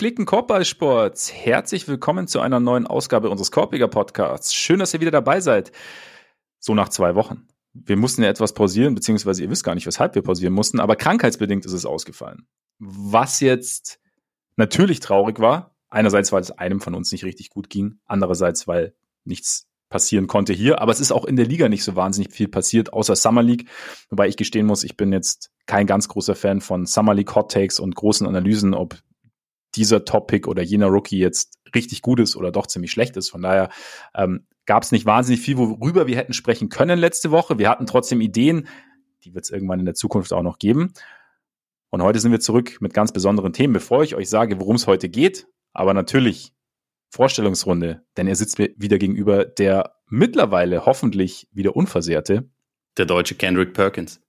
Gepflegten Korbballsports, herzlich willkommen zu einer neuen Ausgabe unseres Korbiger Podcasts. Schön, dass ihr wieder dabei seid. So nach zwei Wochen. Wir mussten ja etwas pausieren, beziehungsweise ihr wisst gar nicht, weshalb wir pausieren mussten, aber krankheitsbedingt ist es ausgefallen. Was jetzt natürlich traurig war. Einerseits, weil es einem von uns nicht richtig gut ging, andererseits, weil nichts passieren konnte hier. Aber es ist auch in der Liga nicht so wahnsinnig viel passiert, außer Summer League. Wobei ich gestehen muss, ich bin jetzt kein ganz großer Fan von Summer League Hot Takes und großen Analysen, ob dieser Topic oder jener Rookie jetzt richtig gut ist oder doch ziemlich schlecht ist. Von daher ähm, gab es nicht wahnsinnig viel, worüber wir hätten sprechen können letzte Woche. Wir hatten trotzdem Ideen, die wird es irgendwann in der Zukunft auch noch geben. Und heute sind wir zurück mit ganz besonderen Themen. Bevor ich euch sage, worum es heute geht, aber natürlich Vorstellungsrunde, denn er sitzt mir wieder gegenüber der mittlerweile hoffentlich wieder unversehrte. Der deutsche Kendrick Perkins.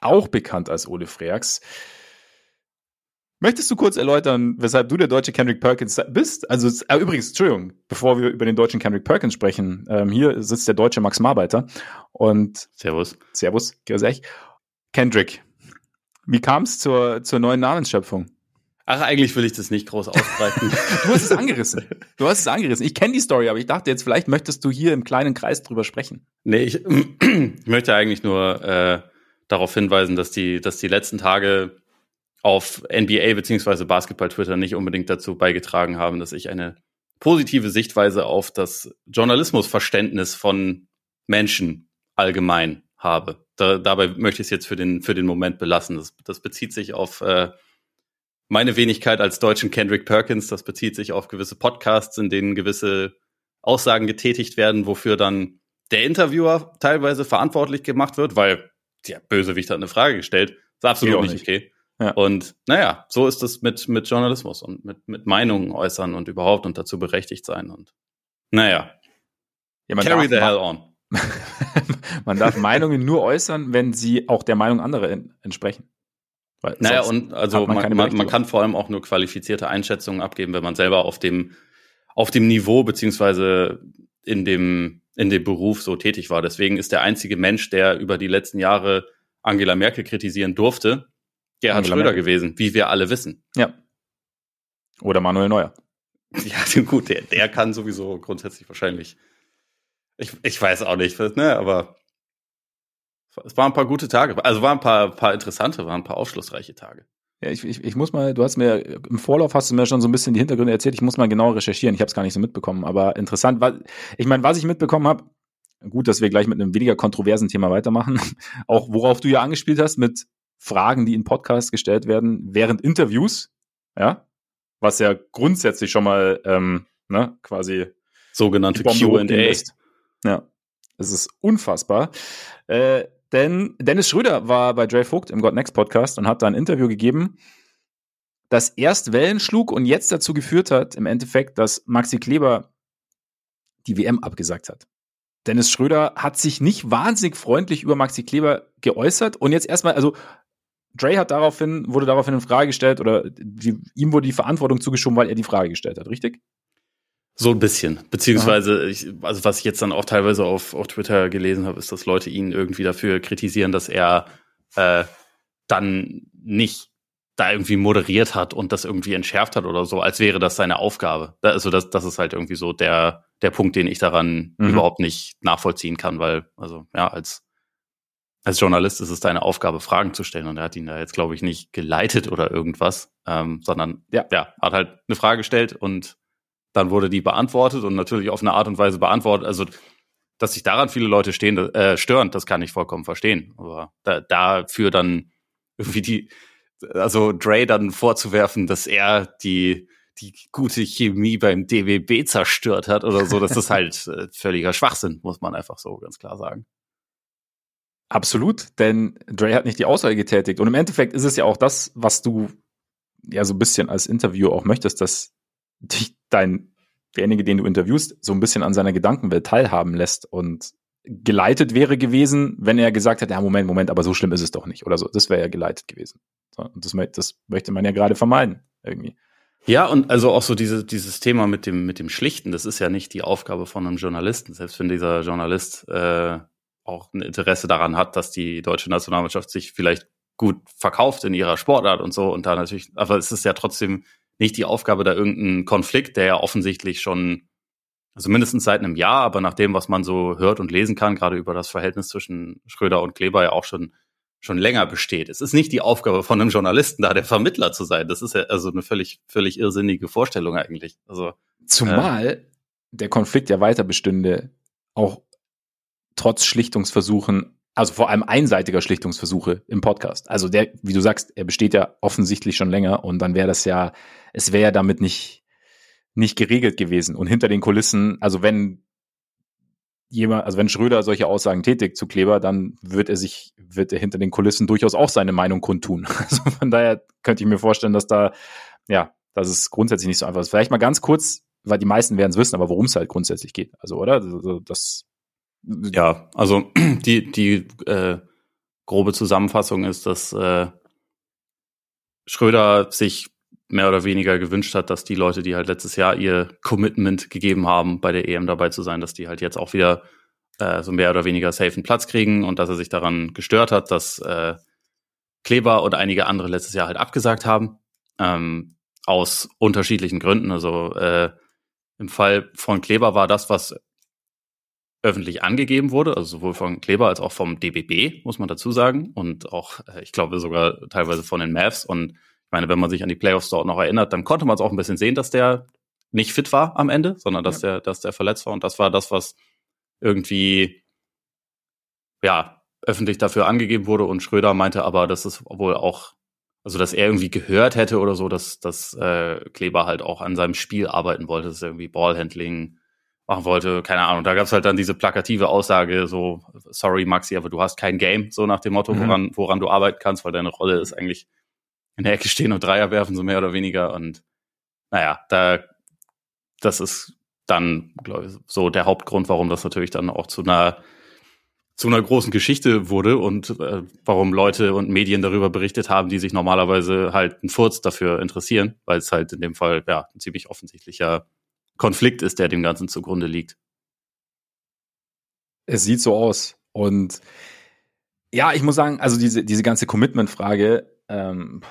Auch bekannt als Ole Freaks. Möchtest du kurz erläutern, weshalb du der deutsche Kendrick Perkins bist? Also äh, übrigens, Entschuldigung, bevor wir über den deutschen Kendrick Perkins sprechen, ähm, hier sitzt der deutsche Max Marbeiter und Servus. Servus, grüß euch. Kendrick, wie kam es zur, zur neuen Namensschöpfung? Ach, eigentlich will ich das nicht groß ausbreiten. du hast es angerissen. Du hast es angerissen. Ich kenne die Story, aber ich dachte jetzt, vielleicht möchtest du hier im kleinen Kreis drüber sprechen. Nee, ich, ich möchte eigentlich nur äh, darauf hinweisen, dass die, dass die letzten Tage auf NBA beziehungsweise Basketball-Twitter nicht unbedingt dazu beigetragen haben, dass ich eine positive Sichtweise auf das Journalismusverständnis von Menschen allgemein habe. Da, dabei möchte ich es jetzt für den, für den Moment belassen. Das, das bezieht sich auf äh, meine Wenigkeit als deutschen Kendrick Perkins, das bezieht sich auf gewisse Podcasts, in denen gewisse Aussagen getätigt werden, wofür dann der Interviewer teilweise verantwortlich gemacht wird, weil der Bösewicht hat eine Frage gestellt. Ist absolut nicht okay. Ja. Und naja, so ist es mit, mit Journalismus und mit, mit Meinungen äußern und überhaupt und dazu berechtigt sein. Und naja, ja, carry the hell on. man darf Meinungen nur äußern, wenn sie auch der Meinung anderer entsprechen. Weil naja, und also man, man, man, kann vor allem auch nur qualifizierte Einschätzungen abgeben, wenn man selber auf dem, auf dem Niveau beziehungsweise in dem, in dem Beruf so tätig war. Deswegen ist der einzige Mensch, der über die letzten Jahre Angela Merkel kritisieren durfte, Gerhard Schröder Merkel. gewesen, wie wir alle wissen. Ja. Oder Manuel Neuer. Ja, gut, der, der kann sowieso grundsätzlich wahrscheinlich. Ich, ich weiß auch nicht, ne, aber es waren ein paar gute Tage. Also waren ein paar, paar interessante, waren ein paar aufschlussreiche Tage. Ja, ich, ich, ich muss mal, du hast mir im Vorlauf hast du mir schon so ein bisschen die Hintergründe erzählt. Ich muss mal genau recherchieren. Ich habe es gar nicht so mitbekommen, aber interessant. Was, ich meine, was ich mitbekommen habe, gut, dass wir gleich mit einem weniger kontroversen Thema weitermachen. Auch worauf du ja angespielt hast mit Fragen, die in Podcasts gestellt werden während Interviews, ja, was ja grundsätzlich schon mal ähm, ne, quasi sogenannte Q&A. Ja, es ist unfassbar. Äh, denn Dennis Schröder war bei Dre Vogt im God Next Podcast und hat da ein Interview gegeben, das erst Wellen schlug und jetzt dazu geführt hat, im Endeffekt, dass Maxi Kleber die WM abgesagt hat. Dennis Schröder hat sich nicht wahnsinnig freundlich über Maxi Kleber geäußert und jetzt erstmal, also Dre hat daraufhin, wurde daraufhin in Frage gestellt oder die, ihm wurde die Verantwortung zugeschoben, weil er die Frage gestellt hat, richtig? So ein bisschen. Beziehungsweise, ich, also was ich jetzt dann auch teilweise auf, auf Twitter gelesen habe, ist, dass Leute ihn irgendwie dafür kritisieren, dass er äh, dann nicht da irgendwie moderiert hat und das irgendwie entschärft hat oder so, als wäre das seine Aufgabe. Also das, das ist halt irgendwie so der, der Punkt, den ich daran mhm. überhaupt nicht nachvollziehen kann, weil, also ja, als, als Journalist ist es deine Aufgabe, Fragen zu stellen und er hat ihn da jetzt, glaube ich, nicht geleitet oder irgendwas, ähm, sondern ja, ja, hat halt eine Frage gestellt und dann wurde die beantwortet und natürlich auf eine Art und Weise beantwortet. Also, dass sich daran viele Leute stehen, äh, stören, das kann ich vollkommen verstehen. Aber da, dafür dann irgendwie die, also Dre dann vorzuwerfen, dass er die, die gute Chemie beim DWB zerstört hat oder so, das ist halt äh, völliger Schwachsinn, muss man einfach so ganz klar sagen. Absolut, denn Dre hat nicht die Aussage getätigt. Und im Endeffekt ist es ja auch das, was du ja so ein bisschen als Interview auch möchtest, dass dich dein, derjenige, den du interviewst, so ein bisschen an seiner Gedankenwelt teilhaben lässt und geleitet wäre gewesen, wenn er gesagt hätte, ja, Moment, Moment, aber so schlimm ist es doch nicht oder so. Das wäre ja geleitet gewesen. Und das, das möchte man ja gerade vermeiden, irgendwie. Ja, und also auch so diese, dieses Thema mit dem, mit dem Schlichten, das ist ja nicht die Aufgabe von einem Journalisten, selbst wenn dieser Journalist äh, auch ein Interesse daran hat, dass die deutsche Nationalmannschaft sich vielleicht gut verkauft in ihrer Sportart und so und da natürlich, aber es ist ja trotzdem nicht die Aufgabe, da irgendeinen Konflikt, der ja offensichtlich schon, also mindestens seit einem Jahr, aber nach dem, was man so hört und lesen kann, gerade über das Verhältnis zwischen Schröder und Kleber ja auch schon schon länger besteht. Es ist nicht die Aufgabe von einem Journalisten, da der Vermittler zu sein. Das ist ja also eine völlig, völlig irrsinnige Vorstellung eigentlich. Also, Zumal äh, der Konflikt ja weiter bestünde, auch trotz Schlichtungsversuchen, also vor allem einseitiger Schlichtungsversuche im Podcast. Also der, wie du sagst, er besteht ja offensichtlich schon länger und dann wäre das ja, es wäre ja damit nicht, nicht geregelt gewesen. Und hinter den Kulissen, also wenn jemand, also wenn Schröder solche Aussagen tätigt zu Kleber, dann wird er sich, wird er hinter den Kulissen durchaus auch seine Meinung kundtun. Also von daher könnte ich mir vorstellen, dass da, ja, dass es grundsätzlich nicht so einfach ist. Vielleicht mal ganz kurz, weil die meisten werden es wissen, aber worum es halt grundsätzlich geht. Also, oder? Also, das. Ja, also die, die äh, grobe Zusammenfassung ist, dass äh, Schröder sich mehr oder weniger gewünscht hat, dass die Leute, die halt letztes Jahr ihr Commitment gegeben haben, bei der EM dabei zu sein, dass die halt jetzt auch wieder äh, so mehr oder weniger safen Platz kriegen und dass er sich daran gestört hat, dass äh, Kleber und einige andere letztes Jahr halt abgesagt haben. Ähm, aus unterschiedlichen Gründen. Also äh, im Fall von Kleber war das, was öffentlich angegeben wurde, also sowohl von Kleber als auch vom DBB, muss man dazu sagen, und auch, äh, ich glaube, sogar teilweise von den Mavs. Und meine, wenn man sich an die Playoffs dort noch erinnert, dann konnte man es auch ein bisschen sehen, dass der nicht fit war am Ende, sondern dass ja. der, dass der verletzt war. Und das war das, was irgendwie ja öffentlich dafür angegeben wurde. Und Schröder meinte aber, dass es wohl auch, also dass er irgendwie gehört hätte oder so, dass, dass äh, Kleber halt auch an seinem Spiel arbeiten wollte, dass er irgendwie Ballhandling machen wollte, keine Ahnung. Da gab es halt dann diese plakative Aussage, so, sorry Maxi, aber du hast kein Game, so nach dem Motto, mhm. woran, woran du arbeiten kannst, weil deine Rolle ist eigentlich in der Ecke stehen und Dreier werfen, so mehr oder weniger. Und naja, da, das ist dann, glaube ich, so der Hauptgrund, warum das natürlich dann auch zu einer zu einer großen Geschichte wurde und äh, warum Leute und Medien darüber berichtet haben, die sich normalerweise halt einen Furz dafür interessieren, weil es halt in dem Fall ja ein ziemlich offensichtlicher Konflikt ist, der dem Ganzen zugrunde liegt. Es sieht so aus. Und ja, ich muss sagen, also diese, diese ganze Commitment-Frage, ähm,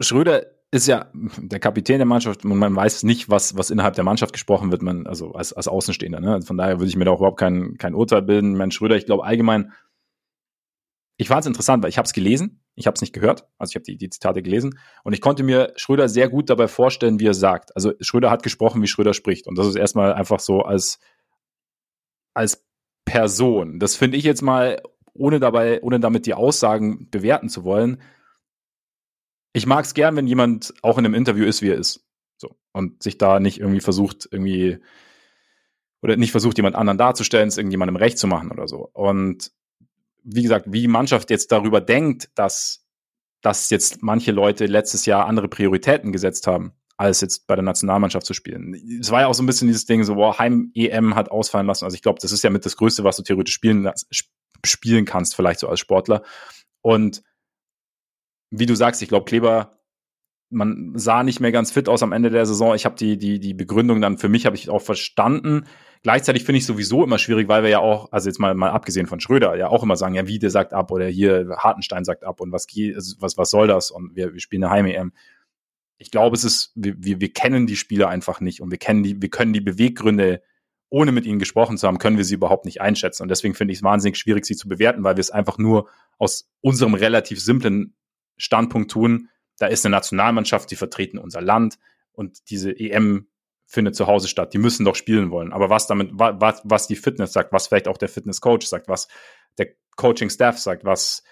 Schröder ist ja der Kapitän der Mannschaft und man weiß nicht, was, was innerhalb der Mannschaft gesprochen wird, man, also als, als Außenstehender. Ne? Also von daher würde ich mir da auch überhaupt kein, kein Urteil bilden. Mensch, Schröder, ich glaube allgemein, ich fand es interessant, weil ich habe es gelesen, ich habe es nicht gehört, also ich habe die, die Zitate gelesen und ich konnte mir Schröder sehr gut dabei vorstellen, wie er sagt. Also Schröder hat gesprochen, wie Schröder spricht und das ist erstmal einfach so als, als Person. Das finde ich jetzt mal, ohne dabei, ohne damit die Aussagen bewerten zu wollen, ich mag es gern, wenn jemand auch in einem Interview ist, wie er ist. So. Und sich da nicht irgendwie versucht, irgendwie, oder nicht versucht, jemand anderen darzustellen, es irgendjemandem recht zu machen oder so. Und wie gesagt, wie die Mannschaft jetzt darüber denkt, dass, dass jetzt manche Leute letztes Jahr andere Prioritäten gesetzt haben, als jetzt bei der Nationalmannschaft zu spielen. Es war ja auch so ein bisschen dieses Ding, so, boah, Heim-EM hat ausfallen lassen. Also ich glaube, das ist ja mit das Größte, was du theoretisch spielen, spielen kannst, vielleicht so als Sportler. Und wie du sagst, ich glaube, Kleber, man sah nicht mehr ganz fit aus am Ende der Saison. Ich habe die, die, die Begründung dann für mich habe ich auch verstanden. Gleichzeitig finde ich sowieso immer schwierig, weil wir ja auch, also jetzt mal, mal abgesehen von Schröder, ja auch immer sagen, ja, wie der sagt ab oder hier Hartenstein sagt ab und was, also was, was soll das? Und wir, wir spielen eine Heim-EM. Ich glaube, es ist, wir, wir, wir kennen die Spieler einfach nicht und wir kennen die, wir können die Beweggründe, ohne mit ihnen gesprochen zu haben, können wir sie überhaupt nicht einschätzen. Und deswegen finde ich es wahnsinnig schwierig, sie zu bewerten, weil wir es einfach nur aus unserem relativ simplen Standpunkt tun, da ist eine Nationalmannschaft, die vertreten unser Land und diese EM findet zu Hause statt. Die müssen doch spielen wollen. Aber was damit, was, was die Fitness sagt, was vielleicht auch der Fitnesscoach sagt, was der Coaching-Staff sagt, was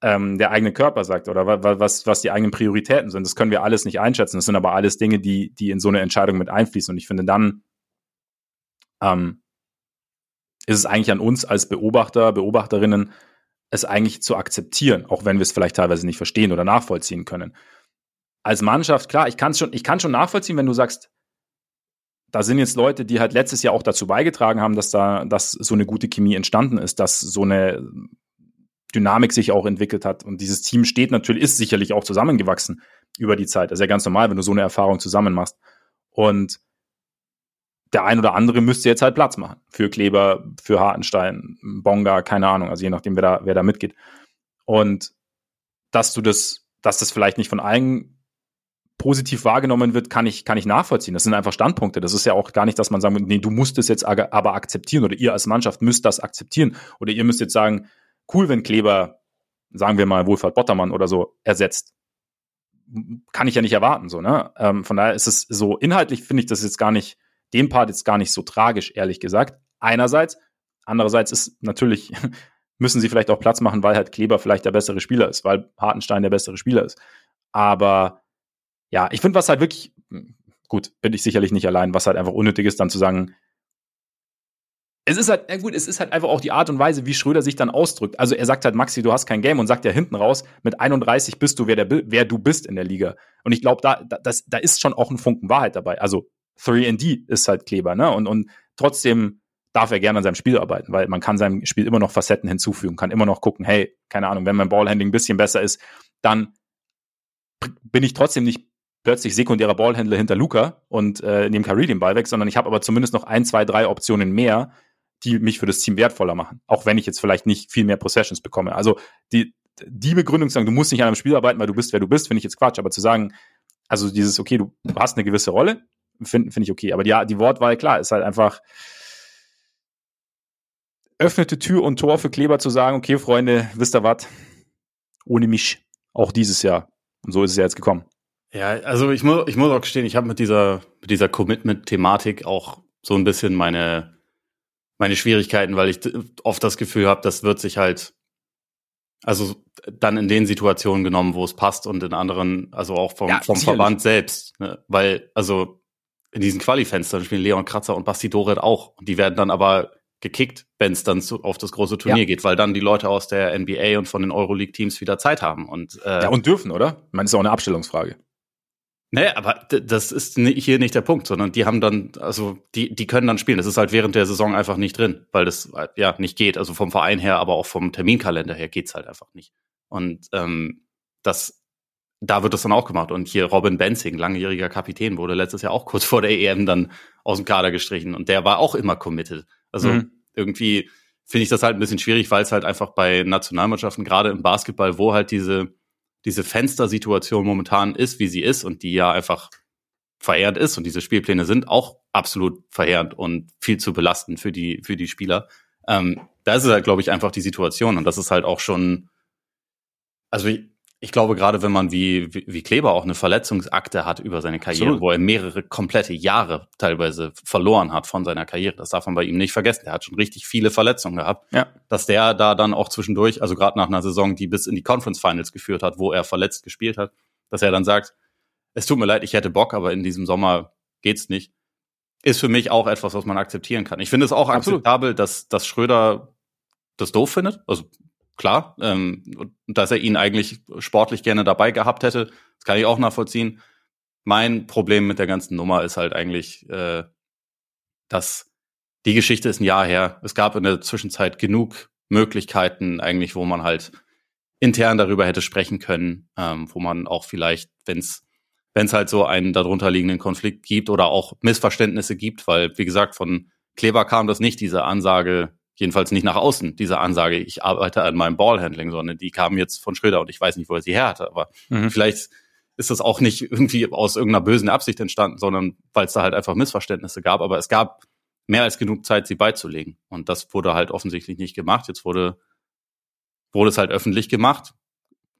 ähm, der eigene Körper sagt oder was, was die eigenen Prioritäten sind, das können wir alles nicht einschätzen. Das sind aber alles Dinge, die, die in so eine Entscheidung mit einfließen. Und ich finde, dann ähm, ist es eigentlich an uns als Beobachter, Beobachterinnen, es eigentlich zu akzeptieren, auch wenn wir es vielleicht teilweise nicht verstehen oder nachvollziehen können. Als Mannschaft, klar, ich kann schon, ich kann schon nachvollziehen, wenn du sagst, da sind jetzt Leute, die halt letztes Jahr auch dazu beigetragen haben, dass da, dass so eine gute Chemie entstanden ist, dass so eine Dynamik sich auch entwickelt hat. Und dieses Team steht natürlich, ist sicherlich auch zusammengewachsen über die Zeit. Das ist ja ganz normal, wenn du so eine Erfahrung zusammen machst. Und der ein oder andere müsste jetzt halt Platz machen. Für Kleber, für Hartenstein, Bonga, keine Ahnung, also je nachdem, wer da, wer da mitgeht. Und dass du das, dass das vielleicht nicht von allen positiv wahrgenommen wird, kann ich, kann ich nachvollziehen. Das sind einfach Standpunkte. Das ist ja auch gar nicht, dass man sagen nee, du musst es jetzt aber akzeptieren oder ihr als Mannschaft müsst das akzeptieren oder ihr müsst jetzt sagen, cool, wenn Kleber, sagen wir mal, Wohlfahrt Bottermann oder so ersetzt. Kann ich ja nicht erwarten, so, ne? Ähm, von daher ist es so, inhaltlich finde ich das jetzt gar nicht, den Part jetzt gar nicht so tragisch, ehrlich gesagt. Einerseits. Andererseits ist natürlich, müssen sie vielleicht auch Platz machen, weil halt Kleber vielleicht der bessere Spieler ist, weil Hartenstein der bessere Spieler ist. Aber ja, ich finde, was halt wirklich, gut, bin ich sicherlich nicht allein, was halt einfach unnötig ist, dann zu sagen, es ist halt, ja gut, es ist halt einfach auch die Art und Weise, wie Schröder sich dann ausdrückt. Also er sagt halt, Maxi, du hast kein Game und sagt ja hinten raus, mit 31 bist du, wer, der, wer du bist in der Liga. Und ich glaube, da, da, da ist schon auch ein Funken Wahrheit dabei. Also 3D ist halt Kleber, ne? Und, und trotzdem darf er gerne an seinem Spiel arbeiten, weil man kann seinem Spiel immer noch Facetten hinzufügen, kann immer noch gucken, hey, keine Ahnung, wenn mein Ballhandling ein bisschen besser ist, dann bin ich trotzdem nicht plötzlich sekundärer Ballhändler hinter Luca und äh, nehme Kyrie den Ball weg, sondern ich habe aber zumindest noch ein, zwei, drei Optionen mehr, die mich für das Team wertvoller machen. Auch wenn ich jetzt vielleicht nicht viel mehr Possessions bekomme. Also die, die Begründung zu sagen, du musst nicht an einem Spiel arbeiten, weil du bist, wer du bist, finde ich jetzt Quatsch. Aber zu sagen, also dieses, okay, du, hast eine gewisse Rolle, finde find ich okay. Aber ja, die Wortwahl, klar, ist halt einfach öffnete Tür und Tor für Kleber zu sagen, okay, Freunde, wisst ihr was? Ohne mich. Auch dieses Jahr. Und so ist es ja jetzt gekommen. Ja, also ich muss, ich muss auch gestehen, ich habe mit dieser, mit dieser Commitment-Thematik auch so ein bisschen meine, meine Schwierigkeiten, weil ich oft das Gefühl habe, das wird sich halt, also dann in den Situationen genommen, wo es passt und in anderen, also auch vom, ja, vom Verband selbst. Ne? Weil, also in diesen Qualifenstern spielen Leon Kratzer und Basti Doret auch. Und die werden dann aber gekickt, wenn es dann zu, auf das große Turnier ja. geht, weil dann die Leute aus der NBA und von den Euroleague-Teams wieder Zeit haben. Und, äh, ja, und dürfen, oder? Ich meine, das ist auch eine Abstellungsfrage. Naja, aber das ist hier nicht der Punkt, sondern die haben dann, also die, die können dann spielen. Das ist halt während der Saison einfach nicht drin, weil das ja nicht geht. Also vom Verein her, aber auch vom Terminkalender her geht's halt einfach nicht. Und ähm, das, da wird das dann auch gemacht. Und hier Robin Benzing, langjähriger Kapitän, wurde letztes Jahr auch kurz vor der EM dann aus dem Kader gestrichen und der war auch immer committed. Also mhm. irgendwie finde ich das halt ein bisschen schwierig, weil es halt einfach bei Nationalmannschaften, gerade im Basketball, wo halt diese diese Fenstersituation momentan ist, wie sie ist und die ja einfach verheerend ist und diese Spielpläne sind auch absolut verheerend und viel zu belastend für die, für die Spieler. Ähm, da ist es halt, glaube ich, einfach die Situation und das ist halt auch schon, also ich, ich glaube, gerade wenn man wie, wie, Kleber auch eine Verletzungsakte hat über seine Karriere, Absolut. wo er mehrere komplette Jahre teilweise verloren hat von seiner Karriere, das darf man bei ihm nicht vergessen. Er hat schon richtig viele Verletzungen gehabt. Ja. Dass der da dann auch zwischendurch, also gerade nach einer Saison, die bis in die Conference Finals geführt hat, wo er verletzt gespielt hat, dass er dann sagt, es tut mir leid, ich hätte Bock, aber in diesem Sommer geht's nicht, ist für mich auch etwas, was man akzeptieren kann. Ich finde es auch Absolut. akzeptabel, dass, dass Schröder das doof findet. Also klar. Ähm, dass er ihn eigentlich sportlich gerne dabei gehabt hätte, das kann ich auch nachvollziehen. Mein Problem mit der ganzen Nummer ist halt eigentlich, äh, dass die Geschichte ist ein Jahr her. Es gab in der Zwischenzeit genug Möglichkeiten eigentlich, wo man halt intern darüber hätte sprechen können, ähm, wo man auch vielleicht, wenn es wenn es halt so einen darunter liegenden Konflikt gibt oder auch Missverständnisse gibt, weil, wie gesagt, von Kleber kam das nicht, diese Ansage, jedenfalls nicht nach außen, diese Ansage, ich arbeite an meinem Ballhandling, sondern die kam jetzt von Schröder und ich weiß nicht, wo er sie her hatte, aber mhm. vielleicht ist das auch nicht irgendwie aus irgendeiner bösen Absicht entstanden, sondern weil es da halt einfach Missverständnisse gab, aber es gab mehr als genug Zeit, sie beizulegen und das wurde halt offensichtlich nicht gemacht. Jetzt wurde, wurde es halt öffentlich gemacht.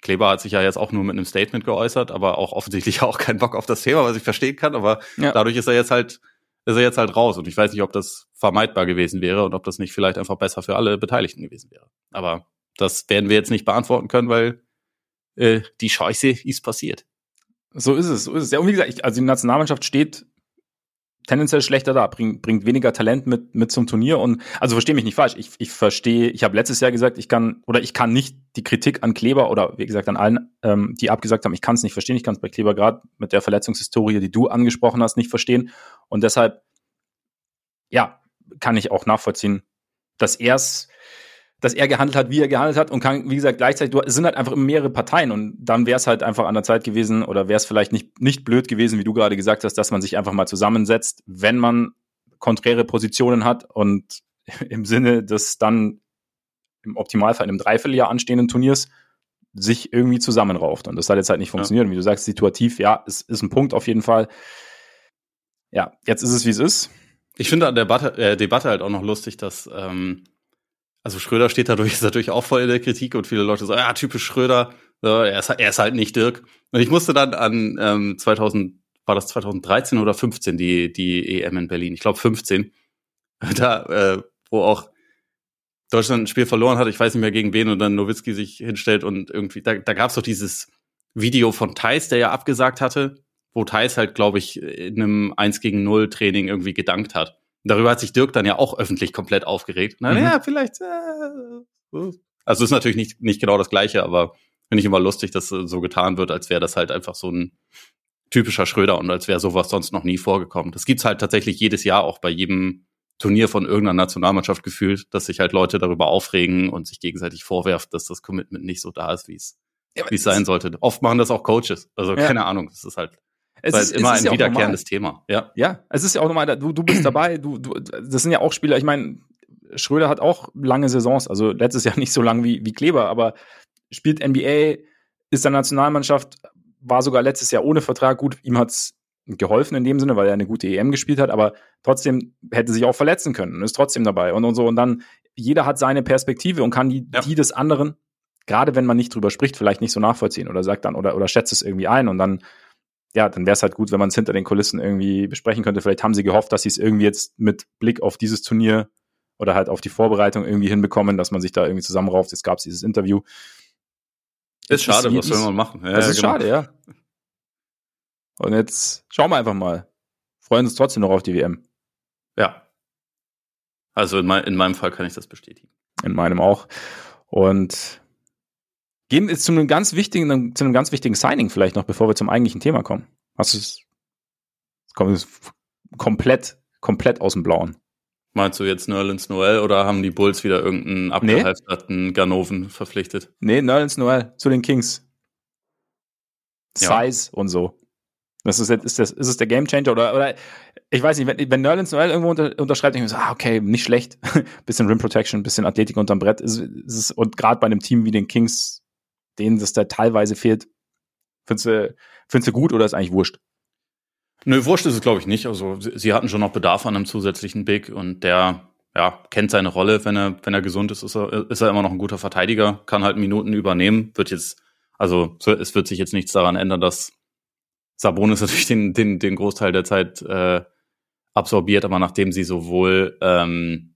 Kleber hat sich ja jetzt auch nur mit einem Statement geäußert, aber auch offensichtlich auch keinen Bock auf das Thema, was ich verstehen kann, aber ja. dadurch ist er jetzt halt ist er jetzt halt raus. Und ich weiß nicht, ob das vermeidbar gewesen wäre und ob das nicht vielleicht einfach besser für alle Beteiligten gewesen wäre. Aber das werden wir jetzt nicht beantworten können, weil äh, die Scheiße ist passiert. So ist es, so ist es. Ja, und wie gesagt, ich, also die Nationalmannschaft steht tendenziell schlechter da, bringt, bringt weniger Talent mit, mit zum Turnier und also verstehe mich nicht falsch. Ich, ich verstehe, ich habe letztes Jahr gesagt, ich kann oder ich kann nicht die Kritik an Kleber oder wie gesagt an allen, ähm, die abgesagt haben, ich kann es nicht verstehen. Ich kann es bei Kleber gerade mit der Verletzungshistorie, die du angesprochen hast, nicht verstehen. Und deshalb, ja, kann ich auch nachvollziehen, dass er es dass er gehandelt hat, wie er gehandelt hat und kann, wie gesagt, gleichzeitig, es sind halt einfach mehrere Parteien und dann wäre es halt einfach an der Zeit gewesen oder wäre es vielleicht nicht, nicht blöd gewesen, wie du gerade gesagt hast, dass man sich einfach mal zusammensetzt, wenn man konträre Positionen hat und im Sinne des dann im Optimalfall in einem Dreivierteljahr anstehenden Turniers sich irgendwie zusammenrauft. Und das hat jetzt halt nicht funktioniert. Ja. Wie du sagst, situativ, ja, es ist ein Punkt auf jeden Fall. Ja, jetzt ist es, wie es ist. Ich finde an der Debatte, äh, Debatte halt auch noch lustig, dass ähm, also Schröder steht dadurch ist natürlich auch voll in der Kritik und viele Leute sagen, ja, typisch Schröder, so, er, ist, er ist halt nicht Dirk. Und ich musste dann an ähm, 2000, war das 2013 oder 15 die die EM in Berlin? Ich glaube 15. Da, äh, wo auch Deutschland ein Spiel verloren hat, ich weiß nicht mehr gegen wen, und dann Nowitzki sich hinstellt und irgendwie, da, da gab es doch dieses Video von Thais, der ja abgesagt hatte, wo Thais halt, glaube ich, in einem 1 gegen 0 Training irgendwie gedankt hat. Darüber hat sich Dirk dann ja auch öffentlich komplett aufgeregt. Na mhm. ja, vielleicht. Äh, also ist natürlich nicht, nicht genau das Gleiche, aber finde ich immer lustig, dass so getan wird, als wäre das halt einfach so ein typischer Schröder und als wäre sowas sonst noch nie vorgekommen. Das gibt's halt tatsächlich jedes Jahr auch bei jedem Turnier von irgendeiner Nationalmannschaft gefühlt, dass sich halt Leute darüber aufregen und sich gegenseitig vorwerfen, dass das Commitment nicht so da ist, wie es ja, wie es sein sollte. Oft machen das auch Coaches. Also ja. keine Ahnung, das ist halt es ist, immer es ist ein ja wiederkehrendes Thema. Ja. ja, es ist ja auch normal, du, du bist dabei, du, du, das sind ja auch Spieler, ich meine, Schröder hat auch lange Saisons, also letztes Jahr nicht so lang wie, wie Kleber, aber spielt NBA, ist der Nationalmannschaft, war sogar letztes Jahr ohne Vertrag. Gut, ihm hat's geholfen in dem Sinne, weil er eine gute EM gespielt hat, aber trotzdem hätte sich auch verletzen können und ist trotzdem dabei und, und so. Und dann, jeder hat seine Perspektive und kann die, ja. die des anderen, gerade wenn man nicht drüber spricht, vielleicht nicht so nachvollziehen oder sagt dann oder, oder schätzt es irgendwie ein und dann ja, dann wäre es halt gut, wenn man es hinter den Kulissen irgendwie besprechen könnte. Vielleicht haben sie gehofft, dass sie es irgendwie jetzt mit Blick auf dieses Turnier oder halt auf die Vorbereitung irgendwie hinbekommen, dass man sich da irgendwie zusammenrauft. Jetzt gab es dieses Interview. Ist schade, ist, was soll man machen? Ja, das ist genau. schade, ja. Und jetzt schauen wir einfach mal. Freuen uns trotzdem noch auf die WM. Ja. Also in, mein, in meinem Fall kann ich das bestätigen. In meinem auch. Und Gehen jetzt zu einem ganz wichtigen, zu einem ganz wichtigen Signing vielleicht noch, bevor wir zum eigentlichen Thema kommen. Hast du es? Kommt komplett, komplett aus dem Blauen. Meinst du jetzt Nerlens Noel oder haben die Bulls wieder irgendeinen abgehalfterten nee. Ganoven verpflichtet? Nee, Nerlens Noel zu den Kings. Size ja. und so. Das ist, ist, das, ist es der Gamechanger oder, oder ich weiß nicht, wenn, wenn Nerlens Noel irgendwo unter, unterschreibt, denke ich mir so, ah, okay, nicht schlecht. bisschen Rim Protection, bisschen Athletik unterm Brett. Ist, ist, und gerade bei einem Team wie den Kings denen das da teilweise fehlt. Findest du, findest du gut oder ist eigentlich wurscht? Nö, wurscht ist es, glaube ich, nicht. Also sie hatten schon noch Bedarf an einem zusätzlichen Big und der ja, kennt seine Rolle, wenn er, wenn er gesund ist, ist er, ist er immer noch ein guter Verteidiger, kann halt Minuten übernehmen, wird jetzt, also es wird sich jetzt nichts daran ändern, dass Sabonis natürlich den, den, den Großteil der Zeit äh, absorbiert, aber nachdem sie sowohl ähm,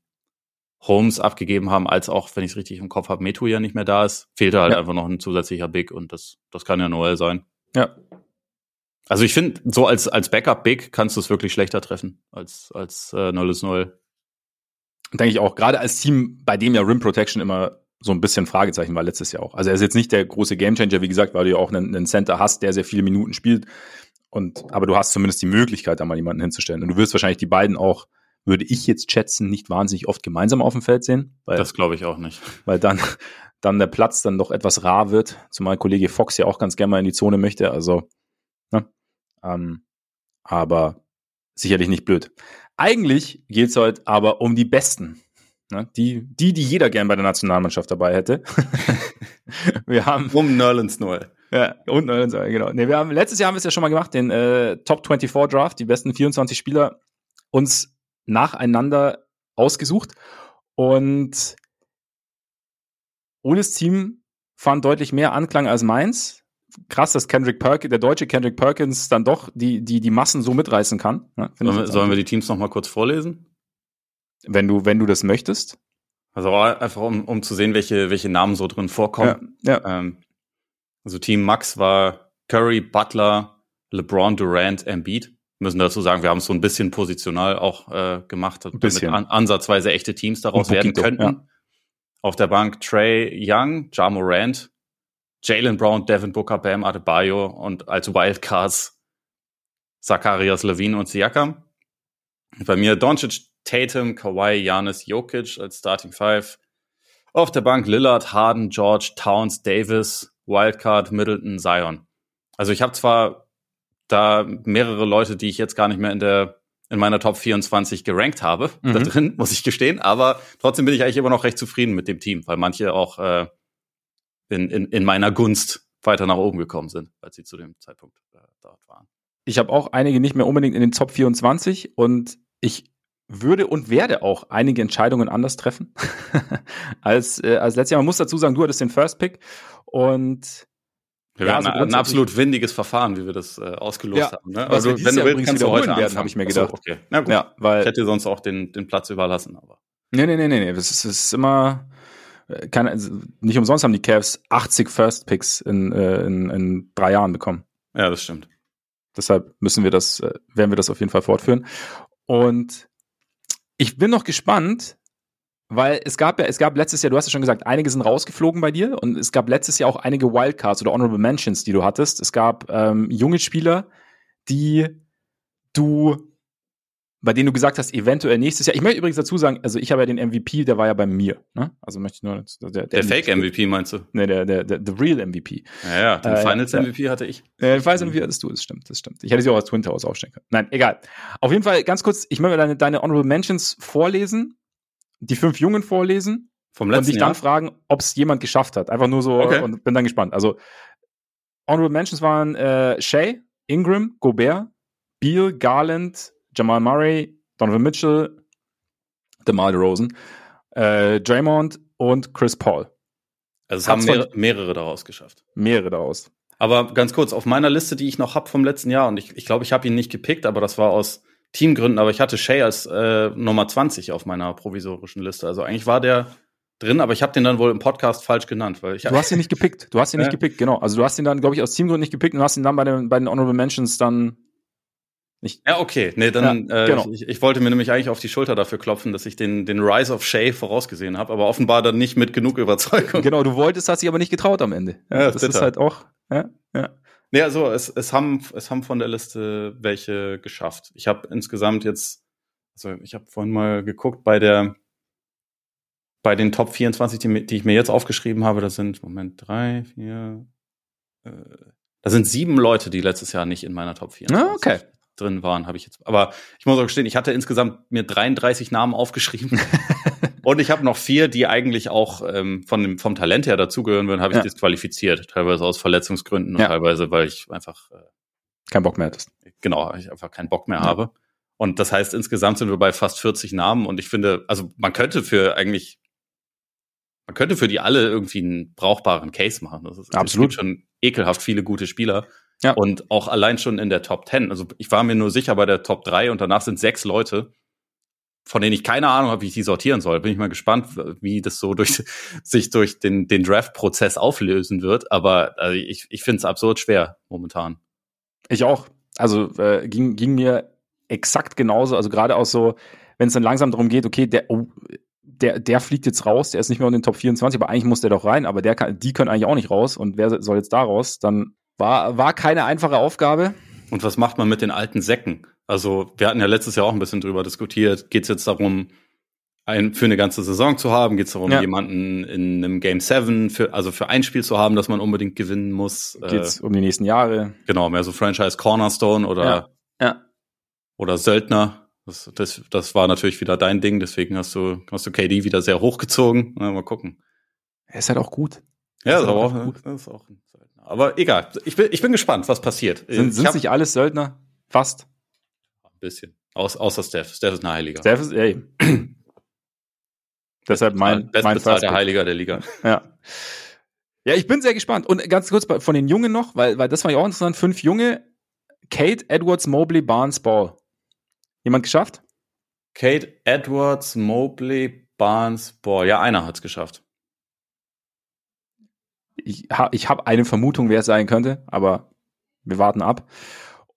Holmes abgegeben haben, als auch, wenn ich es richtig im Kopf habe, Metu ja nicht mehr da ist, fehlte halt ja. einfach noch ein zusätzlicher Big und das, das kann ja Noel sein. Ja. Also ich finde, so als, als Backup-Big kannst du es wirklich schlechter treffen als, als äh, Noel ist Noel. Denke ich auch. Gerade als Team, bei dem ja Rim Protection immer so ein bisschen Fragezeichen war letztes Jahr auch. Also er ist jetzt nicht der große Gamechanger, wie gesagt, weil du ja auch einen, einen Center hast, der sehr viele Minuten spielt. Und, aber du hast zumindest die Möglichkeit, da mal jemanden hinzustellen. Und du wirst wahrscheinlich die beiden auch würde ich jetzt schätzen, nicht wahnsinnig oft gemeinsam auf dem Feld sehen. Weil, das glaube ich auch nicht. Weil dann, dann der Platz dann doch etwas rar wird, zumal Kollege Fox ja auch ganz gerne mal in die Zone möchte. Also, ne? Ähm, aber sicherlich nicht blöd. Eigentlich geht es heute aber um die Besten. Ne? Die, die, die jeder gern bei der Nationalmannschaft dabei hätte. wir haben. Um Nerlens Noel. Ja, und Nerlens Noel, genau. Nee, wir haben, letztes Jahr haben wir es ja schon mal gemacht, den äh, Top 24 Draft, die besten 24 Spieler uns nacheinander ausgesucht. Und Oles Team fand deutlich mehr Anklang als meins. Krass, dass Kendrick Perkins, der deutsche Kendrick Perkins dann doch die, die, die Massen so mitreißen kann. Ja, sollen, wir, sollen wir die Teams noch mal kurz vorlesen? Wenn du, wenn du das möchtest. Also einfach um, um zu sehen, welche, welche Namen so drin vorkommen. Ja, ja. Ähm, also Team Max war Curry, Butler, LeBron, Durant, Embiid müssen dazu sagen, wir haben es so ein bisschen positional auch äh, gemacht, damit an, ansatzweise echte Teams daraus werden könnten. Ja. Auf der Bank Trey Young, Ja Morant, Jalen Brown, Devin Booker, Bam Adebayo und als Wildcards Zacharias Levine und Siakam. Bei mir Doncic, Tatum, Kawhi, Janis, Jokic als Starting Five. Auf der Bank Lillard, Harden, George, Towns, Davis, Wildcard, Middleton, Zion. Also ich habe zwar da mehrere Leute, die ich jetzt gar nicht mehr in der in meiner Top 24 gerankt habe, mhm. da drin, muss ich gestehen. Aber trotzdem bin ich eigentlich immer noch recht zufrieden mit dem Team, weil manche auch äh, in, in, in meiner Gunst weiter nach oben gekommen sind, als sie zu dem Zeitpunkt äh, dort waren. Ich habe auch einige nicht mehr unbedingt in den Top 24 und ich würde und werde auch einige Entscheidungen anders treffen als, äh, als letztes Jahr. Man muss dazu sagen, du hattest den First Pick und wir ja, also ein, ein absolut windiges Verfahren, wie wir das äh, ausgelost ja, haben. Ne? Also wenn du willst, kannst du heute werden, habe ich mir gedacht. So, okay. Na gut. Ja, weil ich hätte sonst auch den, den Platz überlassen. Aber. Nee, nee, nee, nee, nee. Das ist, ist immer äh, keine, also nicht umsonst haben die Cavs 80 First Picks in, äh, in, in drei Jahren bekommen. Ja, das stimmt. Deshalb müssen wir das, äh, werden wir das auf jeden Fall fortführen. Und ich bin noch gespannt, weil es gab ja, es gab letztes Jahr, du hast ja schon gesagt, einige sind rausgeflogen bei dir und es gab letztes Jahr auch einige Wildcards oder Honorable Mentions, die du hattest. Es gab ähm, junge Spieler, die du, bei denen du gesagt hast, eventuell nächstes Jahr. Ich möchte übrigens dazu sagen, also ich habe ja den MVP, der war ja bei mir. Ne? Also möchte ich nur der, der, der Fake MVP meinst du? Nee, der, der, der, the real MVP. Ja, ja, den äh, Finals MVP hatte ich. Äh, Finals MVP hattest du, das stimmt, das stimmt. Ich hätte sie auch als Twin Towers aufstellen können. Nein, egal. Auf jeden Fall ganz kurz, ich möchte deine, deine Honorable Mentions vorlesen die fünf Jungen vorlesen Vom letzten und dich dann Jahr? fragen, ob es jemand geschafft hat. Einfach nur so okay. und bin dann gespannt. Also Honorable Mentions waren äh, Shay, Ingram, Gobert, Beal, Garland, Jamal Murray, Donovan Mitchell, DeMar DeRozan, äh, Draymond und Chris Paul. Also es haben mehrere, mehrere daraus geschafft. Mehrere daraus. Aber ganz kurz, auf meiner Liste, die ich noch habe vom letzten Jahr, und ich glaube, ich, glaub, ich habe ihn nicht gepickt, aber das war aus Teamgründen, aber ich hatte Shay als äh, Nummer 20 auf meiner provisorischen Liste. Also eigentlich war der drin, aber ich habe den dann wohl im Podcast falsch genannt, weil ich Du hast ihn nicht gepickt. Du hast ihn nicht gepickt, genau. Also du hast ihn dann, glaube ich, aus Teamgründen nicht gepickt und hast ihn dann bei den, bei den Honorable Mentions dann nicht. Ja, okay. Nee, dann ja, genau. äh, ich, ich, wollte mir nämlich eigentlich auf die Schulter dafür klopfen, dass ich den, den Rise of Shay vorausgesehen habe, aber offenbar dann nicht mit genug Überzeugung. Genau, du wolltest, hast dich aber nicht getraut am Ende. Ja, das, das ist halt auch, ja, ja. Nee, also es, es, haben, es haben von der Liste welche geschafft. Ich habe insgesamt jetzt also ich habe vorhin mal geguckt bei der bei den Top 24, die, die ich mir jetzt aufgeschrieben habe, da sind, Moment, drei, vier, äh, da sind sieben Leute, die letztes Jahr nicht in meiner Top 24 ah, okay. drin waren, habe ich jetzt. Aber ich muss auch gestehen, ich hatte insgesamt mir 33 Namen aufgeschrieben. und ich habe noch vier, die eigentlich auch ähm, von dem, vom Talent her dazugehören würden, habe ich ja. disqualifiziert. Teilweise aus Verletzungsgründen ja. und teilweise, weil ich einfach äh, keinen Bock mehr hattest. Genau, ich einfach keinen Bock mehr ja. habe. Und das heißt, insgesamt sind wir bei fast 40 Namen. Und ich finde, also man könnte für eigentlich, man könnte für die alle irgendwie einen brauchbaren Case machen. Das ist, Absolut. Es gibt schon ekelhaft viele gute Spieler. Ja. Und auch allein schon in der Top 10. Also ich war mir nur sicher bei der Top 3 und danach sind sechs Leute, von denen ich keine Ahnung habe, wie ich die sortieren soll. Bin ich mal gespannt, wie das so durch, sich durch den, den Draft-Prozess auflösen wird. Aber also ich, ich finde es absurd schwer momentan. Ich auch. Also äh, ging, ging mir exakt genauso. Also gerade auch so, wenn es dann langsam darum geht, okay, der, oh, der, der fliegt jetzt raus, der ist nicht mehr in den Top 24, aber eigentlich muss der doch rein, aber der kann, die können eigentlich auch nicht raus und wer soll jetzt da raus? Dann war, war keine einfache Aufgabe. Und was macht man mit den alten Säcken? Also, wir hatten ja letztes Jahr auch ein bisschen drüber diskutiert. Geht es jetzt darum, ein, für eine ganze Saison zu haben? Geht es darum, ja. jemanden in einem Game 7, für, also für ein Spiel zu haben, das man unbedingt gewinnen muss? Geht es äh, um die nächsten Jahre? Genau, mehr so Franchise Cornerstone oder ja. ja oder Söldner. Das, das, das war natürlich wieder dein Ding, deswegen hast du, hast du KD wieder sehr hochgezogen. mal gucken. Er ist halt auch gut. Ja, ist, auch, auch gut. Das ist auch ein. Aber egal, ich bin, ich bin gespannt, was passiert. Sind, sind hab, nicht alles Söldner? Fast. Ein bisschen. Aus, außer Steph. Steph ist ein Heiliger. Steph ist, ey. Deshalb mein, mein der Heiliger der Liga. Ja. Ja, ich bin sehr gespannt. Und ganz kurz von den Jungen noch, weil, weil das war ja auch interessant. Fünf Junge. Kate, Edwards, Mobley, Barnes, Ball. Jemand geschafft? Kate Edwards, Mobley, Barnes, boah, ja, einer hat's geschafft. Ich, ha, ich habe eine Vermutung, wer es sein könnte, aber wir warten ab.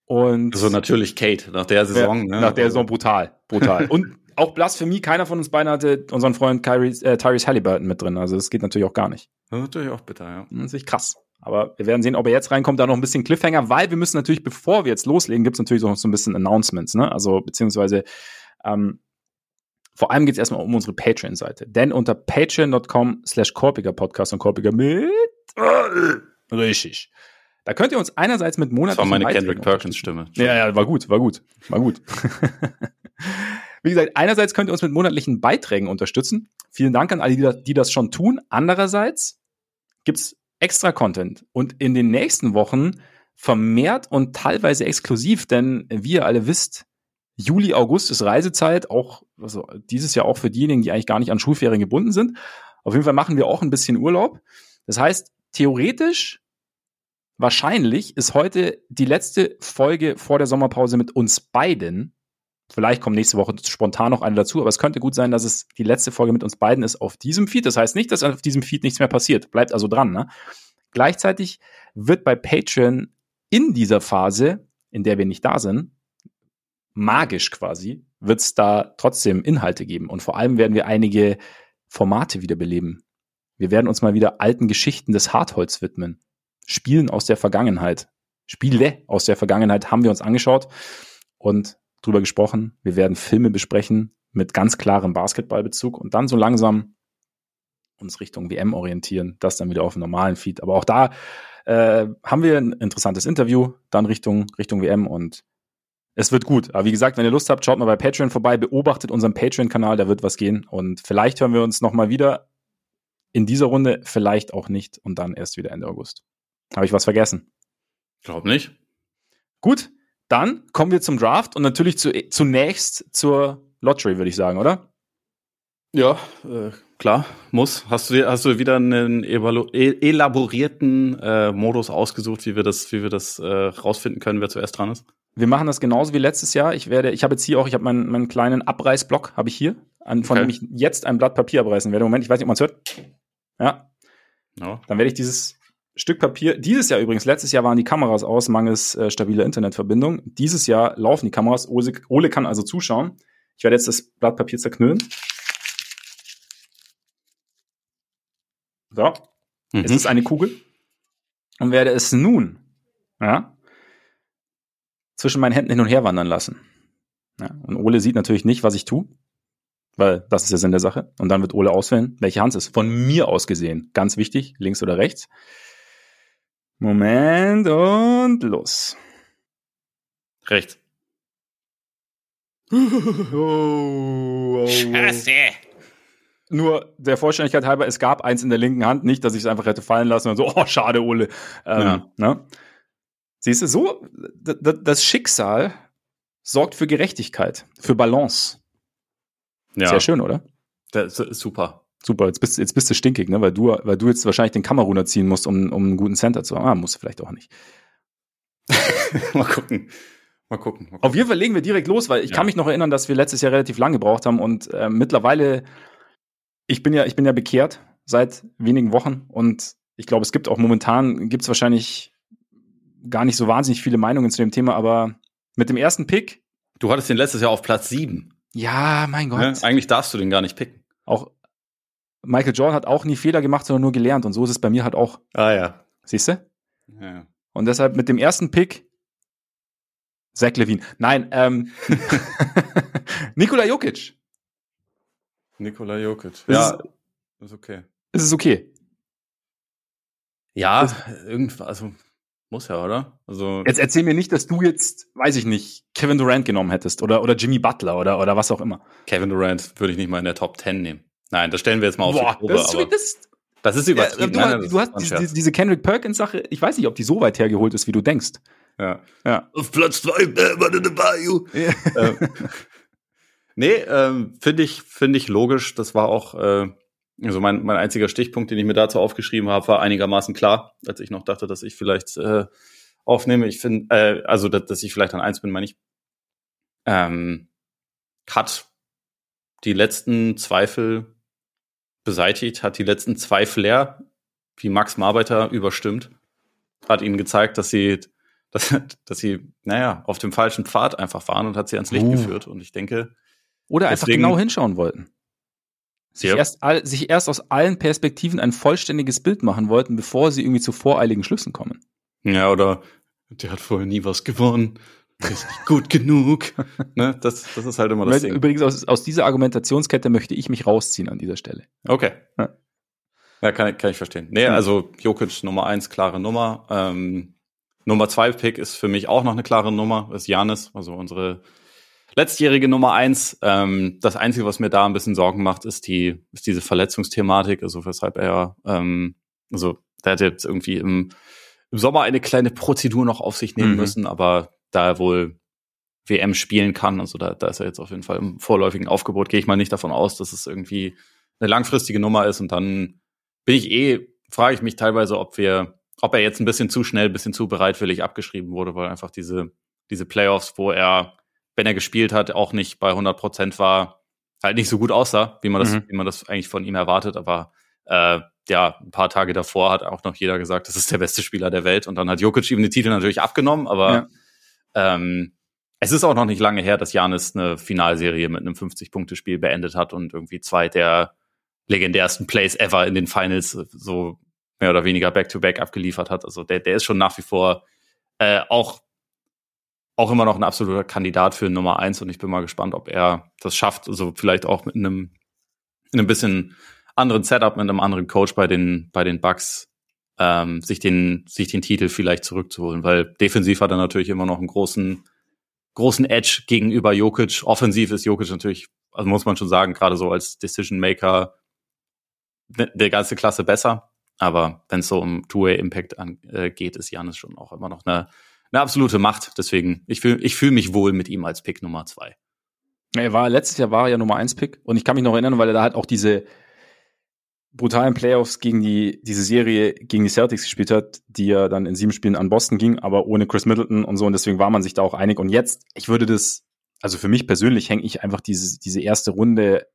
Und also natürlich Kate, nach der Saison. Ja, ne? Nach der Saison brutal, brutal. Und auch Blasphemie, keiner von uns beiden hatte unseren Freund Kyrie, äh, Tyrese Halliburton mit drin. Also das geht natürlich auch gar nicht. Das ist natürlich auch bitter, ja. Das ist natürlich krass. Aber wir werden sehen, ob er jetzt reinkommt, da noch ein bisschen Cliffhanger, weil wir müssen natürlich, bevor wir jetzt loslegen, gibt es natürlich noch so ein bisschen Announcements, ne? Also beziehungsweise ähm, vor allem geht es erstmal um unsere Patreon-Seite. Denn unter patreon.com slash Korpiger Podcast und Korpiger mit richtig. Da könnt ihr uns einerseits mit monatlichen Das war meine Kendrick Perkins Stimme. Ja, ja, war gut, war gut, war gut. Wie gesagt, einerseits könnt ihr uns mit monatlichen Beiträgen unterstützen. Vielen Dank an alle, die das, die das schon tun. Andererseits gibt's extra Content und in den nächsten Wochen vermehrt und teilweise exklusiv, denn wie ihr alle wisst, Juli, August ist Reisezeit, auch also dieses Jahr auch für diejenigen, die eigentlich gar nicht an Schulferien gebunden sind. Auf jeden Fall machen wir auch ein bisschen Urlaub. Das heißt, theoretisch, wahrscheinlich ist heute die letzte Folge vor der Sommerpause mit uns beiden. Vielleicht kommt nächste Woche spontan noch eine dazu, aber es könnte gut sein, dass es die letzte Folge mit uns beiden ist auf diesem Feed. Das heißt nicht, dass auf diesem Feed nichts mehr passiert. Bleibt also dran. Ne? Gleichzeitig wird bei Patreon in dieser Phase, in der wir nicht da sind, magisch quasi, wird es da trotzdem Inhalte geben. Und vor allem werden wir einige Formate wiederbeleben. Wir werden uns mal wieder alten Geschichten des Hartholz widmen. Spielen aus der Vergangenheit. Spiele aus der Vergangenheit haben wir uns angeschaut und drüber gesprochen. Wir werden Filme besprechen mit ganz klarem Basketballbezug und dann so langsam uns Richtung WM orientieren. Das dann wieder auf dem normalen Feed. Aber auch da äh, haben wir ein interessantes Interview, dann Richtung, Richtung WM und es wird gut. Aber wie gesagt, wenn ihr Lust habt, schaut mal bei Patreon vorbei, beobachtet unseren Patreon-Kanal, da wird was gehen. Und vielleicht hören wir uns nochmal wieder in dieser Runde, vielleicht auch nicht und dann erst wieder Ende August. Habe ich was vergessen? Glaub nicht. Gut, dann kommen wir zum Draft und natürlich zu, zunächst zur Lottery, würde ich sagen, oder? Ja, äh, klar, muss. Hast du, hast du wieder einen e-, elaborierten äh, Modus ausgesucht, wie wir das, wie wir das äh, rausfinden können, wer zuerst dran ist? Wir machen das genauso wie letztes Jahr. Ich werde, ich habe jetzt hier auch, ich habe meinen, meinen kleinen Abreißblock, habe ich hier, an, von okay. dem ich jetzt ein Blatt Papier abreißen werde. Moment, ich weiß nicht, ob man es hört. Ja. No. Dann werde ich dieses Stück Papier, dieses Jahr übrigens, letztes Jahr waren die Kameras aus, mangels äh, stabiler Internetverbindung. Dieses Jahr laufen die Kameras. Ole, Ole kann also zuschauen. Ich werde jetzt das Blatt Papier zerknüllen. So. Mhm. Es ist eine Kugel. Und werde es nun, ja, zwischen meinen Händen hin und her wandern lassen. Ja, und Ole sieht natürlich nicht, was ich tue, weil das ist der Sinn der Sache. Und dann wird Ole auswählen, welche Hand es ist. Von mir aus gesehen. Ganz wichtig, links oder rechts. Moment und los. Rechts. oh, oh. Scheiße. Nur der Vollständigkeit halber, es gab eins in der linken Hand, nicht, dass ich es einfach hätte fallen lassen und so, oh, schade, Ole. Ähm, ja. ne? Siehst du, so, das Schicksal sorgt für Gerechtigkeit, für Balance. Ja. Sehr schön, oder? Das ist super. Super, jetzt bist, jetzt bist du stinkig, ne? weil, du, weil du jetzt wahrscheinlich den Kameruner ziehen musst, um, um einen guten Center zu haben. Ah, musst du vielleicht auch nicht. mal, gucken. mal gucken. Mal gucken. Auf jeden Fall legen wir direkt los, weil ich ja. kann mich noch erinnern, dass wir letztes Jahr relativ lang gebraucht haben und äh, mittlerweile, ich bin ja, ich bin ja bekehrt seit wenigen Wochen und ich glaube, es gibt auch momentan, gibt es wahrscheinlich gar nicht so wahnsinnig viele Meinungen zu dem Thema, aber mit dem ersten Pick. Du hattest den letztes Jahr auf Platz sieben. Ja, mein Gott. Ja, eigentlich darfst du den gar nicht picken. Auch Michael Jordan hat auch nie Fehler gemacht, sondern nur gelernt. Und so ist es bei mir halt auch. Ah ja. Siehst du? Ja. Und deshalb mit dem ersten Pick Zach Levine. Nein, ähm, Nikola Jokic. Nikola Jokic. Ist ja, ist okay. Ist es okay? Ja, irgendwas, also muss ja, oder? Also jetzt erzähl mir nicht, dass du jetzt, weiß ich nicht, Kevin Durant genommen hättest oder oder Jimmy Butler oder oder was auch immer. Kevin Durant würde ich nicht mal in der Top 10 nehmen. Nein, das stellen wir jetzt mal auf Boah, die Probe, das, ist, das, das ist übertrieben. Ja, du, Nein, du hast diese, diese Kendrick Perkins Sache, ich weiß nicht, ob die so weit hergeholt ist, wie du denkst. Ja. ja. Auf Platz zwei, äh, in the Bayou. Ja. ähm, nee, ähm, finde ich, finde ich logisch. Das war auch, äh, also mein, mein einziger Stichpunkt, den ich mir dazu aufgeschrieben habe, war einigermaßen klar, als ich noch dachte, dass ich vielleicht äh, aufnehme. Ich finde, äh, also dass, dass ich vielleicht an eins bin, meine ich. Ähm, hat die letzten Zweifel beseitigt, hat die letzten Zweifel leer, wie Max Marbeiter überstimmt, hat ihnen gezeigt, dass sie, dass, dass sie, naja, auf dem falschen Pfad einfach waren und hat sie ans Licht uh. geführt. Und ich denke. Oder einfach deswegen, genau hinschauen wollten sich, erst all, sich erst aus allen Perspektiven ein vollständiges Bild machen wollten, bevor sie irgendwie zu voreiligen Schlüssen kommen. Ja, oder der hat vorher nie was gewonnen. Der ist nicht gut genug. ne? das, das ist halt immer das Ding. Übrigens, aus, aus dieser Argumentationskette möchte ich mich rausziehen an dieser Stelle. Okay. Ja, ja kann, kann ich verstehen. Nee, also Jokic Nummer eins, klare Nummer. Ähm, Nummer zwei Pick ist für mich auch noch eine klare Nummer, ist Janis, also unsere letztjährige Nummer eins. Ähm, das Einzige, was mir da ein bisschen Sorgen macht, ist die, ist diese Verletzungsthematik, also weshalb er, ähm, also der hat jetzt irgendwie im, im Sommer eine kleine Prozedur noch auf sich nehmen mhm. müssen, aber da er wohl WM spielen kann, also da, da ist er jetzt auf jeden Fall im vorläufigen Aufgebot, gehe ich mal nicht davon aus, dass es irgendwie eine langfristige Nummer ist und dann bin ich eh, frage ich mich teilweise, ob wir, ob er jetzt ein bisschen zu schnell, ein bisschen zu bereitwillig abgeschrieben wurde, weil einfach diese, diese Playoffs, wo er, wenn er gespielt hat, auch nicht bei 100 Prozent war, halt nicht so gut aussah, wie man das, mhm. wie man das eigentlich von ihm erwartet, aber äh, ja, ein paar Tage davor hat auch noch jeder gesagt, das ist der beste Spieler der Welt. Und dann hat Jokic ihm den Titel natürlich abgenommen, aber ja. ähm, es ist auch noch nicht lange her, dass Janis eine Finalserie mit einem 50-Punkte-Spiel beendet hat und irgendwie zwei der legendärsten Plays ever in den Finals so mehr oder weniger back-to-back -back abgeliefert hat. Also der, der ist schon nach wie vor äh, auch, auch immer noch ein absoluter Kandidat für Nummer eins und ich bin mal gespannt, ob er das schafft. Also vielleicht auch mit einem, einem bisschen anderen Setup, mit einem anderen Coach bei den, bei den Bucks, ähm, sich den, sich den Titel vielleicht zurückzuholen, weil defensiv hat er natürlich immer noch einen großen, großen Edge gegenüber Jokic. Offensiv ist Jokic natürlich, also muss man schon sagen, gerade so als Decision Maker der ganze Klasse besser. Aber wenn es so um Two-Way-Impact äh, geht, ist Janis schon auch immer noch eine, eine absolute Macht. Deswegen, ich fühle ich fühl mich wohl mit ihm als Pick Nummer zwei. Er war, letztes Jahr war er ja Nummer eins Pick. Und ich kann mich noch erinnern, weil er da halt auch diese, brutalen Playoffs gegen die, diese Serie gegen die Celtics gespielt hat, die ja dann in sieben Spielen an Boston ging, aber ohne Chris Middleton und so. Und deswegen war man sich da auch einig. Und jetzt, ich würde das, also für mich persönlich hänge ich einfach diese, diese erste Runde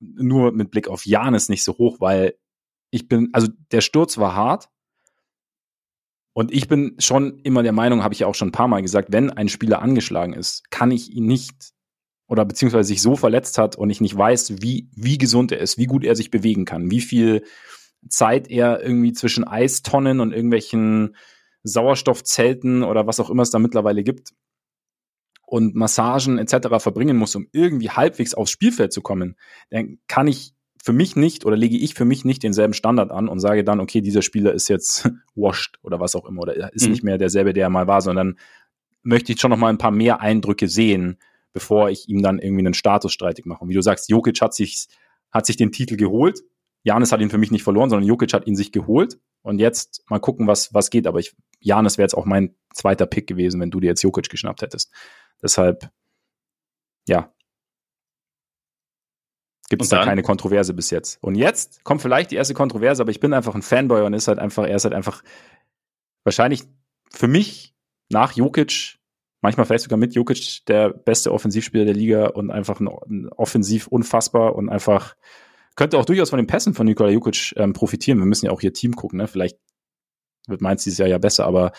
nur mit Blick auf Janis nicht so hoch, weil ich bin, also der Sturz war hart. Und ich bin schon immer der Meinung, habe ich ja auch schon ein paar Mal gesagt, wenn ein Spieler angeschlagen ist, kann ich ihn nicht oder beziehungsweise sich so verletzt hat und ich nicht weiß, wie, wie gesund er ist, wie gut er sich bewegen kann, wie viel Zeit er irgendwie zwischen Eistonnen und irgendwelchen Sauerstoffzelten oder was auch immer es da mittlerweile gibt und Massagen etc. verbringen muss, um irgendwie halbwegs aufs Spielfeld zu kommen, dann kann ich für mich nicht oder lege ich für mich nicht denselben Standard an und sage dann, okay, dieser Spieler ist jetzt washed oder was auch immer oder ist mhm. nicht mehr derselbe, der er mal war, sondern möchte ich schon noch mal ein paar mehr Eindrücke sehen, bevor ich ihm dann irgendwie einen Status streitig mache. Und wie du sagst, Jokic hat sich, hat sich den Titel geholt. Janis hat ihn für mich nicht verloren, sondern Jokic hat ihn sich geholt. Und jetzt mal gucken, was, was geht. Aber ich, Janis wäre jetzt auch mein zweiter Pick gewesen, wenn du dir jetzt Jokic geschnappt hättest. Deshalb, ja. Gibt es da keine Kontroverse bis jetzt. Und jetzt kommt vielleicht die erste Kontroverse, aber ich bin einfach ein Fanboy und ist halt einfach, er ist halt einfach wahrscheinlich für mich nach Jokic manchmal vielleicht sogar mit Jokic der beste Offensivspieler der Liga und einfach ein, ein offensiv unfassbar und einfach könnte auch durchaus von den Pässen von Nikola Jokic ähm, profitieren. Wir müssen ja auch hier Team gucken, ne? Vielleicht wird Mainz dieses Jahr ja besser, aber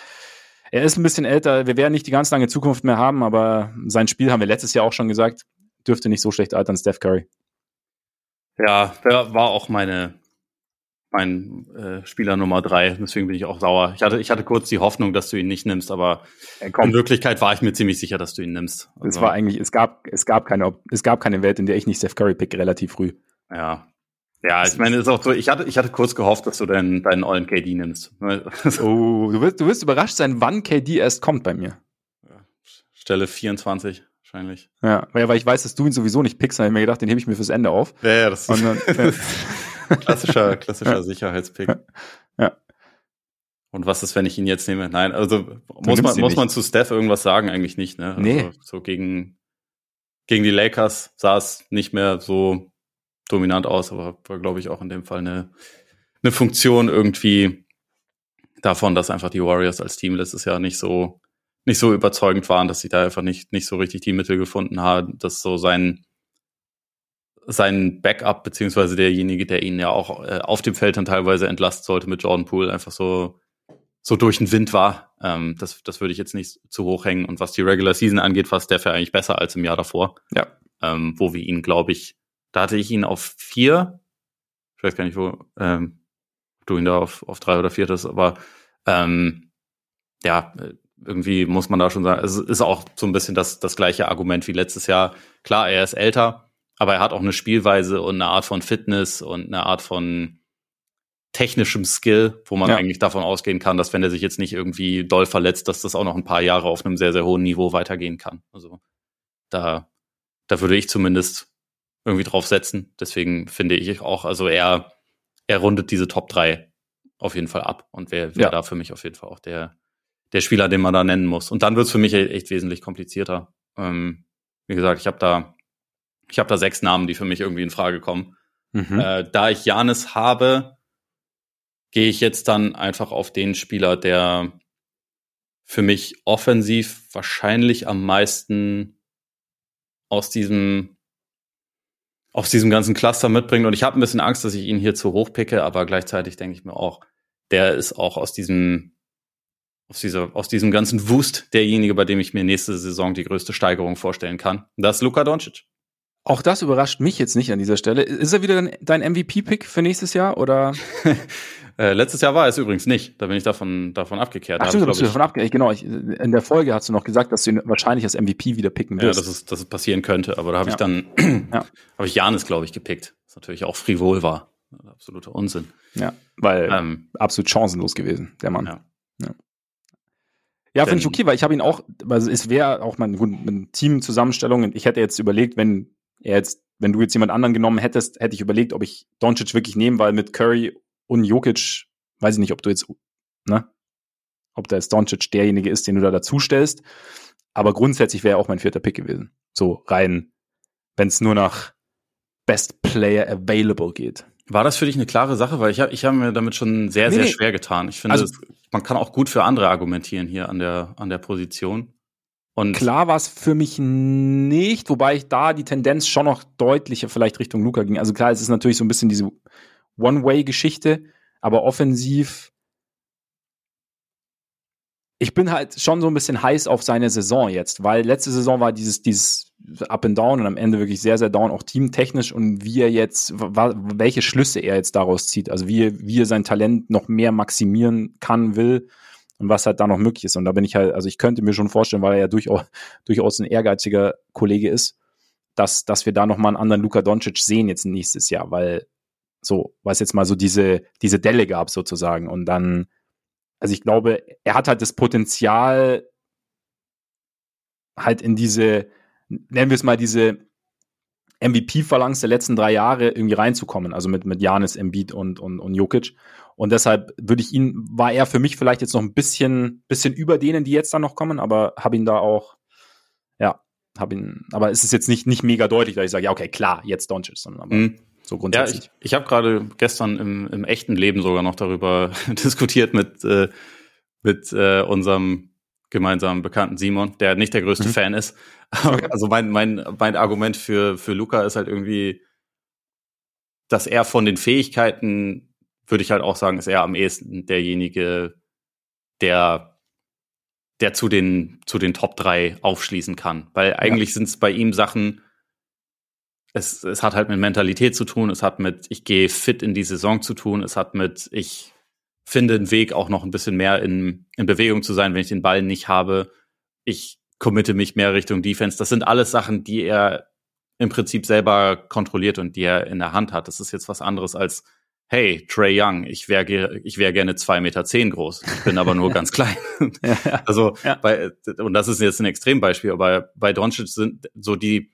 er ist ein bisschen älter. Wir werden nicht die ganz lange Zukunft mehr haben, aber sein Spiel haben wir letztes Jahr auch schon gesagt, dürfte nicht so schlecht altern, Steph Curry. Ja, der war auch meine mein äh, Spieler Nummer drei. Deswegen bin ich auch sauer. Ich hatte, ich hatte kurz die Hoffnung, dass du ihn nicht nimmst, aber in Wirklichkeit war ich mir ziemlich sicher, dass du ihn nimmst. Also, es war eigentlich, es gab, es gab keine, es gab keine Welt, in der ich nicht Steph Curry pick, relativ früh. Ja. Ja, ich meine, es ist auch so, ich hatte, ich hatte kurz gehofft, dass du deinen, deinen ollen KD nimmst. oh, du wirst, du wirst überrascht sein, wann KD erst kommt bei mir. Stelle 24 wahrscheinlich. Ja, weil ich weiß, dass du ihn sowieso nicht pickst, habe ich mir gedacht, den hebe ich mir fürs Ende auf. Ja, ja das ist. Dann, ja. klassischer, klassischer Sicherheitspick. Ja. Und was ist, wenn ich ihn jetzt nehme? Nein, also muss man, muss man zu Steph irgendwas sagen? Eigentlich nicht, ne? Also nee. So gegen, gegen die Lakers sah es nicht mehr so dominant aus, aber war, glaube ich, auch in dem Fall eine, eine Funktion irgendwie davon, dass einfach die Warriors als Team letztes Jahr nicht so, nicht so überzeugend waren, dass sie da einfach nicht, nicht so richtig die Mittel gefunden haben, dass so sein, sein Backup, beziehungsweise derjenige, der ihn ja auch äh, auf dem Feld dann teilweise entlasten sollte mit Jordan Poole, einfach so, so durch den Wind war. Ähm, das, das würde ich jetzt nicht zu hoch hängen. Und was die Regular Season angeht, war Steph ja eigentlich besser als im Jahr davor. Ja. Ähm, wo wir ihn, glaube ich, da hatte ich ihn auf vier. Ich weiß gar nicht, wo ähm, du ihn da auf, auf drei oder vier hast, aber ähm, ja, irgendwie muss man da schon sagen, es ist auch so ein bisschen das, das gleiche Argument wie letztes Jahr. Klar, er ist älter, aber er hat auch eine Spielweise und eine Art von Fitness und eine Art von technischem Skill, wo man ja. eigentlich davon ausgehen kann, dass wenn er sich jetzt nicht irgendwie doll verletzt, dass das auch noch ein paar Jahre auf einem sehr, sehr hohen Niveau weitergehen kann. Also da, da würde ich zumindest irgendwie drauf setzen. Deswegen finde ich auch, also er, er rundet diese Top 3 auf jeden Fall ab und wäre wär ja. da für mich auf jeden Fall auch der, der Spieler, den man da nennen muss. Und dann wird's für mich e-, echt wesentlich komplizierter. Ähm, wie gesagt, ich habe da, ich habe da sechs Namen, die für mich irgendwie in Frage kommen. Mhm. Äh, da ich Janis habe, gehe ich jetzt dann einfach auf den Spieler, der für mich offensiv wahrscheinlich am meisten aus diesem aus diesem ganzen Cluster mitbringt. Und ich habe ein bisschen Angst, dass ich ihn hier zu hoch picke, aber gleichzeitig denke ich mir auch, der ist auch aus diesem aus, dieser, aus diesem ganzen Wust derjenige, bei dem ich mir nächste Saison die größte Steigerung vorstellen kann. Das ist Luka Doncic. Auch das überrascht mich jetzt nicht an dieser Stelle. Ist er wieder dein MVP-Pick für nächstes Jahr oder? äh, letztes Jahr war es übrigens nicht. Da bin ich davon, davon abgekehrt. Ach, stimmt, du davon abgekehrt. Genau. Ich, in der Folge hast du noch gesagt, dass du ihn wahrscheinlich als MVP wieder picken wirst. Ja, dass es, dass es passieren könnte. Aber da habe ja. ich dann, ja. habe ich Janis, glaube ich, gepickt. Was natürlich auch frivol war. Absoluter Unsinn. Ja, weil ähm, absolut chancenlos gewesen, der Mann. Ja. ja. Ja, finde ich okay, weil ich habe ihn auch, also es wäre auch mal eine gute Teamzusammenstellung. Ich hätte jetzt überlegt, wenn er jetzt, wenn du jetzt jemand anderen genommen hättest, hätte ich überlegt, ob ich Doncic wirklich nehme, weil mit Curry und Jokic, weiß ich nicht, ob du jetzt, ne, ob da jetzt Doncic derjenige ist, den du da dazu stellst. Aber grundsätzlich wäre er auch mein vierter Pick gewesen. So rein, wenn es nur nach Best Player Available geht. War das für dich eine klare Sache? Weil ich habe ich hab mir damit schon sehr, nee, sehr schwer getan. Ich finde, also, man kann auch gut für andere argumentieren hier an der, an der Position. Und Klar war es für mich nicht, wobei ich da die Tendenz schon noch deutlicher vielleicht Richtung Luca ging. Also klar, es ist natürlich so ein bisschen diese One-Way-Geschichte, aber offensiv. Ich bin halt schon so ein bisschen heiß auf seine Saison jetzt, weil letzte Saison war dieses, dieses Up and Down und am Ende wirklich sehr, sehr down, auch teamtechnisch und wie er jetzt, welche Schlüsse er jetzt daraus zieht, also wie, wie er sein Talent noch mehr maximieren kann, will und was halt da noch möglich ist. Und da bin ich halt, also ich könnte mir schon vorstellen, weil er ja durchaus, durchaus ein ehrgeiziger Kollege ist, dass, dass wir da nochmal einen anderen Luka Doncic sehen jetzt nächstes Jahr, weil so, weil es jetzt mal so diese, diese Delle gab sozusagen. Und dann, also ich glaube, er hat halt das Potenzial, halt in diese, nennen wir es mal diese MVP-Phalanx der letzten drei Jahre irgendwie reinzukommen, also mit, mit Janis, Embiid und, und, und Jokic. Und deshalb würde ich ihn, war er für mich vielleicht jetzt noch ein bisschen, bisschen über denen, die jetzt da noch kommen, aber habe ihn da auch, ja, habe ihn, aber es ist jetzt nicht, nicht mega deutlich, dass ich sage, ja, okay, klar, jetzt Doncic, sondern aber mhm. So grundsätzlich. Ja, ich, ich habe gerade gestern im, im echten Leben sogar noch darüber diskutiert mit, äh, mit äh, unserem gemeinsamen Bekannten Simon, der nicht der größte mhm. Fan ist. also mein, mein, mein Argument für, für Luca ist halt irgendwie, dass er von den Fähigkeiten würde ich halt auch sagen, ist er am ehesten derjenige, der der zu den zu den Top 3 aufschließen kann, weil eigentlich ja. sind es bei ihm Sachen es, es hat halt mit Mentalität zu tun, es hat mit ich gehe fit in die Saison zu tun, es hat mit ich finde einen Weg auch noch ein bisschen mehr in, in Bewegung zu sein, wenn ich den Ball nicht habe. Ich committe mich mehr Richtung Defense. Das sind alles Sachen, die er im Prinzip selber kontrolliert und die er in der Hand hat. Das ist jetzt was anderes als hey, Trey Young, ich wäre ich wär gerne zwei Meter zehn groß, ich bin aber nur ganz klein. also ja. bei, und das ist jetzt ein Extrembeispiel, aber bei Doncic sind so die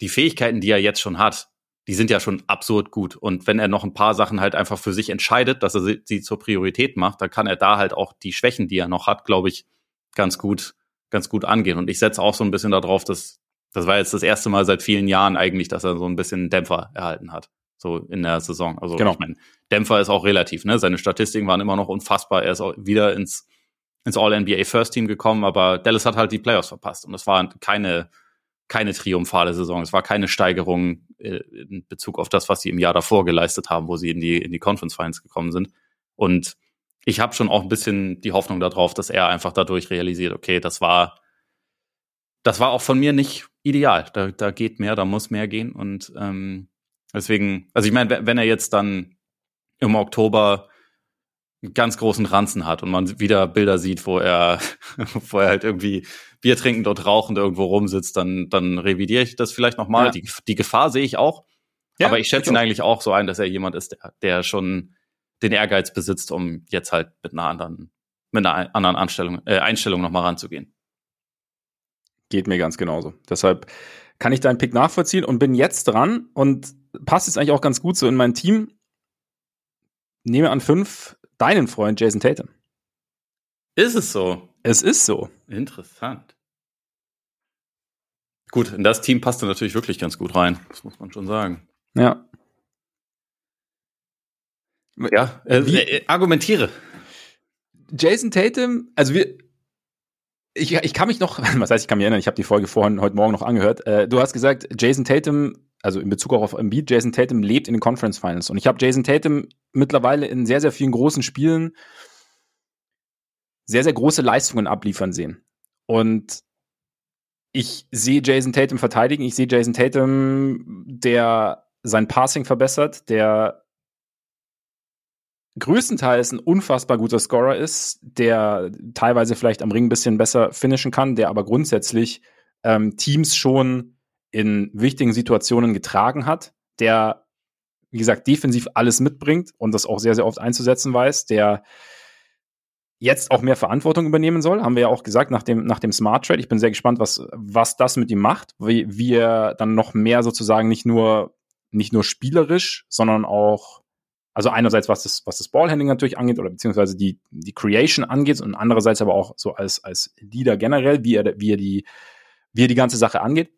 die Fähigkeiten, die er jetzt schon hat, die sind ja schon absurd gut. Und wenn er noch ein paar Sachen halt einfach für sich entscheidet, dass er sie, sie zur Priorität macht, dann kann er da halt auch die Schwächen, die er noch hat, glaube ich, ganz gut, ganz gut angehen. Und ich setze auch so ein bisschen darauf, dass das war jetzt das erste Mal seit vielen Jahren eigentlich, dass er so ein bisschen Dämpfer erhalten hat so in der Saison. Also genau. ich meine, Dämpfer ist auch relativ, ne? Seine Statistiken waren immer noch unfassbar. Er ist auch wieder ins, ins All-NBA First Team gekommen, aber Dallas hat halt die Playoffs verpasst. Und es war keine, keine triumphale Saison. Es war keine Steigerung äh, in Bezug auf das, was sie im Jahr davor geleistet haben, wo sie in die, in die Conference Finals gekommen sind. Und ich habe schon auch ein bisschen die Hoffnung darauf, dass er einfach dadurch realisiert, okay, das war, das war auch von mir nicht ideal. Da, da geht mehr, da muss mehr gehen. Und ähm, Deswegen, also ich meine, wenn er jetzt dann im Oktober einen ganz großen Ranzen hat und man wieder Bilder sieht, wo er, wo er halt irgendwie Bier trinkend und rauchend irgendwo rumsitzt, dann, dann revidiere ich das vielleicht nochmal. Ja. Die, die Gefahr sehe ich auch. Ja, aber ich schätze ihn eigentlich auch so ein, dass er jemand ist, der, der schon den Ehrgeiz besitzt, um jetzt halt mit einer anderen, mit einer anderen Anstellung, äh, Einstellung nochmal ranzugehen. Geht mir ganz genauso. Deshalb kann ich deinen Pick nachvollziehen und bin jetzt dran und passt jetzt eigentlich auch ganz gut so in mein Team. Nehme an fünf deinen Freund Jason Tatum. Ist es so? Es ist so. Interessant. Gut, in das Team passt er natürlich wirklich ganz gut rein. Das muss man schon sagen. Ja. Ja, äh, äh, argumentiere. Jason Tatum, also wir, ich, ich kann mich noch, was heißt, ich kann mich erinnern, ich habe die Folge vorhin heute Morgen noch angehört. Äh, du hast gesagt, Jason Tatum, also in Bezug auch auf Embiid, Jason Tatum lebt in den Conference Finals. Und ich habe Jason Tatum mittlerweile in sehr, sehr vielen großen Spielen sehr, sehr große Leistungen abliefern sehen. Und ich sehe Jason Tatum verteidigen, ich sehe Jason Tatum, der sein Passing verbessert, der größtenteils ein unfassbar guter Scorer ist, der teilweise vielleicht am Ring ein bisschen besser finishen kann, der aber grundsätzlich ähm, Teams schon in wichtigen Situationen getragen hat, der, wie gesagt, defensiv alles mitbringt und das auch sehr, sehr oft einzusetzen weiß, der jetzt auch mehr Verantwortung übernehmen soll, haben wir ja auch gesagt nach dem, nach dem Smart Trade. Ich bin sehr gespannt, was, was das mit ihm macht, wie, wie er dann noch mehr sozusagen nicht nur, nicht nur spielerisch, sondern auch also einerseits, was das, was das Ballhandling natürlich angeht oder beziehungsweise die, die Creation angeht und andererseits aber auch so als, als Leader generell, wie er, wie er die, wie er die ganze Sache angeht.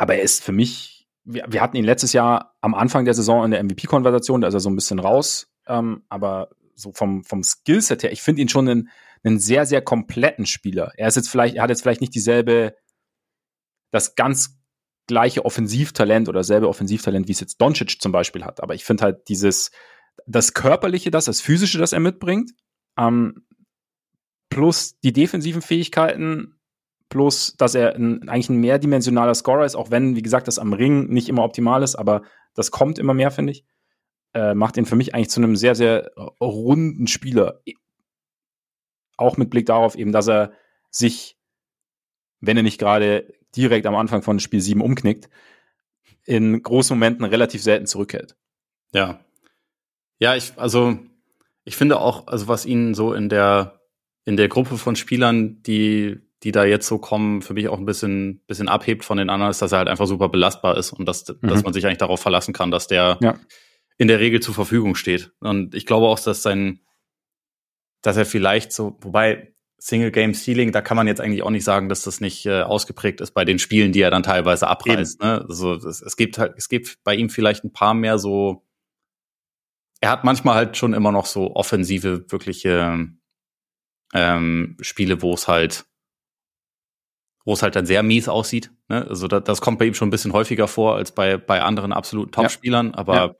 Aber er ist für mich, wir, wir hatten ihn letztes Jahr am Anfang der Saison in der MVP-Konversation, da ist er so ein bisschen raus, ähm, aber so vom, vom Skillset her, ich finde ihn schon einen, einen sehr, sehr kompletten Spieler. Er ist jetzt vielleicht, er hat jetzt vielleicht nicht dieselbe, das ganz gleiche Offensivtalent oder selbe Offensivtalent, wie es jetzt Doncic zum Beispiel hat. Aber ich finde halt dieses, das Körperliche, das, das Physische, das er mitbringt, ähm, plus die defensiven Fähigkeiten, plus, dass er ein, eigentlich ein mehrdimensionaler Scorer ist, auch wenn, wie gesagt, das am Ring nicht immer optimal ist, aber das kommt immer mehr, finde ich, äh, macht ihn für mich eigentlich zu einem sehr, sehr runden Spieler. Auch mit Blick darauf eben, dass er sich, wenn er nicht gerade direkt am Anfang von Spiel 7 umknickt, in großen Momenten relativ selten zurückhält. Ja. Ja, ich, also, ich finde auch, also was ihn so in der, in der Gruppe von Spielern, die, die da jetzt so kommen, für mich auch ein bisschen, bisschen abhebt von den anderen, ist, dass er halt einfach super belastbar ist und dass, mhm. dass man sich eigentlich darauf verlassen kann, dass der ja. in der Regel zur Verfügung steht. Und ich glaube auch, dass sein, dass er vielleicht so, wobei Single Game Ceiling, da kann man jetzt eigentlich auch nicht sagen, dass das nicht äh, ausgeprägt ist bei den Spielen, die er dann teilweise abreißt. Ne? Also es, es gibt halt, es gibt bei ihm vielleicht ein paar mehr so. Er hat manchmal halt schon immer noch so offensive, wirkliche ähm, Spiele, wo es halt, wo es halt dann sehr mies aussieht. Ne? Also da, das kommt bei ihm schon ein bisschen häufiger vor als bei bei anderen absoluten Topspielern, ja. aber ja.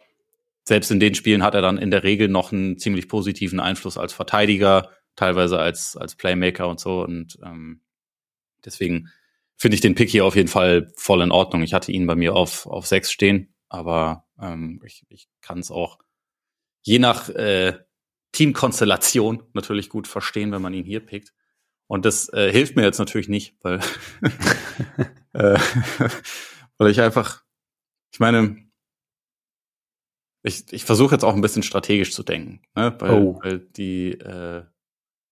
selbst in den Spielen hat er dann in der Regel noch einen ziemlich positiven Einfluss als Verteidiger teilweise als, als Playmaker und so. Und ähm, deswegen finde ich den Pick hier auf jeden Fall voll in Ordnung. Ich hatte ihn bei mir auf, auf sechs stehen, aber ähm, ich, ich kann es auch je nach äh, Teamkonstellation natürlich gut verstehen, wenn man ihn hier pickt. Und das äh, hilft mir jetzt natürlich nicht, weil, äh, weil ich einfach, ich meine, ich, ich versuche jetzt auch ein bisschen strategisch zu denken, ne? weil, oh. weil die, äh,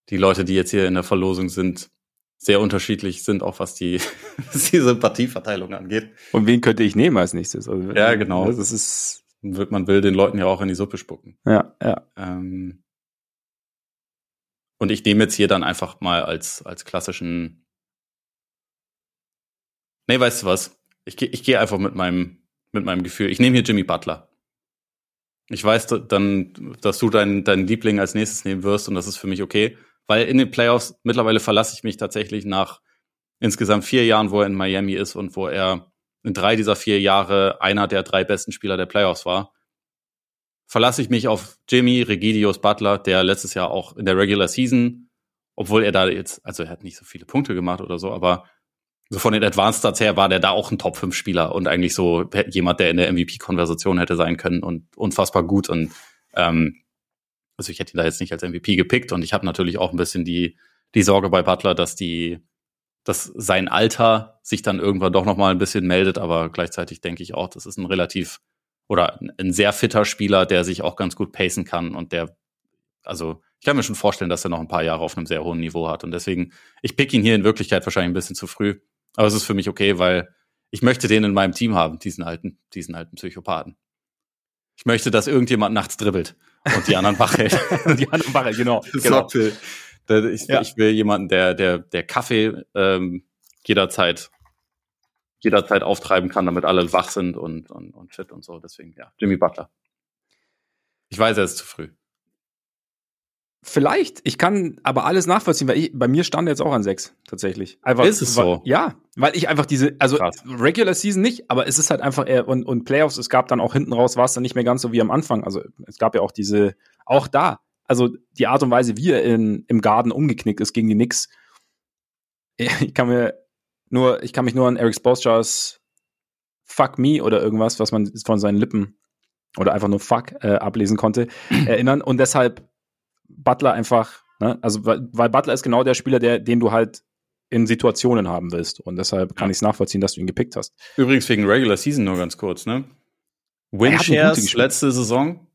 die Leute, die jetzt hier in der Verlosung sind, sehr unterschiedlich sind, auch was die, was die Sympathieverteilung angeht. Und wen könnte ich nehmen als nächstes? Also, ja, genau. Das also ist, man will den Leuten ja auch in die Suppe spucken. Ja, ja. Ähm, und ich nehme jetzt hier dann einfach mal als, als klassischen. Nee, weißt du was? Ich gehe ich geh einfach mit meinem, mit meinem Gefühl. Ich nehme hier Jimmy Butler. Ich weiß dann, dass du deinen, deinen Liebling als nächstes nehmen wirst und das ist für mich okay weil in den Playoffs mittlerweile verlasse ich mich tatsächlich nach insgesamt vier Jahren, wo er in Miami ist und wo er in drei dieser vier Jahre einer der drei besten Spieler der Playoffs war, verlasse ich mich auf Jimmy Regidius Butler, der letztes Jahr auch in der Regular Season, obwohl er da jetzt, also er hat nicht so viele Punkte gemacht oder so, aber so von den Advanced Stats her war der da auch ein Top 5 Spieler und eigentlich so jemand, der in der MVP-Konversation hätte sein können und unfassbar gut und ähm, also ich hätte ihn da jetzt nicht als MVP gepickt und ich habe natürlich auch ein bisschen die, die Sorge bei Butler, dass die, dass sein Alter sich dann irgendwann doch noch mal ein bisschen meldet, aber gleichzeitig denke ich auch, das ist ein relativ oder ein sehr fitter Spieler, der sich auch ganz gut pacen kann und der, also ich kann mir schon vorstellen, dass er noch ein paar Jahre auf einem sehr hohen Niveau hat und deswegen, ich pick ihn hier in Wirklichkeit wahrscheinlich ein bisschen zu früh, aber es ist für mich okay, weil ich möchte den in meinem Team haben, diesen alten, diesen alten Psychopathen. Ich möchte, dass irgendjemand nachts dribbelt. und die anderen wach hält. die anderen wach hält, genau. genau. Ich, ja. ich, will jemanden, der, der, der Kaffee ähm, jederzeit jederzeit auftreiben kann, damit alle wach sind und, und, und fit und so. Deswegen, ja, Jimmy Butler. Ich weiß, er ist zu früh. Vielleicht. Ich kann aber alles nachvollziehen, weil ich, bei mir stand jetzt auch an sechs, tatsächlich. Einfach, ist es so? Ja, weil ich einfach diese, also Krass. Regular Season nicht, aber es ist halt einfach eher, und, und Playoffs, es gab dann auch hinten raus, war es dann nicht mehr ganz so wie am Anfang. Also es gab ja auch diese, auch da, also die Art und Weise, wie er in, im Garden umgeknickt ist gegen die Knicks. Ich kann mir nur, ich kann mich nur an Eric Spoelstra's Fuck Me oder irgendwas, was man von seinen Lippen oder einfach nur Fuck äh, ablesen konnte, erinnern. Und deshalb Butler einfach, ne, also weil, weil Butler ist genau der Spieler, der, den du halt in Situationen haben willst. Und deshalb kann ja. ich es nachvollziehen, dass du ihn gepickt hast. Übrigens wegen Regular Season nur ganz kurz, ne? Winshares letzte Saison,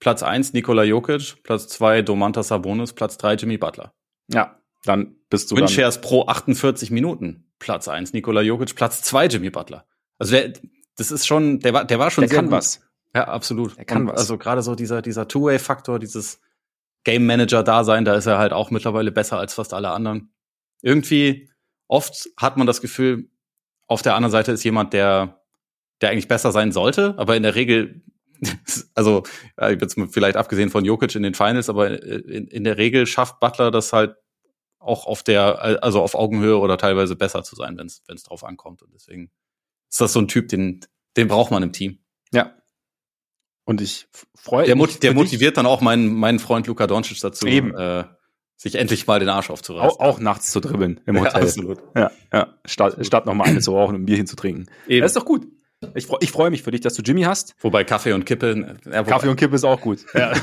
Platz 1 Nikola Jokic, Platz 2 Domantas Sabonis, Platz 3 Jimmy Butler. Ja, dann bist du Winshares pro 48 Minuten, Platz 1 Nikola Jokic, Platz 2 Jimmy Butler. Also der, das ist schon, der war, der war schon der kann gut. was. Ja, absolut. Er kann Und was. Also gerade so dieser, dieser Two-Way-Faktor, dieses Game Manager-Dasein, da ist er halt auch mittlerweile besser als fast alle anderen. Irgendwie, oft hat man das Gefühl, auf der anderen Seite ist jemand, der, der eigentlich besser sein sollte, aber in der Regel, also jetzt vielleicht abgesehen von Jokic in den Finals, aber in, in der Regel schafft Butler das halt auch auf der, also auf Augenhöhe oder teilweise besser zu sein, wenn es drauf ankommt. Und deswegen ist das so ein Typ, den, den braucht man im Team. Ja, und ich freue der, mich. Der motiviert dann auch meinen, meinen Freund Luka Doncic dazu, Eben. Äh, sich endlich mal den Arsch aufzureißen. Auch, auch nachts zu dribbeln im Hotel. Ja, absolut. Ja, ja. Statt, statt noch mal eine zu rauchen und ein Bierchen zu trinken. Eben. Das ist doch gut. Ich, ich freue mich für dich, dass du Jimmy hast. Wobei Kaffee und Kippe. Äh, Kaffee und Kippe ist auch gut. Ja.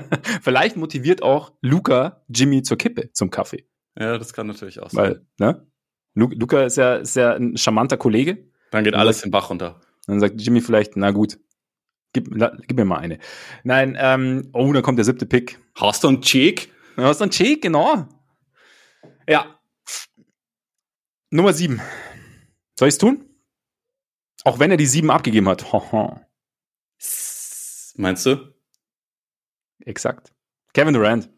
Vielleicht motiviert auch Luca Jimmy zur Kippe, zum Kaffee. Ja, das kann natürlich auch sein. Weil, ne? Luca ist ja, ist ja ein charmanter Kollege. Dann geht alles den Bach runter. Dann sagt Jimmy vielleicht, na gut, Gib, gib mir mal eine. Nein, ähm, oh, da kommt der siebte Pick. Hast du einen Cheek? Hast du einen Cheek, genau. Ja. Nummer sieben. Soll ich es tun? Auch wenn er die sieben abgegeben hat. Meinst du? Exakt. Kevin Durant.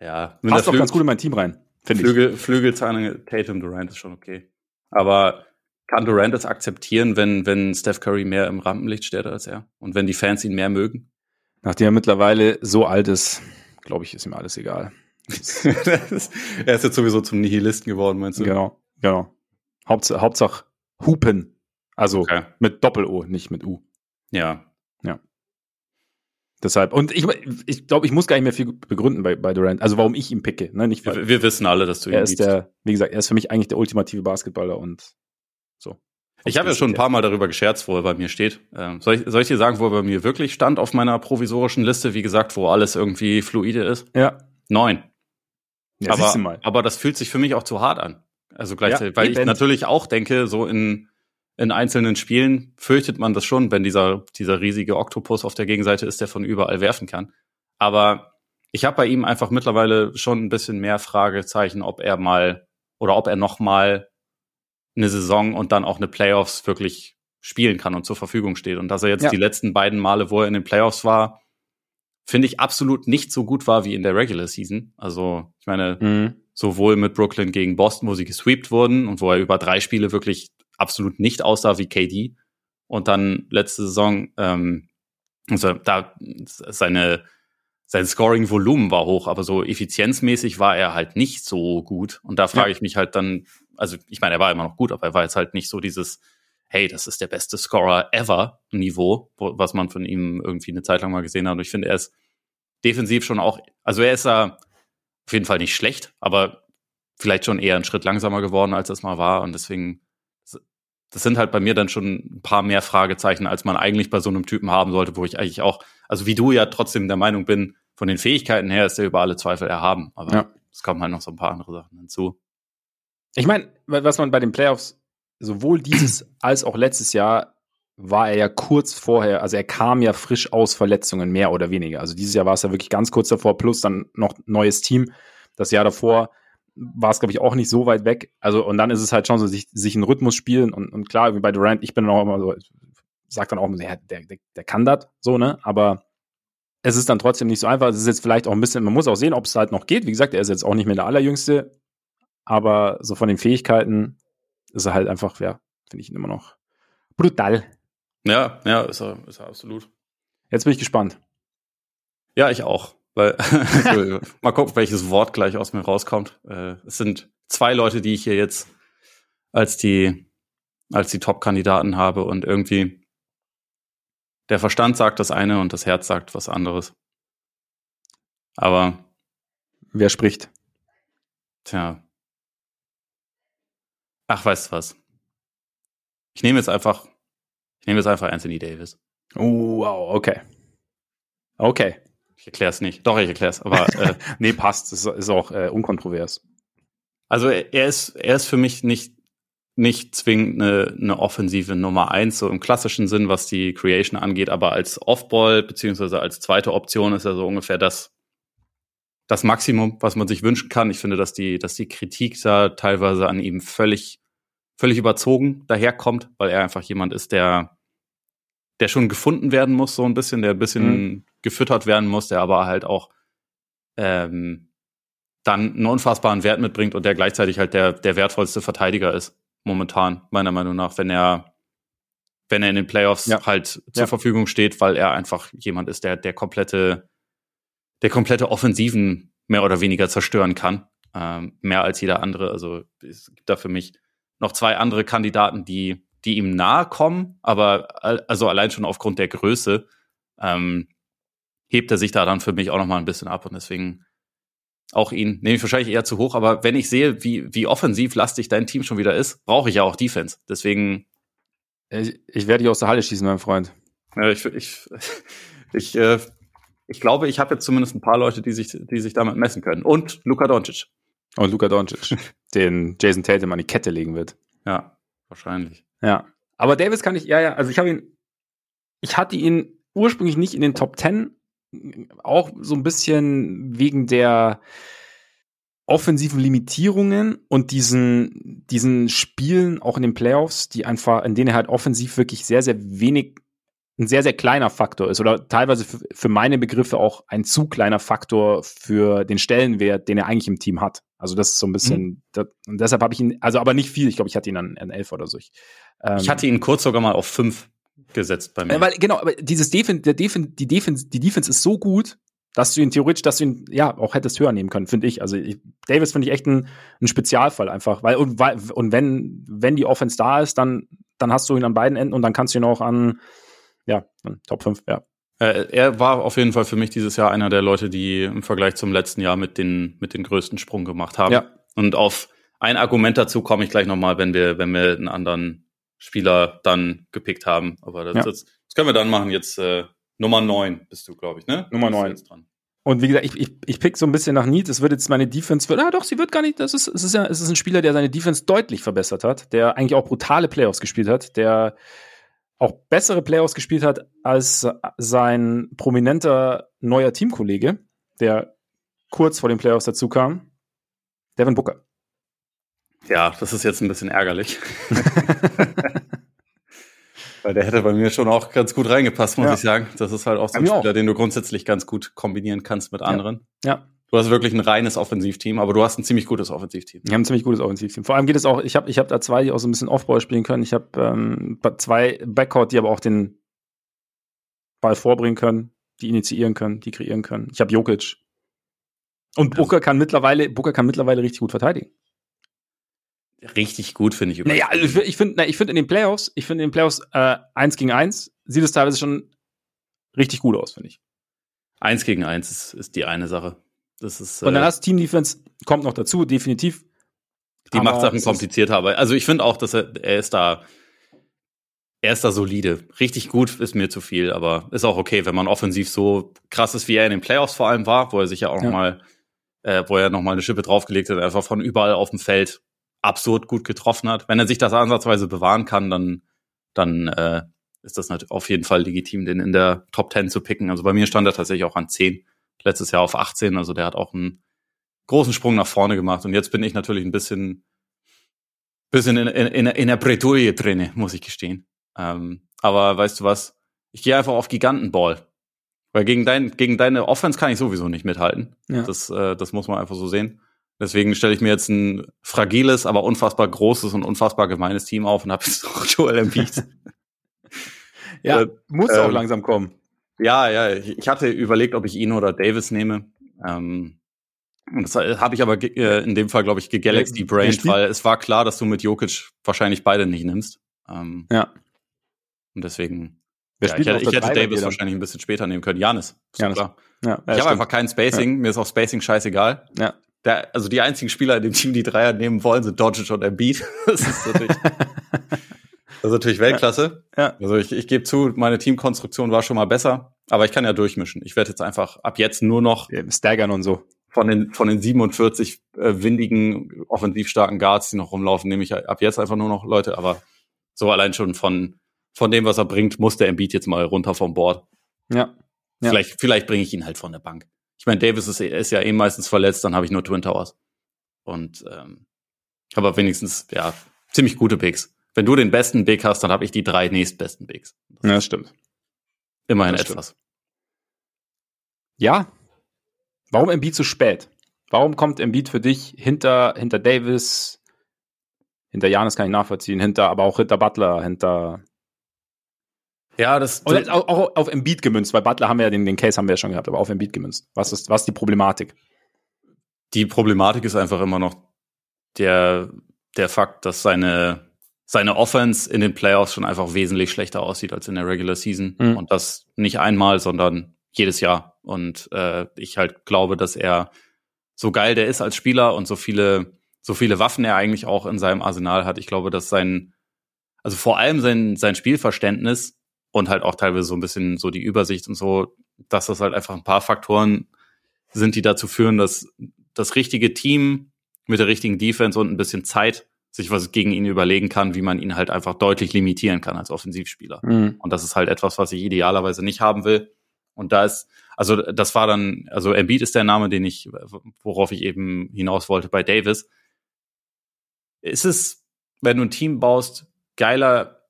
Ja. Passt doch ganz gut in mein Team rein, finde ich. Flügel, Flügelzahne Tatum Durant ist schon okay. Aber kann Durant das akzeptieren, wenn, wenn Steph Curry mehr im Rampenlicht steht als er? Und wenn die Fans ihn mehr mögen? Nachdem er mittlerweile so alt ist, glaube ich, ist ihm alles egal. er ist jetzt sowieso zum Nihilisten geworden, meinst du? Genau, genau. Hauptsache, Hauptsache Hupen. Also okay. mit Doppel-O, nicht mit U. Ja. Ja. Deshalb, und ich, ich glaube, ich muss gar nicht mehr viel begründen bei, bei Durant, also warum ich ihn picke. Ne? Nicht, wir, wir wissen alle, dass du ihn Er ist der, wie gesagt, er ist für mich eigentlich der ultimative Basketballer und so. Ich habe ja schon ein paar Mal darüber gescherzt, wo er bei mir steht. Ähm, soll, ich, soll ich dir sagen, wo er bei mir wirklich stand auf meiner provisorischen Liste? Wie gesagt, wo alles irgendwie fluide ist? Ja. Neun. Ja, aber, aber das fühlt sich für mich auch zu hart an. Also gleichzeitig, ja, weil ich natürlich auch denke, so in, in einzelnen Spielen fürchtet man das schon, wenn dieser, dieser riesige Oktopus auf der Gegenseite ist, der von überall werfen kann. Aber ich habe bei ihm einfach mittlerweile schon ein bisschen mehr Fragezeichen, ob er mal oder ob er noch mal eine Saison und dann auch eine Playoffs wirklich spielen kann und zur Verfügung steht. Und dass er jetzt ja. die letzten beiden Male, wo er in den Playoffs war, finde ich absolut nicht so gut war wie in der Regular Season. Also, ich meine, mhm. sowohl mit Brooklyn gegen Boston, wo sie gesweept wurden und wo er über drei Spiele wirklich absolut nicht aussah wie KD. Und dann letzte Saison, ähm, also da seine sein Scoring-Volumen war hoch, aber so effizienzmäßig war er halt nicht so gut. Und da frage ja. ich mich halt dann, also ich meine, er war immer noch gut, aber er war jetzt halt nicht so dieses, hey, das ist der beste Scorer ever Niveau, wo, was man von ihm irgendwie eine Zeit lang mal gesehen hat. Und ich finde, er ist defensiv schon auch, also er ist ja auf jeden Fall nicht schlecht, aber vielleicht schon eher einen Schritt langsamer geworden, als es mal war. Und deswegen, das sind halt bei mir dann schon ein paar mehr Fragezeichen, als man eigentlich bei so einem Typen haben sollte, wo ich eigentlich auch, also wie du ja trotzdem der Meinung bin, von den Fähigkeiten her ist er über alle Zweifel erhaben. Aber ja. es kommen halt noch so ein paar andere Sachen hinzu. Ich meine, was man bei den Playoffs sowohl dieses als auch letztes Jahr war er ja kurz vorher, also er kam ja frisch aus Verletzungen, mehr oder weniger. Also dieses Jahr war es ja wirklich ganz kurz davor, plus dann noch neues Team. Das Jahr davor war es, glaube ich, auch nicht so weit weg. Also, und dann ist es halt schon so, sich, sich einen Rhythmus spielen und, und klar, wie bei Durant, ich bin dann auch immer so, sag dann auch immer, ja, der, der, der kann das, so, ne? Aber es ist dann trotzdem nicht so einfach. Es ist jetzt vielleicht auch ein bisschen, man muss auch sehen, ob es halt noch geht. Wie gesagt, er ist jetzt auch nicht mehr der Allerjüngste, aber so von den Fähigkeiten ist er halt einfach, ja, finde ich ihn immer noch brutal. Ja, ja, ist er, ist er absolut. Jetzt bin ich gespannt. Ja, ich auch. Weil, mal gucken, welches Wort gleich aus mir rauskommt. Äh, es sind zwei Leute, die ich hier jetzt als die, als die Top-Kandidaten habe und irgendwie der Verstand sagt das eine und das Herz sagt was anderes. Aber. Wer spricht? Tja. Ach, weißt du was? Ich nehme jetzt einfach, ich nehme jetzt einfach Anthony Davis. Oh, wow, okay. Okay. Ich erkläre es nicht. Doch, ich erkläre es. Aber äh, nee, passt. Das ist auch äh, unkontrovers. Also er ist, er ist für mich nicht nicht zwingend eine, eine offensive Nummer eins so im klassischen Sinn, was die Creation angeht, aber als Offball beziehungsweise als zweite Option ist er so ungefähr das, das Maximum, was man sich wünschen kann. Ich finde, dass die, dass die Kritik da teilweise an ihm völlig, völlig überzogen daherkommt, weil er einfach jemand ist, der, der schon gefunden werden muss, so ein bisschen, der ein bisschen mhm. Gefüttert werden muss, der aber halt auch ähm, dann einen unfassbaren Wert mitbringt und der gleichzeitig halt der, der wertvollste Verteidiger ist momentan, meiner Meinung nach, wenn er, wenn er in den Playoffs ja. halt zur ja. Verfügung steht, weil er einfach jemand ist, der der komplette, der komplette Offensiven mehr oder weniger zerstören kann. Ähm, mehr als jeder andere. Also es gibt da für mich noch zwei andere Kandidaten, die, die ihm nahe kommen, aber also allein schon aufgrund der Größe ähm, hebt er sich da dann für mich auch noch mal ein bisschen ab und deswegen auch ihn nehme ich wahrscheinlich eher zu hoch, aber wenn ich sehe, wie, wie offensiv lastig dein Team schon wieder ist, brauche ich ja auch Defense. Deswegen. Ich, ich werde dich aus der Halle schießen, mein Freund. Ich, ich, ich, äh, ich glaube, ich habe jetzt zumindest ein paar Leute, die sich, die sich damit messen können. Und Luka Doncic. Und Luka Doncic, den Jason Tatum an die Kette legen wird. Ja, wahrscheinlich. Ja. Aber Davis kann ich, ja, ja, also ich habe ihn, ich hatte ihn ursprünglich nicht in den Top 10 auch so ein bisschen wegen der offensiven Limitierungen und diesen, diesen Spielen auch in den Playoffs, die einfach, in denen er halt offensiv wirklich sehr, sehr wenig, ein sehr, sehr kleiner Faktor ist oder teilweise für, für meine Begriffe auch ein zu kleiner Faktor für den Stellenwert, den er eigentlich im Team hat. Also das ist so ein bisschen, mhm. das, und deshalb habe ich ihn, also aber nicht viel, ich glaube, ich hatte ihn an, an elf oder so. Ich, ähm, ich hatte ihn kurz sogar mal auf fünf gesetzt bei mir. Äh, weil, genau, aber dieses Defense, der Defense, die Defense, die Defense ist so gut, dass du ihn theoretisch, dass du ihn ja auch hättest höher nehmen können, finde ich. Also ich, Davis finde ich echt ein, ein Spezialfall einfach, weil und, weil und wenn wenn die Offense da ist, dann dann hast du ihn an beiden Enden und dann kannst du ihn auch an ja Top 5, ja. Äh, er war auf jeden Fall für mich dieses Jahr einer der Leute, die im Vergleich zum letzten Jahr mit den mit den größten Sprung gemacht haben. Ja. Und auf ein Argument dazu komme ich gleich nochmal, wenn wir wenn wir einen anderen Spieler dann gepickt haben. Aber das, ja. das, das können wir dann machen. Jetzt äh, Nummer neun bist du, glaube ich, ne? Nummer neun. Und wie gesagt, ich, ich, ich pick so ein bisschen nach Need. Es wird jetzt meine Defense, wird, ah doch, sie wird gar nicht, das ist, es ist ja, es ist ein Spieler, der seine Defense deutlich verbessert hat, der eigentlich auch brutale Playoffs gespielt hat, der auch bessere Playoffs gespielt hat als sein prominenter neuer Teamkollege, der kurz vor den Playoffs dazu kam, Devin Booker. Ja, das ist jetzt ein bisschen ärgerlich. Weil der hätte bei mir schon auch ganz gut reingepasst, muss ja. ich sagen. Das ist halt auch so ein Spieler, auch. den du grundsätzlich ganz gut kombinieren kannst mit anderen. Ja. ja. Du hast wirklich ein reines Offensivteam, aber du hast ein ziemlich gutes Offensivteam. Wir haben ein ziemlich gutes Offensivteam. Vor allem geht es auch, ich habe ich hab da zwei, die auch so ein bisschen Offball spielen können. Ich habe ähm, zwei Backcourt, die aber auch den Ball vorbringen können, die initiieren können, die kreieren können. Ich habe Jokic. Und Booker kann mittlerweile, Booker kann mittlerweile richtig gut verteidigen richtig gut, finde ich. Naja, also ich finde, ich finde in den Playoffs, ich finde in den Playoffs äh, eins gegen eins sieht es teilweise schon richtig gut aus, finde ich. Eins gegen eins ist, ist die eine Sache. Das ist, äh, Und dann hast Team Defense kommt noch dazu, definitiv. Die macht Sachen komplizierter, aber also ich finde auch, dass er, er ist da, er ist da solide. Richtig gut ist mir zu viel, aber ist auch okay, wenn man offensiv so krass ist, wie er in den Playoffs vor allem war, wo er sich ja auch ja. noch mal, äh, wo er noch mal eine Schippe draufgelegt hat, einfach von überall auf dem Feld absurd gut getroffen hat. Wenn er sich das ansatzweise bewahren kann, dann, dann äh, ist das natürlich auf jeden Fall legitim, den in der Top 10 zu picken. Also bei mir stand er tatsächlich auch an 10, letztes Jahr auf 18, also der hat auch einen großen Sprung nach vorne gemacht. Und jetzt bin ich natürlich ein bisschen, bisschen in, in, in der Bretouille drinne, muss ich gestehen. Ähm, aber weißt du was? Ich gehe einfach auf Gigantenball. Weil gegen, dein, gegen deine Offense kann ich sowieso nicht mithalten. Ja. Das, äh, das muss man einfach so sehen. Deswegen stelle ich mir jetzt ein fragiles, aber unfassbar großes und unfassbar gemeines Team auf und habe jetzt auch Joel Embiid. Ja, Äh, muss auch ähm, langsam kommen. ja, ja, ich hatte überlegt, ob ich ihn oder Davis nehme. Ähm, das habe ich aber äh, in dem Fall, glaube ich, gegalaxy Wer- wer brain, spielt? weil es war klar, dass du mit Jokic wahrscheinlich beide nicht nimmst. Ähm, Ja. Und deswegen, Wer ja, ich, hätte- ich hätte Davis wahrscheinlich ein bisschen später nehmen können. Janis, Janis. klar. Ja, ja, ich habe einfach kein Spacing, mir ist auch Spacing scheißegal. Ja. Der, also die einzigen Spieler in dem Team, die Dreier nehmen wollen, sind Doncic und Embiid. Das ist natürlich, das ist natürlich Weltklasse. Ja. Also ich, ich gebe zu, meine Teamkonstruktion war schon mal besser, aber ich kann ja durchmischen. Ich werde jetzt einfach ab jetzt nur noch Ja, Staggern und so. von den von den 47 äh, windigen, offensiv starken Guards, die noch rumlaufen, nehme ich ab jetzt einfach nur noch Leute, aber so allein schon von von dem, was er bringt, muss der Embiid jetzt mal runter vom Board. Ja. Ja. Vielleicht, vielleicht bringe ich ihn halt von der Bank. Ich meine, Davis ist, ist ja eh meistens verletzt, dann habe ich nur Twin Towers. Und ähm, aber wenigstens, ja, ziemlich gute Bigs. Wenn du den besten Big hast, dann habe ich die drei nächstbesten Bigs. Ja, das stimmt. Immerhin das stimmt. etwas. Ja. Warum Embiid zu spät? Warum kommt Embiid für dich hinter, hinter Davis, hinter Janis kann ich nachvollziehen, hinter, aber auch hinter Butler, hinter Ja, das, Und jetzt auch, auch auf Embiid gemünzt, weil Butler haben wir ja den, den Case haben wir ja schon gehabt, aber auf Embiid gemünzt. Was ist, was ist die Problematik? die Problematik ist einfach immer noch der, der Fakt, dass seine, seine Offense in den Playoffs schon einfach wesentlich schlechter aussieht als in der Regular Season. Mhm. Und das nicht einmal, sondern jedes Jahr. Und äh, ich halt glaube, dass er so geil der ist als Spieler und so viele, so viele Waffen er eigentlich auch in seinem Arsenal hat. Ich glaube, dass sein, also vor allem sein, sein Spielverständnis und halt auch teilweise so ein bisschen so die Übersicht und so, dass das halt einfach ein paar Faktoren sind, die dazu führen, dass das richtige Team mit der richtigen Defense und ein bisschen Zeit sich was gegen ihn überlegen kann, wie man ihn halt einfach deutlich limitieren kann als Offensivspieler. Mhm. Und das ist halt etwas, was ich idealerweise nicht haben will. Und da ist, also das war dann, also Embiid ist der Name, den ich, worauf ich eben hinaus wollte bei Davis. Ist es, wenn du ein Team baust, geiler,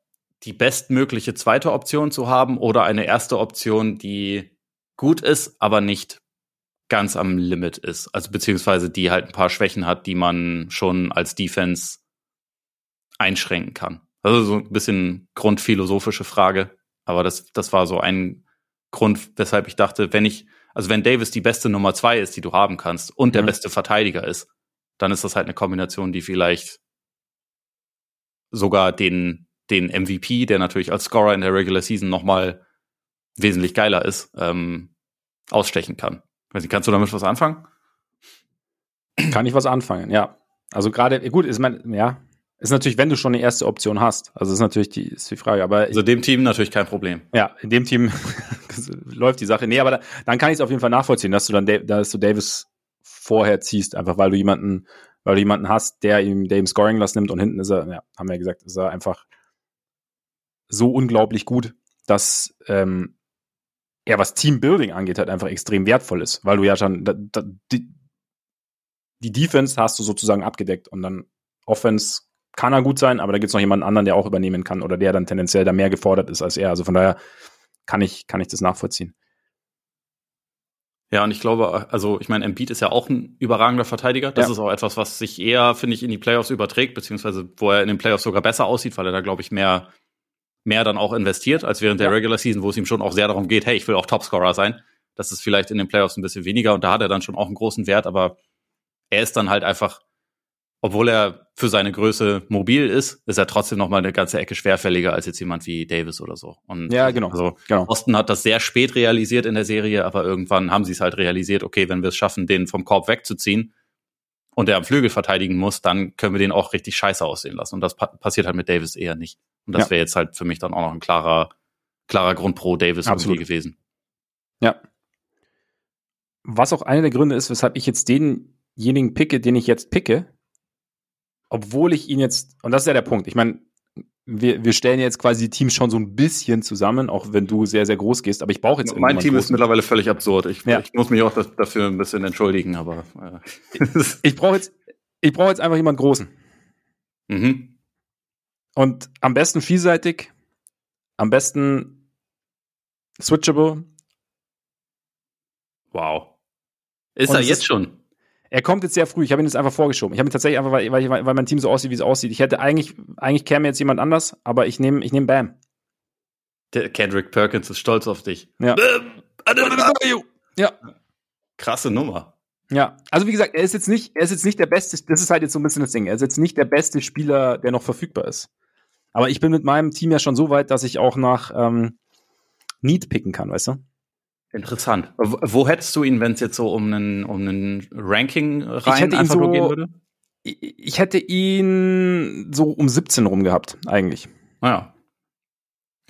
die bestmögliche zweite Option zu haben oder eine erste Option, die gut ist, aber nicht ganz am Limit ist. Also beziehungsweise die halt ein paar Schwächen hat, die man schon als Defense einschränken kann. Also so ein bisschen grundphilosophische Frage. Aber das, das war so ein Grund, weshalb ich dachte, wenn ich, also wenn Davis die beste Nummer zwei ist, die du haben kannst und der Mhm. beste Verteidiger ist, dann ist das halt eine Kombination, die vielleicht sogar den, den MVP, der natürlich als Scorer in der Regular Season nochmal wesentlich geiler ist, ähm, ausstechen kann. Weiß nicht, kannst du damit was anfangen? Kann ich was anfangen, ja. Also gerade, gut, ist mein, ja, ist natürlich, wenn du schon eine erste Option hast. Also ist natürlich die, ist die Frage, aber Also dem Team natürlich kein Problem. ja, in dem Team läuft die Sache. Nee, aber da, dann kann ich es auf jeden Fall nachvollziehen, dass du dann, Da- dass du Davis vorher ziehst, einfach weil du jemanden, weil du jemanden hast, der ihm, der ihm Scoring Last nimmt und hinten ist er, ja, haben wir ja gesagt, ist er einfach so unglaublich gut, dass ähm, er, was Teambuilding angeht, halt einfach extrem wertvoll ist, weil du ja schon da, da, die, die Defense hast du sozusagen abgedeckt und dann Offense kann er gut sein, aber da gibt's noch jemanden anderen, der auch übernehmen kann oder der dann tendenziell da mehr gefordert ist als er. Also von daher kann ich, kann ich das nachvollziehen. Ja, und ich glaube, also ich meine, Embiid ist ja auch ein überragender Verteidiger. Das Ja. ist auch etwas, was sich eher, finde ich, in die Playoffs überträgt, beziehungsweise wo er in den Playoffs sogar besser aussieht, weil er da, glaube ich, mehr, mehr dann auch investiert, als während der Ja. Regular Season, wo es ihm schon auch sehr darum geht, hey, ich will auch Topscorer sein. Das ist vielleicht in den Playoffs ein bisschen weniger und da hat er dann schon auch einen großen Wert, aber er ist dann halt einfach, obwohl er für seine Größe mobil ist, ist er trotzdem noch mal eine ganze Ecke schwerfälliger als jetzt jemand wie Davis oder so. Und Ja, genau. Also Genau. Boston hat das sehr spät realisiert in der Serie, aber irgendwann haben sie es halt realisiert, okay, wenn wir es schaffen, den vom Korb wegzuziehen und der am Flügel verteidigen muss, dann können wir den auch richtig scheiße aussehen lassen. Und das pa passiert halt mit Davis eher nicht. Und das Ja. wäre jetzt halt für mich dann auch noch ein klarer, klarer Grund pro Davis Absolut. irgendwie gewesen. Ja. Was auch einer der Gründe ist, weshalb ich jetzt denjenigen picke, den ich jetzt picke, obwohl ich ihn jetzt, und das ist ja der Punkt, ich meine, wir, wir stellen jetzt quasi die Teams schon so ein bisschen zusammen, auch wenn du sehr, sehr groß gehst, aber ich brauche jetzt Mein Team ist mittlerweile völlig absurd. Ich, Ja. ich muss mich auch das, dafür ein bisschen entschuldigen, aber äh, Ich brauche jetzt, ich brauche jetzt einfach jemanden Großen. mhm. Und am besten vielseitig, am besten switchable Wow. Ist und er jetzt ist, schon? Er kommt jetzt sehr früh. Ich habe ihn jetzt einfach vorgeschoben. Ich habe ihn tatsächlich einfach, weil, weil, weil mein Team so aussieht, wie es aussieht. Ich hätte eigentlich, eigentlich käme jetzt jemand anders, aber ich nehme ich nehm Bam. Der Kendrick Perkins ist stolz auf dich. Ja. ja. Krasse Nummer. Ja, also wie gesagt, er ist jetzt nicht, er ist jetzt nicht der beste, das ist halt jetzt so ein bisschen das Ding. Er ist jetzt nicht der beste Spieler, der noch verfügbar ist. Aber ich bin mit meinem Team ja schon so weit, dass ich auch nach ähm, Need picken kann, weißt du? Interessant. Wo, wo hättest du ihn, wenn es jetzt so um einen, um einen Ranking rein ich hätte ihn so, gehen würde? Ich hätte ihn so um 17 rum gehabt, eigentlich. Naja. Ah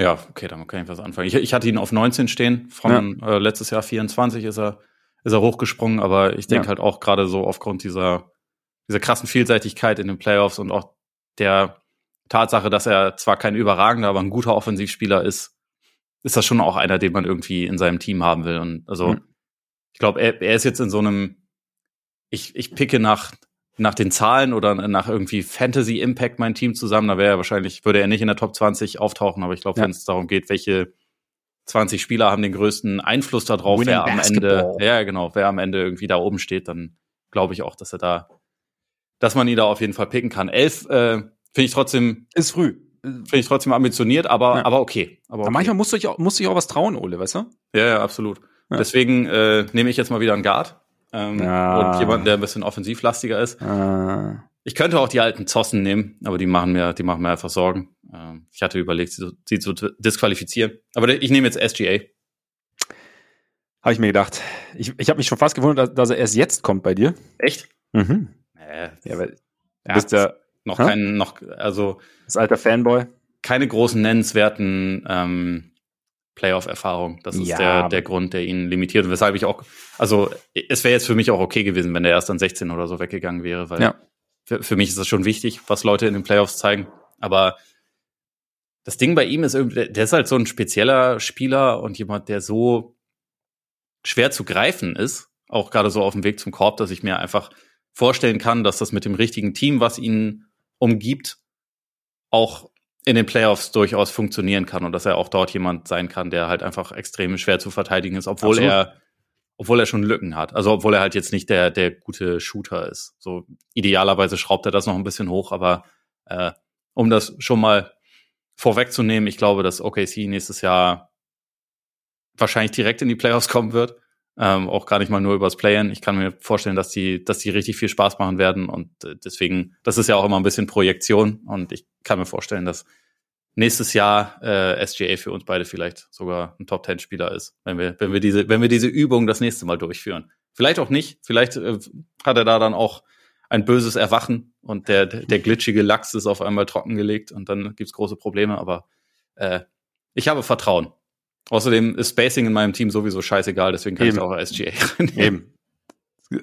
ja, okay, damit kann ich was anfangen. Ich, ich hatte ihn auf 19 stehen. Von ja. äh, letztes Jahr 24 ist er, ist er hochgesprungen, aber ich denke ja. halt auch gerade so aufgrund dieser, dieser krassen Vielseitigkeit in den Playoffs und auch der Tatsache, dass er zwar kein überragender, aber ein guter Offensivspieler ist, ist das schon auch einer, den man irgendwie in seinem Team haben will. Und also, mhm. ich glaube, er, er ist jetzt in so einem, ich, ich picke nach, nach den Zahlen oder nach irgendwie Fantasy Impact mein Team zusammen, da wäre er wahrscheinlich, würde er nicht in der Top 20 auftauchen, aber ich glaube, ja. wenn es darum geht, welche 20 Spieler haben den größten Einfluss darauf, Winning wer am Ende, ja, genau, wer am Ende irgendwie da oben steht, dann glaube ich auch, dass er da, dass man ihn da auf jeden Fall picken kann. Elf, äh, finde ich trotzdem. Ist früh finde ich trotzdem ambitioniert, aber, ja. aber okay. Aber, okay. manchmal musst du dich auch, musst du dich auch was trauen, Ole, weißt du? Ja, ja, absolut. Ja. Deswegen äh, nehme ich jetzt mal wieder einen Guard. Ähm, ja. Und jemanden, der ein bisschen offensivlastiger ist. Ah. Ich könnte auch die alten Zossen nehmen, aber die machen mir, die machen mir einfach Sorgen. Ähm, ich hatte überlegt, sie, sie zu disqualifizieren. Aber ich nehme jetzt SGA. Habe ich mir gedacht. Ich, ich habe mich schon fast gewundert, dass, dass, er erst jetzt kommt bei dir. Echt? Mhm. Äh, ja, weil du bist ja noch ha? kein, noch, also. Das alter Fanboy. Keine großen nennenswerten ähm, Playoff-Erfahrungen. Das ist ja. der, der Grund, der ihn limitiert. Und weshalb ich auch, also es wäre jetzt für mich auch okay gewesen, wenn der erst an 16 oder so weggegangen wäre, weil ja. für, für mich ist das schon wichtig, was Leute in den Playoffs zeigen. Aber das Ding bei ihm ist irgendwie, der ist halt so ein spezieller Spieler und jemand, der so schwer zu greifen ist, auch gerade so auf dem Weg zum Korb, dass ich mir einfach vorstellen kann, dass das mit dem richtigen Team, was ihn umgibt, auch in den Playoffs durchaus funktionieren kann und dass er auch dort jemand sein kann, der halt einfach extrem schwer zu verteidigen ist, obwohl Absolut. er obwohl er schon Lücken hat. Also obwohl er halt jetzt nicht der der gute Shooter ist. So idealerweise schraubt er das noch ein bisschen hoch, aber äh, um das schon mal vorwegzunehmen, ich glaube, dass OKC nächstes Jahr wahrscheinlich direkt in die Playoffs kommen wird ähm, auch gar nicht mal nur übers Playen. Ich kann mir vorstellen, dass die, dass die richtig viel Spaß machen werden und äh, deswegen, das ist ja auch immer ein bisschen Projektion und ich kann mir vorstellen, dass nächstes Jahr äh, SGA für uns beide vielleicht sogar ein Top Ten Spieler ist, wenn wir, wenn wir diese, wenn wir diese Übung das nächste Mal durchführen. Vielleicht auch nicht. Vielleicht äh, hat er da dann auch ein böses Erwachen und der, der glitschige Lachs ist auf einmal trockengelegt und dann gibt's große Probleme. Aber äh, ich habe Vertrauen. Außerdem ist Spacing in meinem Team sowieso scheißegal, deswegen kann Eben. ich auch SGA Eben.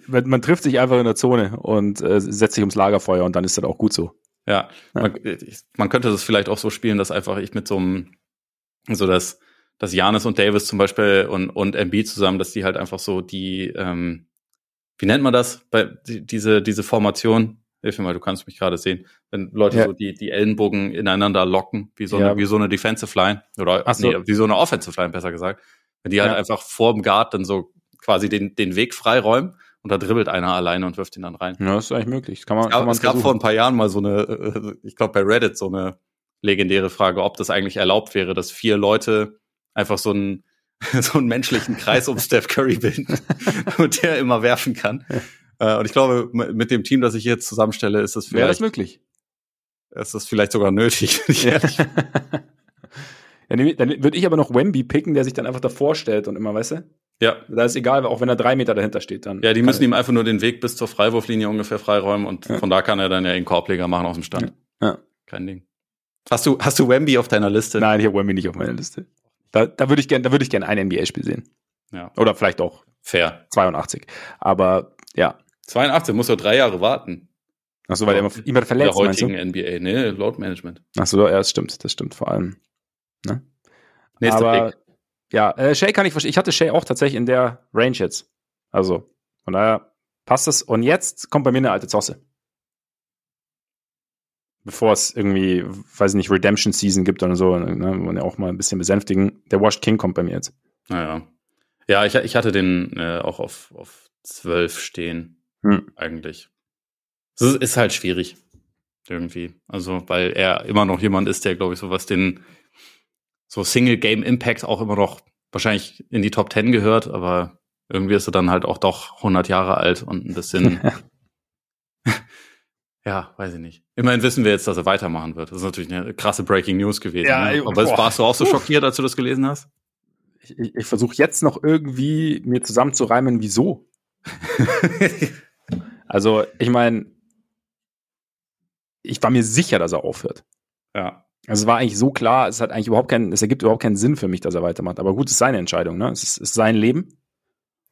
Man, trifft sich einfach in der Zone und äh, setzt sich ums Lagerfeuer und dann ist das auch gut so. Ja, ja. Man, man, könnte das vielleicht auch so spielen, dass einfach ich mit so einem, so dass, dass Janis und Davis zum Beispiel und, und MB zusammen, dass die halt einfach so die, ähm, wie nennt man das? Bei die, diese, diese Formation, Hilf mir mal, du kannst mich gerade sehen. Wenn Leute ja. so die, die Ellenbogen ineinander locken, wie so, ja. eine, wie so eine Defensive Line, oder Ach so. nee, wie so eine Offensive Line, besser gesagt. Wenn die halt ja. einfach vor dem Guard dann so quasi den, den Weg freiräumen und da dribbelt einer alleine und wirft ihn dann rein. Ja, das ist eigentlich möglich. Das kann man, es gab, kann man es gab vor ein paar Jahren mal so eine, äh, ich glaube bei Reddit so eine legendäre Frage, ob das eigentlich erlaubt wäre, dass vier Leute einfach so einen, so einen menschlichen Kreis um Steph Curry bilden und der immer werfen kann. Äh, und ich glaube, mit dem Team, das ich jetzt zusammenstelle, ist das vielleicht. Wäre das möglich? Ist das vielleicht sogar nötig? ja, dann würde ich aber noch Wemby picken, der sich dann einfach davor stellt und immer, weißt du? Ja. Da ist egal, auch wenn er drei Meter dahinter steht dann. Ja, die müssen ihm einfach nur den Weg bis zur Freiwurflinie ungefähr freiräumen und ja. von da kann er dann ja einen Korbleger machen aus dem Stand. Ja. ja. Kein Ding. Hast du, hast du Wemby auf deiner Liste? Nein, ich habe Wemby nicht auf meiner Liste. Da, da würde ich gerne, da würde ich gerne ein NBA-Spiel sehen. Ja. Oder vielleicht auch. Fair. 82. Aber, ja. 82, muss er drei Jahre warten. Achso, weil er immer, verletzt ist. Der heutigen NBA, ne, Load Management. Achso, ja, das stimmt, das stimmt vor allem. Ne? Nächster Aber, Pick. Ja, äh, Shay kann ich verstehen. Ich hatte Shay auch tatsächlich in der Range jetzt. Also, von daher passt es. Und jetzt kommt bei mir eine alte Zosse. Bevor es irgendwie, weiß ich nicht, Redemption Season gibt oder so, ne, wollen ja auch mal ein bisschen besänftigen. Der Washed King kommt bei mir jetzt. Naja. Ja, ich, ich hatte den äh, auch auf, auf 12 stehen, hm. eigentlich. Das ist halt schwierig, irgendwie. Also, weil er immer noch jemand ist, der, glaube ich, so was den so Single Game Impact auch immer noch wahrscheinlich in die Top 10 gehört, aber irgendwie ist er dann halt auch doch 100 Jahre alt und ein bisschen Ja, weiß ich nicht. Immerhin wissen wir jetzt, dass er weitermachen wird. Das ist natürlich eine krasse Breaking News gewesen. Ja, ne? Aber boah. warst du auch so schockiert, als du das gelesen hast? Ich, ich, ich versuche jetzt noch irgendwie mir zusammenzureimen, wieso. also, ich meine, ich war mir sicher, dass er aufhört. Ja. Also es war eigentlich so klar, es hat eigentlich überhaupt keinen, es ergibt überhaupt keinen Sinn für mich, dass er weitermacht. Aber gut, es ist seine Entscheidung, ne? Es ist, es ist sein Leben.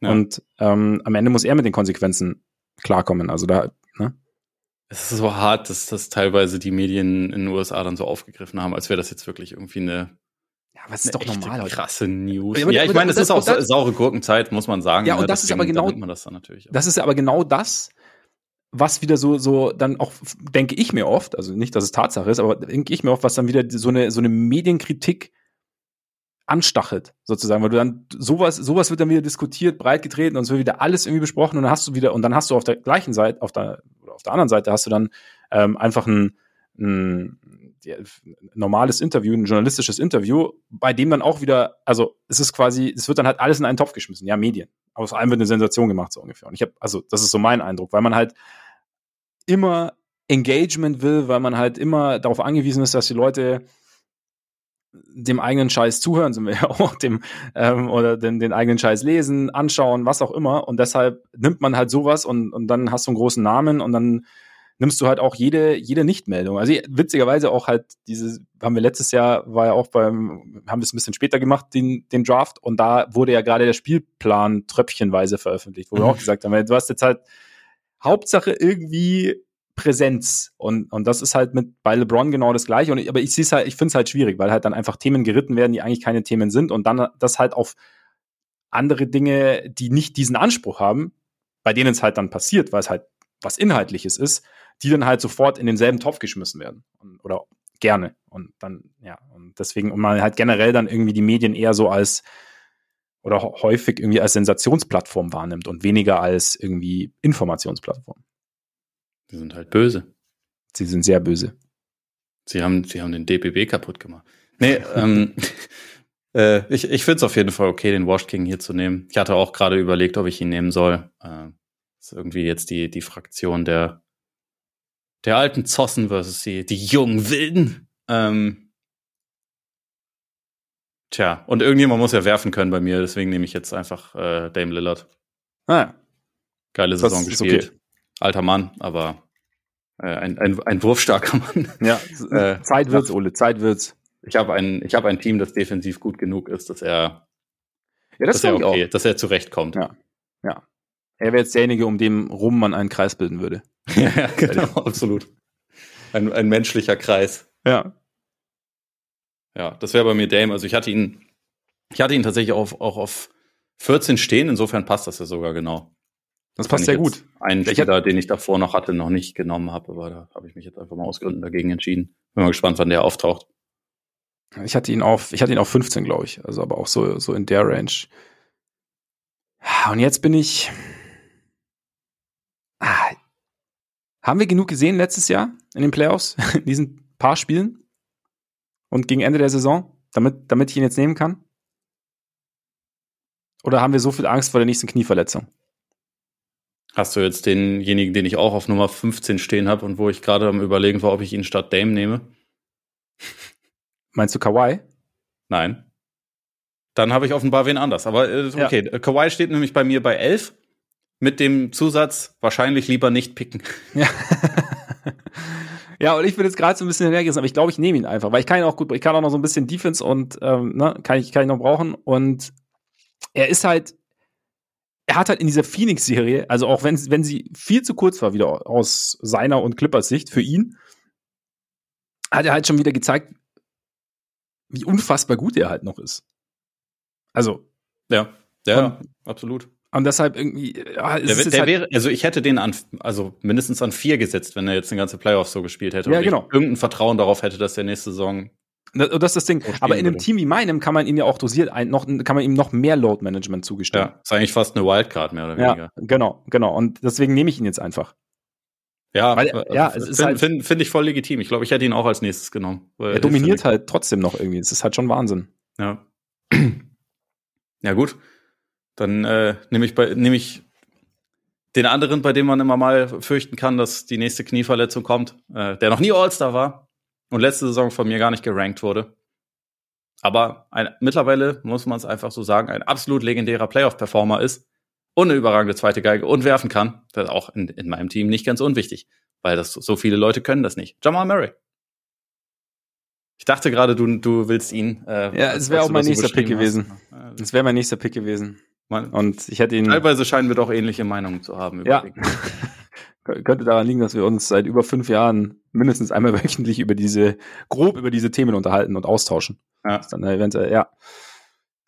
Ja. Und ähm, am Ende muss er mit den Konsequenzen klarkommen. Also da, ne? Es ist so hart, dass das teilweise die Medien in den USA dann so aufgegriffen haben, als wäre das jetzt wirklich irgendwie eine ja, was ist doch normal. Krasse News. Ja, ja ich meine, es ist auch das, saure Gurkenzeit, muss man sagen. Ja, und das ist aber genau, das, das ist aber genau das, was wieder so, so dann auch, denke ich mir oft, also nicht, dass es Tatsache ist, aber denke ich mir oft, was dann wieder so eine, so eine Medienkritik anstachelt, sozusagen, weil du dann sowas, sowas wird dann wieder diskutiert, breit getreten und es wird wieder alles irgendwie besprochen und dann hast du wieder, und dann hast du auf der gleichen Seite, auf der, auf der anderen Seite hast du dann ähm, einfach ein, ein normales Interview, ein journalistisches Interview, bei dem dann auch wieder, also es ist quasi, es wird dann halt alles in einen Topf geschmissen, ja, Medien. Aus allem wird eine Sensation gemacht, so ungefähr. Und ich habe, also das ist so mein Eindruck, weil man halt immer Engagement will, weil man halt immer darauf angewiesen ist, dass die Leute dem eigenen Scheiß zuhören, sind wir ja auch, dem, ähm, oder den, den eigenen Scheiß lesen, anschauen, was auch immer. Und deshalb nimmt man halt sowas und, und dann hast du einen großen Namen und dann nimmst du halt auch jede, jede Nichtmeldung. Also witzigerweise auch halt diese, haben wir letztes Jahr, war ja auch beim, haben wir es ein bisschen später gemacht, den, den Draft, und da wurde ja gerade der Spielplan tröpfchenweise veröffentlicht, wo mhm. wir auch gesagt haben, du hast jetzt halt Hauptsache irgendwie Präsenz. Und, und das ist halt mit bei LeBron genau das gleiche. Und aber ich sehe es halt, ich finde es halt schwierig, weil halt dann einfach Themen geritten werden, die eigentlich keine Themen sind und dann das halt auf andere Dinge, die nicht diesen Anspruch haben, bei denen es halt dann passiert, weil es halt was Inhaltliches ist, die dann halt sofort in denselben Topf geschmissen werden. Und, oder gerne. Und dann, ja, und deswegen, und man halt generell dann irgendwie die Medien eher so als oder häufig irgendwie als Sensationsplattform wahrnimmt und weniger als irgendwie Informationsplattform. Die sind halt böse. Sie sind sehr böse. Sie haben, sie haben den DBB kaputt gemacht. Nee, ähm, äh, ich, ich finde es auf jeden Fall okay, den Wash King hier zu nehmen. Ich hatte auch gerade überlegt, ob ich ihn nehmen soll. Äh, ist irgendwie jetzt die, die Fraktion der, der alten Zossen versus die, die jungen Wilden. Ähm, tja, und irgendjemand muss ja werfen können bei mir, deswegen nehme ich jetzt einfach äh, Dame Lillard. Ah. Geile Saison gespielt. Okay alter Mann, aber äh, ein, ein, ein wurfstarker Mann. Ja, äh, Zeit wird's, Ole, Zeit wird's. Ich habe ein, ich habe ein Team, das defensiv gut genug ist, dass er, ja, das dass er okay, auch. dass er zurechtkommt. Ja, ja. Er wäre jetzt derjenige, um dem rum man einen Kreis bilden würde. ja, genau, absolut. Ein, ein menschlicher Kreis. Ja. Ja, das wäre bei mir Dame. Also ich hatte ihn, ich hatte ihn tatsächlich auch, auch auf 14 stehen, insofern passt das ja sogar genau. Das passt sehr gut. Einen Spieler, den ich davor noch hatte, noch nicht genommen habe, aber da habe ich mich jetzt einfach mal aus Gründen dagegen entschieden. Bin mal gespannt, wann der auftaucht. Ich hatte ihn auf, ich hatte ihn auf 15, glaube ich. Also aber auch so, so in der Range. Und jetzt bin ich. Ah, haben wir genug gesehen letztes Jahr in den Playoffs, in diesen paar Spielen? Und gegen Ende der Saison, damit, damit ich ihn jetzt nehmen kann? Oder haben wir so viel Angst vor der nächsten Knieverletzung? Hast du jetzt denjenigen, den ich auch auf Nummer 15 stehen habe und wo ich gerade am überlegen war, ob ich ihn statt Dame nehme? Meinst du Kawhi? Nein. Dann habe ich offenbar wen anders. Aber äh, okay, ja. Kawhi steht nämlich bei mir bei 11 mit dem Zusatz wahrscheinlich lieber nicht picken. Ja. ja, und ich bin jetzt gerade so ein bisschen hinterhergerissen, aber ich glaube, ich nehme ihn einfach, weil ich kann ihn auch gut, ich kann auch noch so ein bisschen Defense und ähm, ne, kann ich kann ich noch brauchen und er ist halt er hat halt in dieser Phoenix-Serie, also auch wenn, wenn sie viel zu kurz war, wieder aus seiner und Clippers Sicht für ihn, hat er halt schon wieder gezeigt, wie unfassbar gut er halt noch ist. Also. Ja, ja, absolut. Und deshalb irgendwie. Ja, der, der halt wäre, also ich hätte den an, also mindestens an vier gesetzt, wenn er jetzt eine ganze Playoffs so gespielt hätte. Ja, genau. irgendein Vertrauen darauf hätte, dass der nächste Saison Das, das ist das Ding. Aber in einem Team wie meinem kann man ihn ja auch dosiert ein, noch, kann man ihm noch mehr Load Management zugestehen. Ja, ist eigentlich fast eine Wildcard mehr oder weniger. Ja, genau, genau. Und deswegen nehme ich ihn jetzt einfach. Ja, Weil, äh, ja, ist halt, finde find ich voll legitim. Ich glaube, ich hätte ihn auch als nächstes genommen. Er dominiert halt trotzdem noch irgendwie. Es ist halt schon Wahnsinn. Ja. Ja, gut. Dann äh, nehme ich bei nehme ich den anderen, bei dem man immer mal fürchten kann, dass die nächste Knieverletzung kommt, äh, der noch nie All-Star war und letzte Saison von mir gar nicht gerankt wurde. Aber ein, mittlerweile muss man es einfach so sagen, ein absolut legendärer Playoff-Performer ist und eine überragende zweite Geige und werfen kann. Das ist auch in, in meinem Team nicht ganz unwichtig, weil das so viele Leute können das nicht. Jamal Murray. Ich dachte gerade, du, du willst ihn. Äh, ja, es wäre auch mein nächster Pick gewesen. Es wäre mein nächster Pick gewesen. Man, und ich hätte ihn. Teilweise scheinen wir doch ähnliche Meinungen zu haben. ja. Könnte daran liegen, dass wir uns seit über fünf Jahren mindestens einmal wöchentlich über diese, grob über diese Themen unterhalten und austauschen. Ja. dann eventuell, ja.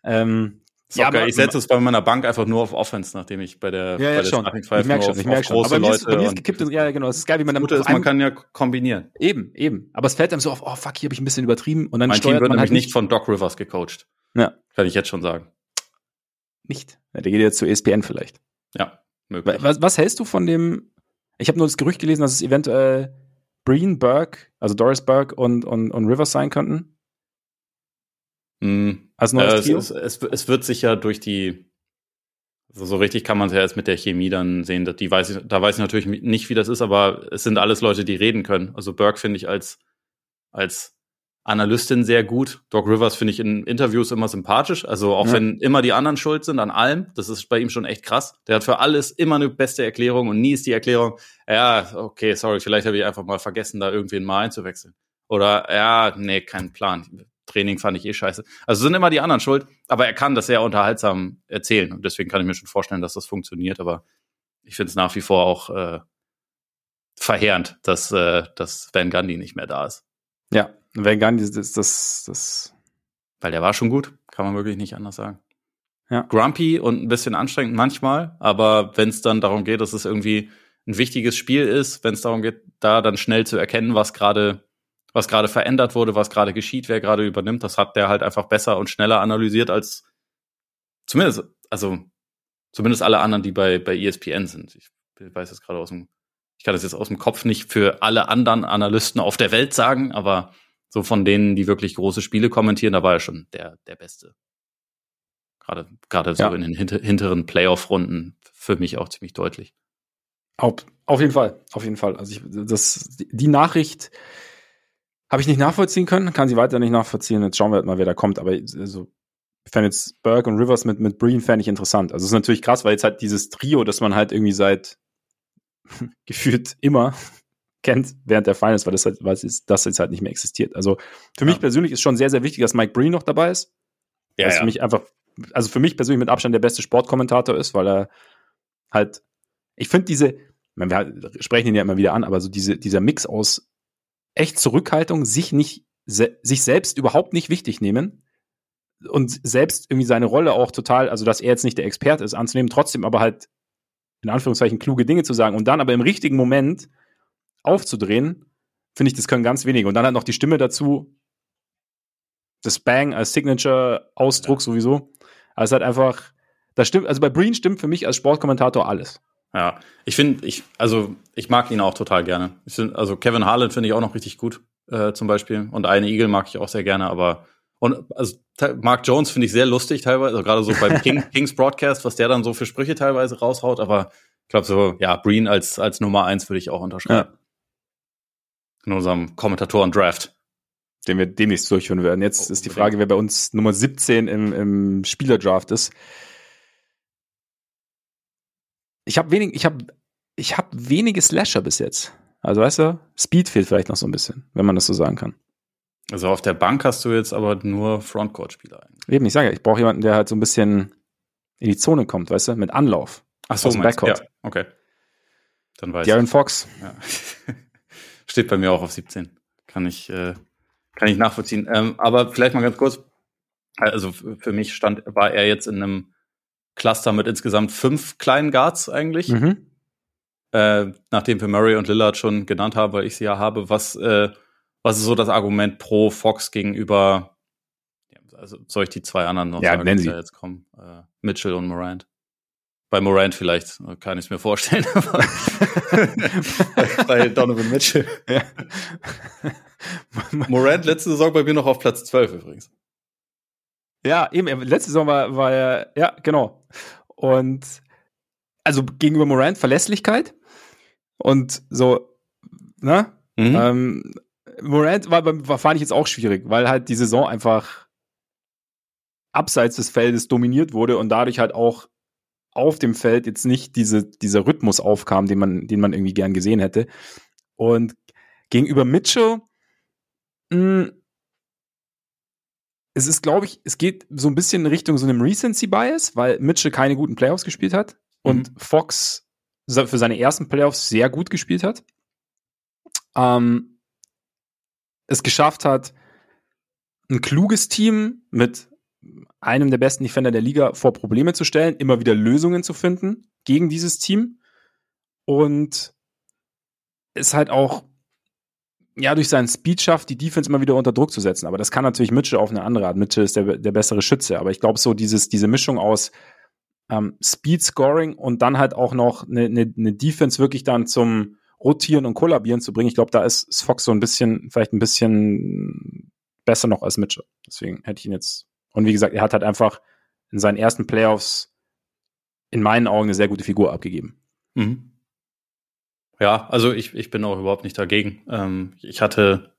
Ähm, ja, aber, ich setze es bei meiner Bank einfach nur auf Offense, nachdem ich bei der, ja, ja, bei schon. Ich merke schon, ich merke schon. Aber mir ist, bei mir ist gekippt, ja, genau, es ist geil, wie man damit ist, man kann ja kombinieren. Eben, eben. Aber es fällt einem so auf, oh fuck, hier habe ich ein bisschen übertrieben und dann mein Team wird man halt nicht von Doc Rivers gecoacht. Ja. Kann ich jetzt schon sagen. Nicht. Ja, der geht jetzt zu ESPN vielleicht. Ja, möglich. Was, was hältst du von dem? Ich habe nur das Gerücht gelesen, dass es eventuell Breen, Burke, also Doris Burke und, und, und Rivers sein könnten. Mhm. Als neues äh, es, es, es, wird sich ja durch die, also so richtig kann man es ja jetzt mit der Chemie dann sehen. Dass die weiß ich, da weiß ich natürlich nicht, wie das ist, aber es sind alles Leute, die reden können. Also Burke finde ich als, als Analystin sehr gut. Doc Rivers finde ich in Interviews immer sympathisch. Also auch ja. wenn immer die anderen schuld sind an allem, das ist bei ihm schon echt krass. Der hat für alles immer eine beste Erklärung und nie ist die Erklärung, ja, okay, sorry, vielleicht habe ich einfach mal vergessen, da irgendwen mal einzuwechseln. Oder ja, nee, kein Plan. Training fand ich eh scheiße. Also sind immer die anderen schuld, aber er kann das sehr unterhaltsam erzählen und deswegen kann ich mir schon vorstellen, dass das funktioniert. Aber ich finde es nach wie vor auch äh, verheerend, dass, äh, dass Van Gundy nicht mehr da ist. Ja, Van Gundy ist das, das. Weil der war schon gut, kann man wirklich nicht anders sagen. Ja. Grumpy und ein bisschen anstrengend manchmal, aber wenn es dann darum geht, dass es irgendwie ein wichtiges Spiel ist, wenn es darum geht, da dann schnell zu erkennen, was gerade was gerade verändert wurde, was gerade geschieht, wer gerade übernimmt, das hat der halt einfach besser und schneller analysiert als zumindest, also zumindest alle anderen, die bei, bei ESPN sind. Ich weiß jetzt gerade aus dem, ich kann das jetzt aus dem Kopf nicht für alle anderen Analysten auf der Welt sagen, aber so von denen, die wirklich große Spiele kommentieren, da war er schon der, der Beste. Gerade, gerade so ja. in den hinter, hinteren Playoff-Runden für mich auch ziemlich deutlich. Auf, auf jeden Fall, auf jeden Fall. Also ich, das, die Nachricht habe ich nicht nachvollziehen können, kann sie weiter nicht nachvollziehen. Jetzt schauen wir halt mal, wer da kommt. Aber also, ich fände jetzt Burke und Rivers mit, mit Breen fände ich interessant. Also es ist natürlich krass, weil jetzt halt dieses Trio, das man halt irgendwie seit gefühlt immer kennt während der Finals, weil das halt, weil das jetzt halt nicht mehr existiert. Also für ja. mich persönlich ist schon sehr, sehr wichtig, dass Mike Breen noch dabei ist. Ja, was ja. für mich einfach, also für mich persönlich mit Abstand der beste Sportkommentator ist, weil er halt, ich finde diese, wir sprechen ihn ja immer wieder an, aber so diese, dieser Mix aus echt Zurückhaltung, sich nicht, se sich selbst überhaupt nicht wichtig nehmen und selbst irgendwie seine Rolle auch total, also dass er jetzt nicht der Experte ist, anzunehmen, trotzdem aber halt in Anführungszeichen kluge Dinge zu sagen und dann aber im richtigen Moment aufzudrehen, finde ich, das können ganz wenige. Und dann halt noch die Stimme dazu, das Bang als Signature-Ausdruck sowieso. Also halt einfach, das stimmt, also bei Breen stimmt für mich als Sportkommentator alles. Ja, ich finde, ich, also ich mag ihn auch total gerne. Find, also Kevin Harlan finde ich auch noch richtig gut, äh, zum Beispiel. Und eine Eagle mag ich auch sehr gerne, aber und also Mark Jones finde ich sehr lustig teilweise, also gerade so beim King, Kings Broadcast, was der dann so für Sprüche teilweise raushaut, aber ich glaube so, ja, Breen als, als Nummer eins würde ich auch unterschreiben. Ja in unserem Kommentatoren-Draft. Den wir demnächst durchführen werden. Jetzt oh, ist die Frage, wer bei uns Nummer 17 im, im Spielerdraft ist. Ich habe wenig, ich habe, ich habe wenige Slasher bis jetzt. Also weißt du, Speed fehlt vielleicht noch so ein bisschen, wenn man das so sagen kann. Also auf der Bank hast du jetzt aber nur Frontcourt-Spieler eigentlich. Eben, ich sage, ich brauche jemanden, der halt so ein bisschen in die Zone kommt, weißt du, mit Anlauf. Ach so, Backcourt. Ja, okay. Dann weiß Darren ich. Fox. Ja. Steht bei mir auch auf 17. Kann ich, äh, kann ich nachvollziehen. Ähm, aber vielleicht mal ganz kurz. Also für mich stand, war er jetzt in einem Cluster mit insgesamt fünf kleinen Guards eigentlich. Mhm. Äh, nachdem wir Murray und Lillard schon genannt haben, weil ich sie ja habe, was, äh, was ist so das Argument pro Fox gegenüber, also soll ich die zwei anderen noch ja, sagen, die Sie. da jetzt kommen? Äh, Mitchell und Morant. Bei Morant vielleicht kann ich es mir vorstellen, aber bei, bei Donovan Mitchell. Ja. Morant letzte Saison bei mir noch auf Platz 12 übrigens. Ja, eben, letzte Saison war, war er, ja, genau. Und also gegenüber Morant Verlässlichkeit und so, ne? Mhm. Ähm, Morant war, war, fand ich jetzt auch schwierig, weil halt die Saison einfach abseits des Feldes dominiert wurde und dadurch halt auch auf dem Feld jetzt nicht diese, dieser Rhythmus aufkam, den man, den man irgendwie gern gesehen hätte. Und gegenüber Mitchell, mh, es ist, glaube ich, es geht so ein bisschen in Richtung so einem Recency-Bias, weil Mitchell keine guten Playoffs gespielt hat und Fox für seine ersten Playoffs sehr gut gespielt hat. Ähm, es geschafft hat, ein kluges Team mit einem der besten Defender der Liga vor Probleme zu stellen, immer wieder Lösungen zu finden gegen dieses Team und es halt auch ja durch seinen Speed schafft, die Defense immer wieder unter Druck zu setzen. Aber das kann natürlich Mitchell auf eine andere Art. Mitchell ist der, der bessere Schütze. Aber ich glaube, so dieses, diese Mischung aus ähm, Speed Scoring und dann halt auch noch eine, eine, eine Defense wirklich dann zum Rotieren und Kollabieren zu bringen. Ich glaube, da ist, ist Fox so ein bisschen, vielleicht ein bisschen besser noch als Mitchell. Deswegen hätte ich ihn jetzt. Und wie gesagt, er hat halt einfach in seinen ersten Playoffs in meinen Augen eine sehr gute Figur abgegeben. Mhm. Ja, also ich, ich bin auch überhaupt nicht dagegen. Ähm, ich hatte,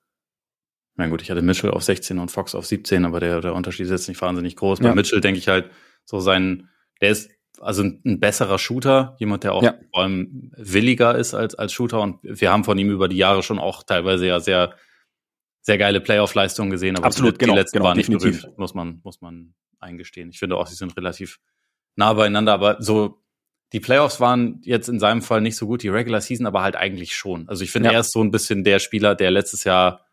na gut, ich hatte Mitchell auf 16 und Fox auf 17, aber der, der Unterschied ist jetzt nicht wahnsinnig groß. Bei Ja. Mitchell denke ich halt, so sein, der ist also ein, ein besserer Shooter, jemand, der auch Ja. vor allem williger ist als, als Shooter. Und wir haben von ihm über die Jahre schon auch teilweise ja sehr, sehr geile Playoff-Leistungen gesehen, aber Absolut, die, genau, die letzten genau, waren nicht definitiv. berühmt, muss man, muss man eingestehen. Ich finde auch, sie sind relativ nah beieinander, aber so die Playoffs waren jetzt in seinem Fall nicht so gut, die Regular Season aber halt eigentlich schon. Also ich finde, Ja. er ist so ein bisschen der Spieler, der letztes Jahr,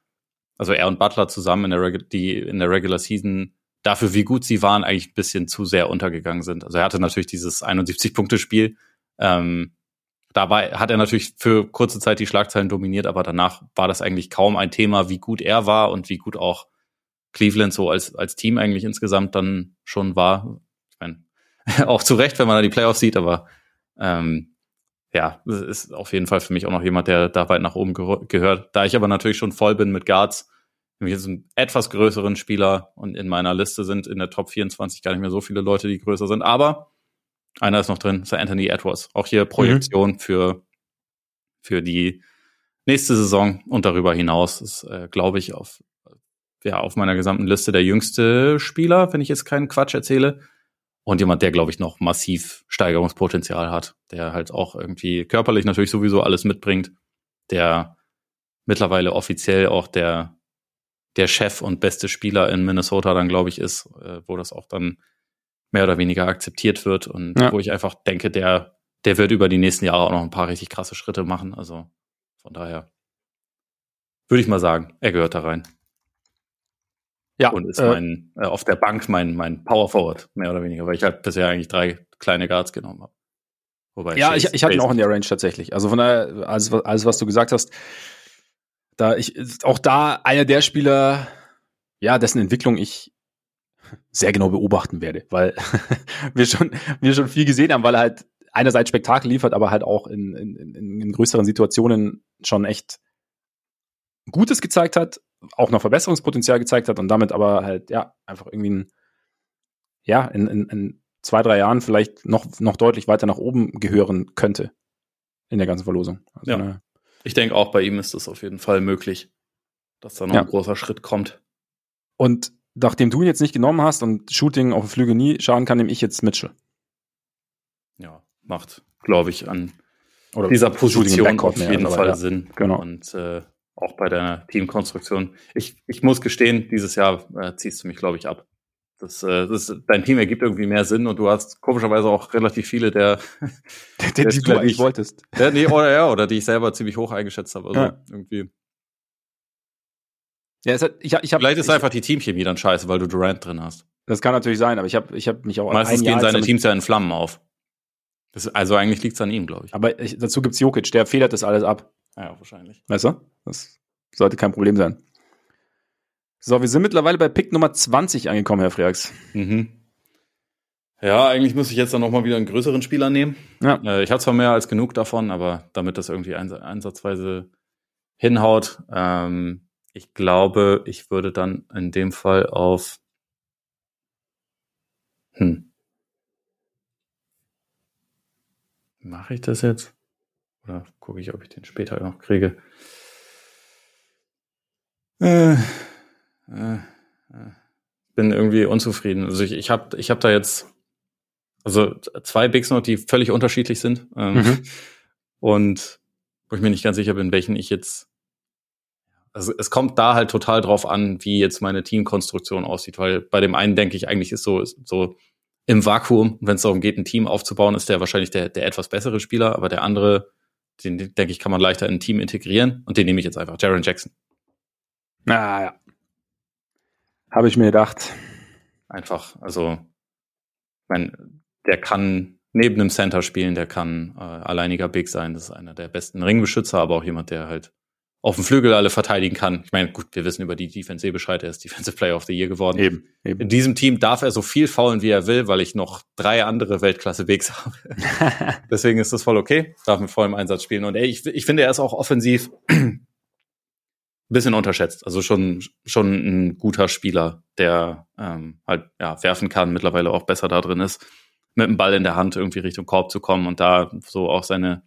also er und Butler zusammen in der, Regu die in der Regular Season dafür, wie gut sie waren, eigentlich ein bisschen zu sehr untergegangen sind. Also er hatte natürlich dieses 71-Punkte-Spiel. Ähm, dabei hat er natürlich für kurze Zeit die Schlagzeilen dominiert, aber danach war das eigentlich kaum ein Thema, wie gut er war und wie gut auch Cleveland so als, als Team eigentlich insgesamt dann schon war. Ich meine, auch zu Recht, wenn man da die Playoffs sieht, aber ähm, ja, das ist auf jeden Fall für mich auch noch jemand, der da weit nach oben gehö- gehört. Da ich aber natürlich schon voll bin mit Guards, nämlich jetzt einen etwas größeren Spieler und in meiner Liste sind in der Top 24 gar nicht mehr so viele Leute, die größer sind, aber einer ist noch drin, der Anthony Edwards. Auch hier Projektion für, für die nächste Saison und darüber hinaus ist, äh, glaube ich, auf, ja, auf meiner gesamten Liste der jüngste Spieler, wenn ich jetzt keinen Quatsch erzähle. Und jemand, der, glaube ich, noch massiv Steigerungspotenzial hat, der halt auch irgendwie körperlich natürlich sowieso alles mitbringt, der mittlerweile offiziell auch der, der Chef und beste Spieler in Minnesota dann, glaube ich, ist, äh, wo das auch dann mehr oder weniger akzeptiert wird und Ja. wo ich einfach denke, der, der wird über die nächsten Jahre auch noch ein paar richtig krasse Schritte machen. Also von daher würde ich mal sagen, er gehört da rein Ja, und ist äh, mein äh, auf der Bank mein mein Power Forward mehr oder weniger, weil ich halt bisher eigentlich drei kleine Guards genommen habe. Wobei Ja, ich, ich hatte ihn auch in der Range tatsächlich. Also von daher, alles, was- alles was du gesagt hast, da ich, auch da einer der Spieler, ja, dessen Entwicklung ich sehr genau beobachten werde, weil wir schon, wir schon viel gesehen haben, weil er halt einerseits Spektakel liefert, aber halt auch in, in, in, größeren Situationen schon echt Gutes gezeigt hat, auch noch Verbesserungspotenzial gezeigt hat und damit aber halt, ja, einfach irgendwie ein, ja, in, in, in zwei, drei Jahren vielleicht noch, noch deutlich weiter nach oben gehören könnte in der ganzen Verlosung. Also, Ja. ne, Ich denke auch bei ihm ist es auf jeden Fall möglich, dass da noch Ja. ein großer Schritt kommt. Und nachdem du ihn jetzt nicht genommen hast und Shooting auf dem Flügel nie schaden kann, nehme ich jetzt Mitchell. Ja, macht, glaube ich, an Oder dieser Position auf jeden Fall ja. Sinn. Genau. Und äh, auch bei der Teamkonstruktion. Ich, ich muss gestehen, dieses Jahr äh, ziehst du mich, glaube ich, ab. Das, äh, das, dein Team ergibt irgendwie mehr Sinn und du hast komischerweise auch relativ viele der, Den, Der den Spieler, du die eigentlich ich- wolltest. ja, nee, oder ja, oder die ich selber ziemlich hoch eingeschätzt habe. Also Ja. irgendwie. Ja, es hat, ich, ich hab, Vielleicht ist ich, einfach die Teamchemie dann scheiße, weil du Durant drin hast. Das kann natürlich sein, aber ich habe ich hab mich auch Meistens ein gehen seine Teams ja in Flammen auf. Das, also eigentlich liegt's an ihm, glaube ich. Aber ich, dazu gibt's Jokic, der federt das alles ab. Ja, wahrscheinlich. Weißt du? Das, sollte kein Problem sein. So, wir sind mittlerweile bei Pick Nummer 20 angekommen, Herr Freaks. Mhm. Ja, eigentlich muss ich jetzt dann nochmal wieder einen größeren Spieler nehmen. Ja. Äh, ich habe zwar mehr als genug davon, aber damit das irgendwie einsatzweise hinhaut, ähm, ich glaube, ich würde dann in dem Fall auf hm. Mache ich das jetzt? Oder gucke ich, ob ich den später noch kriege? Äh, äh, äh. Bin irgendwie unzufrieden. Also ich, ich habe ich hab da jetzt also zwei Bigs noch, die völlig unterschiedlich sind. Ähm, mhm. Und wo ich mir nicht ganz sicher bin, welchen ich jetzt. Also es kommt da halt total drauf an, wie jetzt meine Teamkonstruktion aussieht, weil bei dem einen denke ich eigentlich ist so, so im Vakuum, wenn es darum geht, ein Team aufzubauen, ist der wahrscheinlich der, der etwas bessere Spieler, aber der andere, den denke ich, kann man leichter in ein Team integrieren und den nehme ich jetzt einfach, Jaron Jackson. Ah, ja. Habe ich mir gedacht. Einfach, also, mein, der kann neben dem Center spielen, der kann äh, alleiniger Big sein. Das ist einer der besten Ringbeschützer, aber auch jemand, der halt auf dem Flügel alle verteidigen kann. Ich meine, gut, wir wissen über die Defense eh Bescheid, er ist Defensive Player of the Year geworden. Eben, eben. In diesem Team darf er so viel faulen, wie er will, weil ich noch drei andere Weltklasse-Bigs habe. Deswegen ist das voll okay, darf mit vollem Einsatz spielen. Und ey, ich, ich finde, er ist auch offensiv ein bisschen unterschätzt. Also schon, schon ein guter Spieler, der ähm, halt ja, werfen kann, mittlerweile auch besser da drin ist mit dem Ball in der Hand irgendwie Richtung Korb zu kommen und da so auch seine,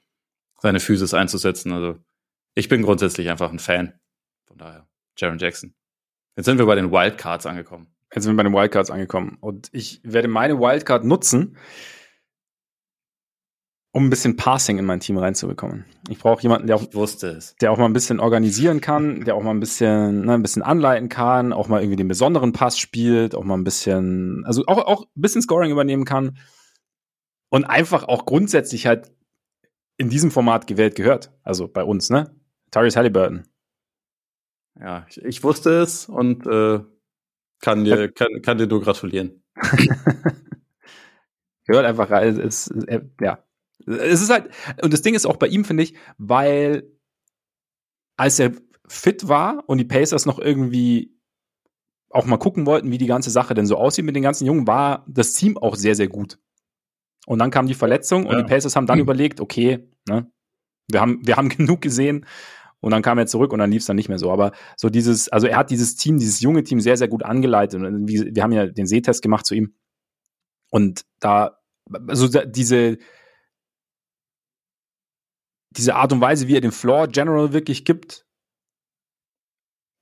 seine Physis einzusetzen. Also ich bin grundsätzlich einfach ein Fan. Von daher, Jaron Jackson. Jetzt sind wir bei den Wildcards angekommen. Jetzt sind wir bei den Wildcards angekommen. Und ich werde meine Wildcard nutzen, um ein bisschen Passing in mein Team reinzubekommen. Ich brauche jemanden, der auch, der auch mal ein bisschen organisieren kann, der auch mal ein bisschen, ne, ein bisschen anleiten kann, auch mal irgendwie den besonderen Pass spielt, auch mal ein bisschen, also auch, auch ein bisschen Scoring übernehmen kann und einfach auch grundsätzlich halt in diesem Format gewählt gehört. Also bei uns, ne? Tyrese Halliburton. Ja, ich, ich wusste es und äh, kann dir kann, kann dir nur gratulieren. gehört einfach rein. Es, es, äh, ja. Es ist halt, und das Ding ist auch bei ihm, finde ich, weil als er fit war und die Pacers noch irgendwie auch mal gucken wollten, wie die ganze Sache denn so aussieht mit den ganzen Jungen, war das Team auch sehr, sehr gut. Und dann kam die Verletzung und ja. die Pacers haben dann mhm. überlegt, okay, ne, wir haben, wir haben genug gesehen. Und dann kam er zurück und dann lief es dann nicht mehr so. Aber so dieses, also er hat dieses Team, dieses junge Team sehr, sehr gut angeleitet. Und wir haben ja den Sehtest gemacht zu ihm. Und da, also diese, diese Art und Weise, wie er den Floor General wirklich gibt,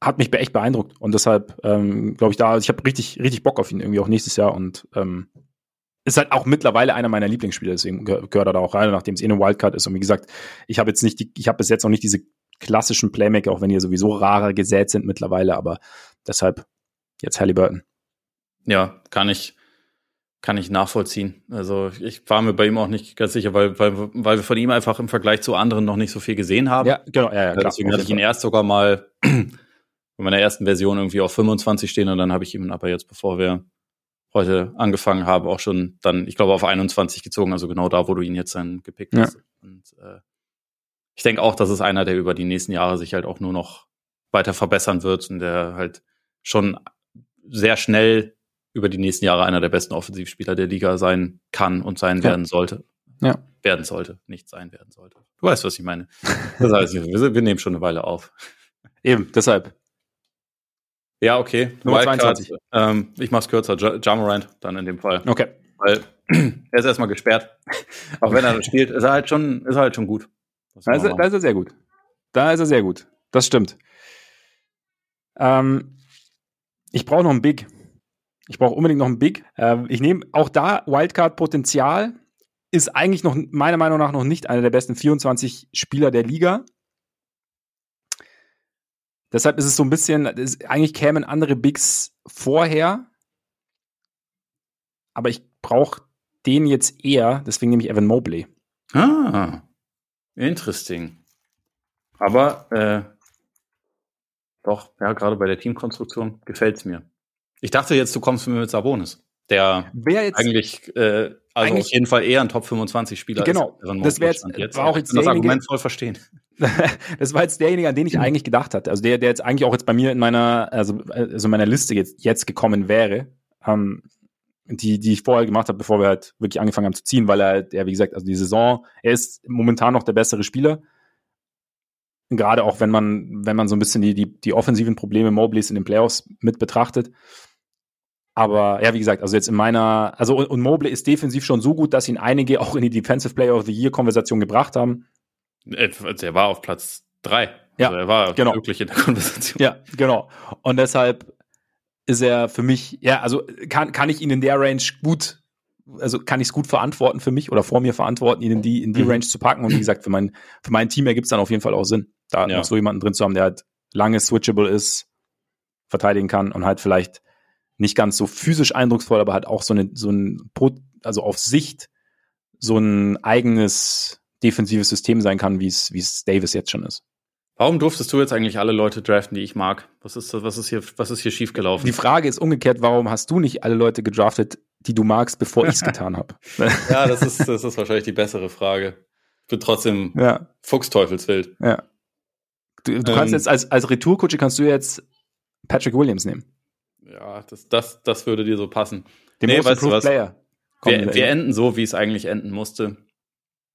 hat mich echt beeindruckt. Und deshalb ähm, glaube ich da, ich habe richtig, richtig Bock auf ihn irgendwie auch nächstes Jahr und ähm, ist halt auch mittlerweile einer meiner Lieblingsspieler, deswegen gehört er da auch rein, nachdem es eh eine Wildcard ist. Und wie gesagt, ich habe jetzt nicht die, ich habe bis jetzt noch nicht diese klassischen Playmaker, auch wenn die sowieso rarer gesät sind mittlerweile, aber deshalb jetzt Halliburton. Ja, kann ich, kann ich nachvollziehen. Also ich war mir bei ihm auch nicht ganz sicher, weil, weil, weil wir von ihm einfach im Vergleich zu anderen noch nicht so viel gesehen haben. Ja, genau, ja, ja klar. Deswegen hatte ich ihn erst sogar mal in meiner ersten Version irgendwie auf 25 stehen und dann habe ich ihn aber jetzt, bevor wir heute angefangen habe, auch schon dann, ich glaube, auf 21 gezogen, also genau da, wo du ihn jetzt dann gepickt ja. hast. Und äh, ich denke auch, das ist einer, der über die nächsten Jahre sich halt auch nur noch weiter verbessern wird und der halt schon sehr schnell über die nächsten Jahre einer der besten Offensivspieler der Liga sein kann und sein ja. werden sollte. Ja. Werden sollte, nicht sein werden sollte. Du weißt, was ich meine. Das heißt, wir, wir nehmen schon eine Weile auf. Eben, deshalb. Ja, okay. Nummer Wildcard, 22. Ähm, ich mach's kürzer. Jamorant dann in dem Fall. Okay. Weil er ist erstmal gesperrt. Auch wenn er dann spielt, ist er halt schon, ist er halt schon gut. Da ist er, da ist er sehr gut. Da ist er sehr gut. Das stimmt. Ähm, ich brauche noch einen Big. Ich brauche unbedingt noch einen Big. Äh, ich nehme auch da Wildcard-Potenzial. Ist eigentlich noch meiner Meinung nach noch nicht einer der besten 24 Spieler der Liga. Deshalb ist es so ein bisschen, ist, eigentlich kämen andere Bigs vorher, aber ich brauche den jetzt eher, deswegen nehme ich Evan Mobley. Ah, interesting. Aber äh, doch, ja, gerade bei der Teamkonstruktion gefällt es mir. Ich dachte jetzt, du kommst mir mit Sabonis, der eigentlich, äh, also eigentlich, auf jeden Fall eher ein Top 25 Spieler genau, ist. Genau, das wäre jetzt, jetzt, war auch jetzt das Argument voll verstehen. das war jetzt derjenige, an den ich eigentlich gedacht hatte. Also der, der jetzt eigentlich auch jetzt bei mir in meiner, also, also meiner Liste jetzt, jetzt gekommen wäre, ähm, die, die ich vorher gemacht habe, bevor wir halt wirklich angefangen haben zu ziehen, weil er halt, ja, wie gesagt, also die Saison, er ist momentan noch der bessere Spieler. Gerade auch wenn man, wenn man so ein bisschen die, die, die offensiven Probleme Mobleys in den Playoffs mit betrachtet. Aber ja, wie gesagt, also jetzt in meiner, also und, und Mobley ist defensiv schon so gut, dass ihn einige auch in die Defensive Player of the Year Konversation gebracht haben. Äh, er war auf Platz drei. Ja, also er war genau. wirklich in der Konversation. Ja, genau. Und deshalb ist er für mich, ja, also kann, kann ich ihn in der Range gut, also kann ich es gut verantworten für mich oder vor mir verantworten, ihn in die, in die mhm. Range zu packen. Und wie gesagt, für mein, für mein Team ergibt es dann auf jeden Fall auch Sinn, da ja. noch so jemanden drin zu haben, der halt lange switchable ist, verteidigen kann und halt vielleicht nicht ganz so physisch eindrucksvoll, aber halt auch so, eine, so ein, also auf Sicht so ein eigenes defensives System sein kann, wie es, wie es Davis jetzt schon ist. Warum durftest du jetzt eigentlich alle Leute draften, die ich mag? Was ist, was ist hier, was ist hier schiefgelaufen? Die Frage ist umgekehrt, warum hast du nicht alle Leute gedraftet, die du magst, bevor ich es getan habe? ja, das ist, das ist wahrscheinlich die bessere Frage. Ich bin trotzdem ja. Fuchsteufelswild. Ja. Du, du ähm, kannst jetzt als, als Retourkutsche kannst du jetzt Patrick Williams nehmen. Ja, das, das, das würde dir so passen. Den nee, weißt du was? Player. Wir, wir enden so, wie es eigentlich enden musste,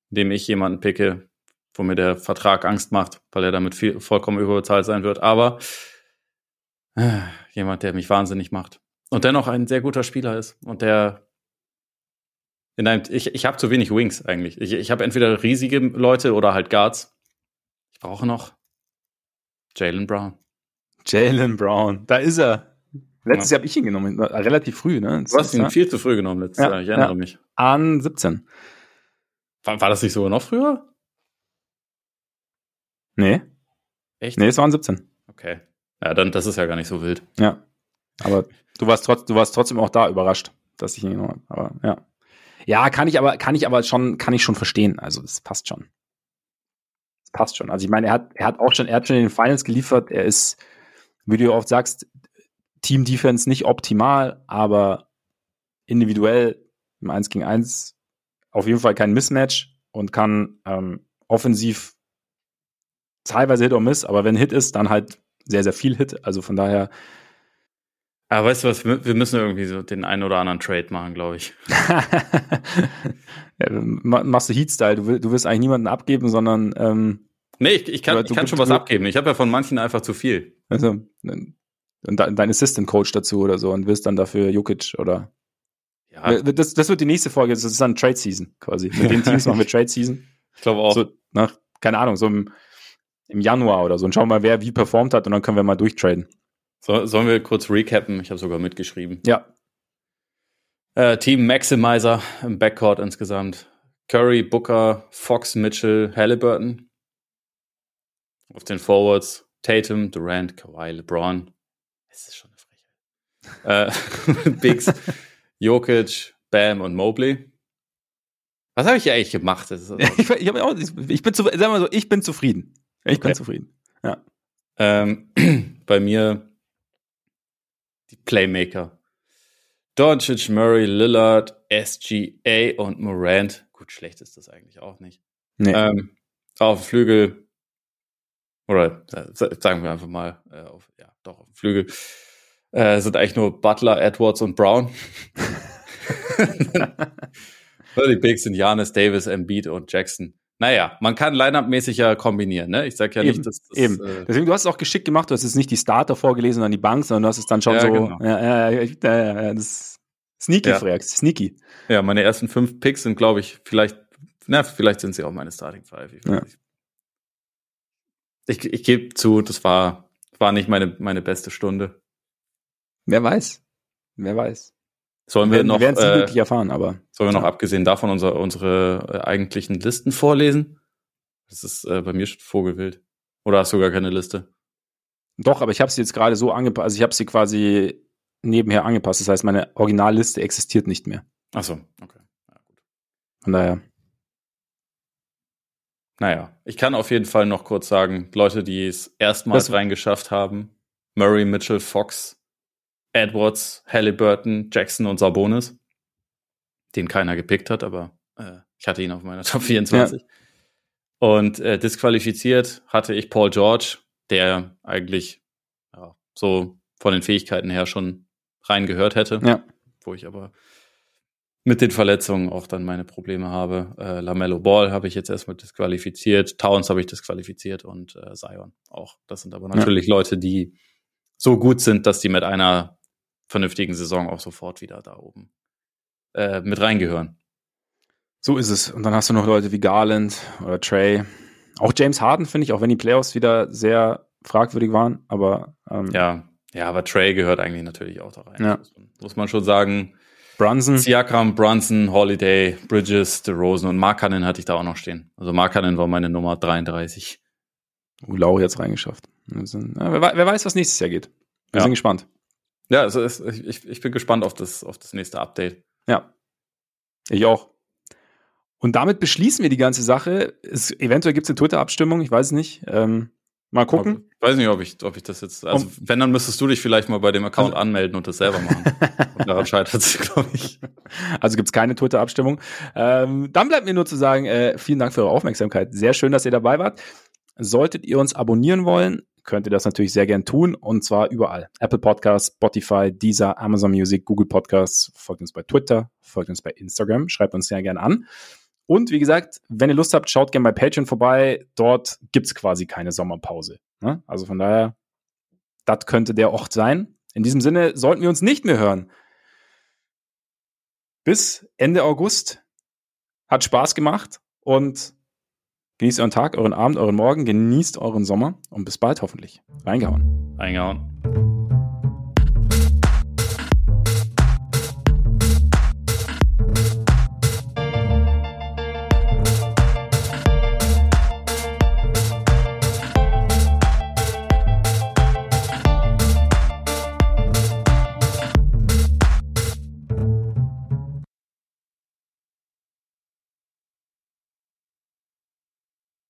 indem ich jemanden picke, wo mir der Vertrag Angst macht, weil er damit viel, vollkommen überbezahlt sein wird. Aber äh, jemand, der mich wahnsinnig macht. Und dennoch ein sehr guter Spieler ist und der in einem, ich, ich habe zu wenig Wings eigentlich. Ich, ich habe entweder riesige Leute oder halt Guards. Ich brauche noch Jalen Brown. Jalen Brown, da ist er. Letztes ja. Jahr habe ich ihn genommen, relativ früh, ne? Du hast ihn viel zu früh genommen letztes ja, Jahr, ich erinnere ja. mich. An 17. War, war, das nicht sogar noch früher? Nee. Echt? Nee, es waren 17. Okay. Ja, dann, das ist ja gar nicht so wild. Ja. Aber du warst, trotz, du warst trotzdem auch da überrascht, dass ich ihn genommen habe. Aber ja. Ja, kann ich aber, kann ich aber schon, kann ich schon verstehen. Also, es passt schon. Es passt schon. Also, ich meine, er hat, er hat auch schon, er hat schon in den Finals geliefert. Er ist, wie du oft sagst, Team Defense nicht optimal, aber individuell im 1 gegen 1 auf jeden Fall kein Mismatch und kann ähm, offensiv teilweise Hit or Miss, aber wenn Hit ist, dann halt sehr, sehr viel Hit. Also von daher. Aber weißt du was, wir müssen irgendwie so den einen oder anderen Trade machen, glaube ich. ja, machst du Heat-Style, du, du willst eigentlich niemanden abgeben, sondern ähm, Nee, ich, ich kann, ich kann schon was abgeben. Ich habe ja von manchen einfach zu viel. Also, und dein Assistant Coach dazu oder so und wirst dann dafür Jukic oder ja. Das, das wird die nächste Folge, das ist dann Trade Season quasi. Mit den Teams machen wir Trade Season. Ich glaube auch. So, nach, keine Ahnung, so im, im Januar oder so und schauen mal, wer wie performt hat und dann können wir mal durchtraden. So, sollen wir kurz recappen? Ich habe sogar mitgeschrieben. Ja. Äh, Team Maximizer im Backcourt insgesamt. Curry, Booker, Fox, Mitchell, Halliburton. Auf den Forwards Tatum, Durant, Kawhi, LeBron, es ist schon eine Frechheit. äh, Bigs, Jokic, Bam und Mobley. Was habe ich hier eigentlich gemacht? Ich, ich, auch, ich, bin zu, sag mal so, ich bin zufrieden. Ich okay. bin zufrieden. Ja. Ähm, bei mir die Playmaker. Doncic, Murray, Lillard, SGA und Morant. Gut, schlecht ist das eigentlich auch nicht. Nee. Ähm, auf Flügel, oder äh, sagen wir einfach mal, äh, auf, ja, doch, auf dem Flügel äh, sind eigentlich nur Butler, Edwards und Brown. die Bigs sind Janis, Davis, Embiid und Jackson. Naja, man kann Line-Up-mäßig ja kombinieren, ne? Ich sag ja eben, nicht, dass das, Eben. Äh Deswegen, du hast es auch geschickt gemacht, du hast jetzt nicht die Starter vorgelesen, sondern die Bank, sondern du hast es dann schon ja, so. Genau. Ja, ja, ja, ja, das Sneaky, ja. Freak, sneaky. Ja, meine ersten fünf Picks sind, glaube ich, vielleicht, na, vielleicht sind sie auch meine Starting Five. Ich, ja. ich, ich gebe zu, das war, war nicht meine, meine beste Stunde. Wer weiß. Wer weiß. Sollen wir, wir noch, werden äh, wirklich erfahren, aber. Sollen wir noch abgesehen davon unsere, unsere äh, eigentlichen Listen vorlesen? Das ist äh, bei mir schon Vogelwild. Oder hast du gar keine Liste? Doch, aber ich habe sie jetzt gerade so angepasst, also ich habe sie quasi nebenher angepasst. Das heißt, meine Originalliste existiert nicht mehr. Ach so, okay. Ja, gut. Von daher. Naja, ich kann auf jeden Fall noch kurz sagen, Leute, die es erstmals reingeschafft haben, Murray, Mitchell, Fox, Edwards, Halliburton, Jackson und Sabonis, den keiner gepickt hat, aber äh, ich hatte ihn auf meiner Top 24. Ja. Und äh, disqualifiziert hatte ich Paul George, der eigentlich ja, so von den Fähigkeiten her schon reingehört hätte. Ja. Wo ich aber mit den Verletzungen auch dann meine Probleme habe. Äh, Lamello Ball habe ich jetzt erstmal disqualifiziert, Towns habe ich disqualifiziert und äh, Zion auch. Das sind aber natürlich ja. Leute, die so gut sind, dass die mit einer vernünftigen Saison auch sofort wieder da oben äh, mit reingehören. So ist es. Und dann hast du noch Leute wie Garland oder Trey. Auch James Harden finde ich, auch wenn die Playoffs wieder sehr fragwürdig waren, aber ähm, ja, ja, aber Trey gehört eigentlich natürlich auch da rein. Ja. Muss, man, muss man schon sagen. Brunson. Siakam, Brunson, Holiday, Bridges, DeRozan und Markanen hatte ich da auch noch stehen. Also Markanen war meine Nummer 33. Uh, Lau jetzt reingeschafft. Also, ja, wer, wer, weiß, was nächstes Jahr geht. Wir ja. sind gespannt. Ja, also es, ich, ich bin gespannt auf das, auf das nächste Update. Ja. Ich auch. Und damit beschließen wir die ganze Sache. Es, eventuell gibt es eine Twitter-Abstimmung, ich weiß es nicht. Ähm, mal gucken. Ich weiß nicht, ob ich, ob ich das jetzt. Also, um, wenn, dann müsstest du dich vielleicht mal bei dem Account also, anmelden und das selber machen. und daran scheitert es, glaube ich. Also gibt es keine Twitter-Abstimmung. Ähm, dann bleibt mir nur zu sagen, äh, vielen Dank für eure Aufmerksamkeit. Sehr schön, dass ihr dabei wart. Solltet ihr uns abonnieren wollen, könnt ihr das natürlich sehr gern tun und zwar überall. Apple Podcasts, Spotify, Deezer, Amazon Music, Google Podcasts. Folgt uns bei Twitter, folgt uns bei Instagram, schreibt uns sehr gern an. Und wie gesagt, wenn ihr Lust habt, schaut gerne bei Patreon vorbei. Dort gibt's quasi keine Sommerpause. Ne? Also von daher, das könnte der Ort sein. In diesem Sinne sollten wir uns nicht mehr hören. Bis Ende August. Hat Spaß gemacht und Genießt euren Tag, euren Abend, euren Morgen, genießt euren Sommer und bis bald hoffentlich. Reingehauen. Reingehauen.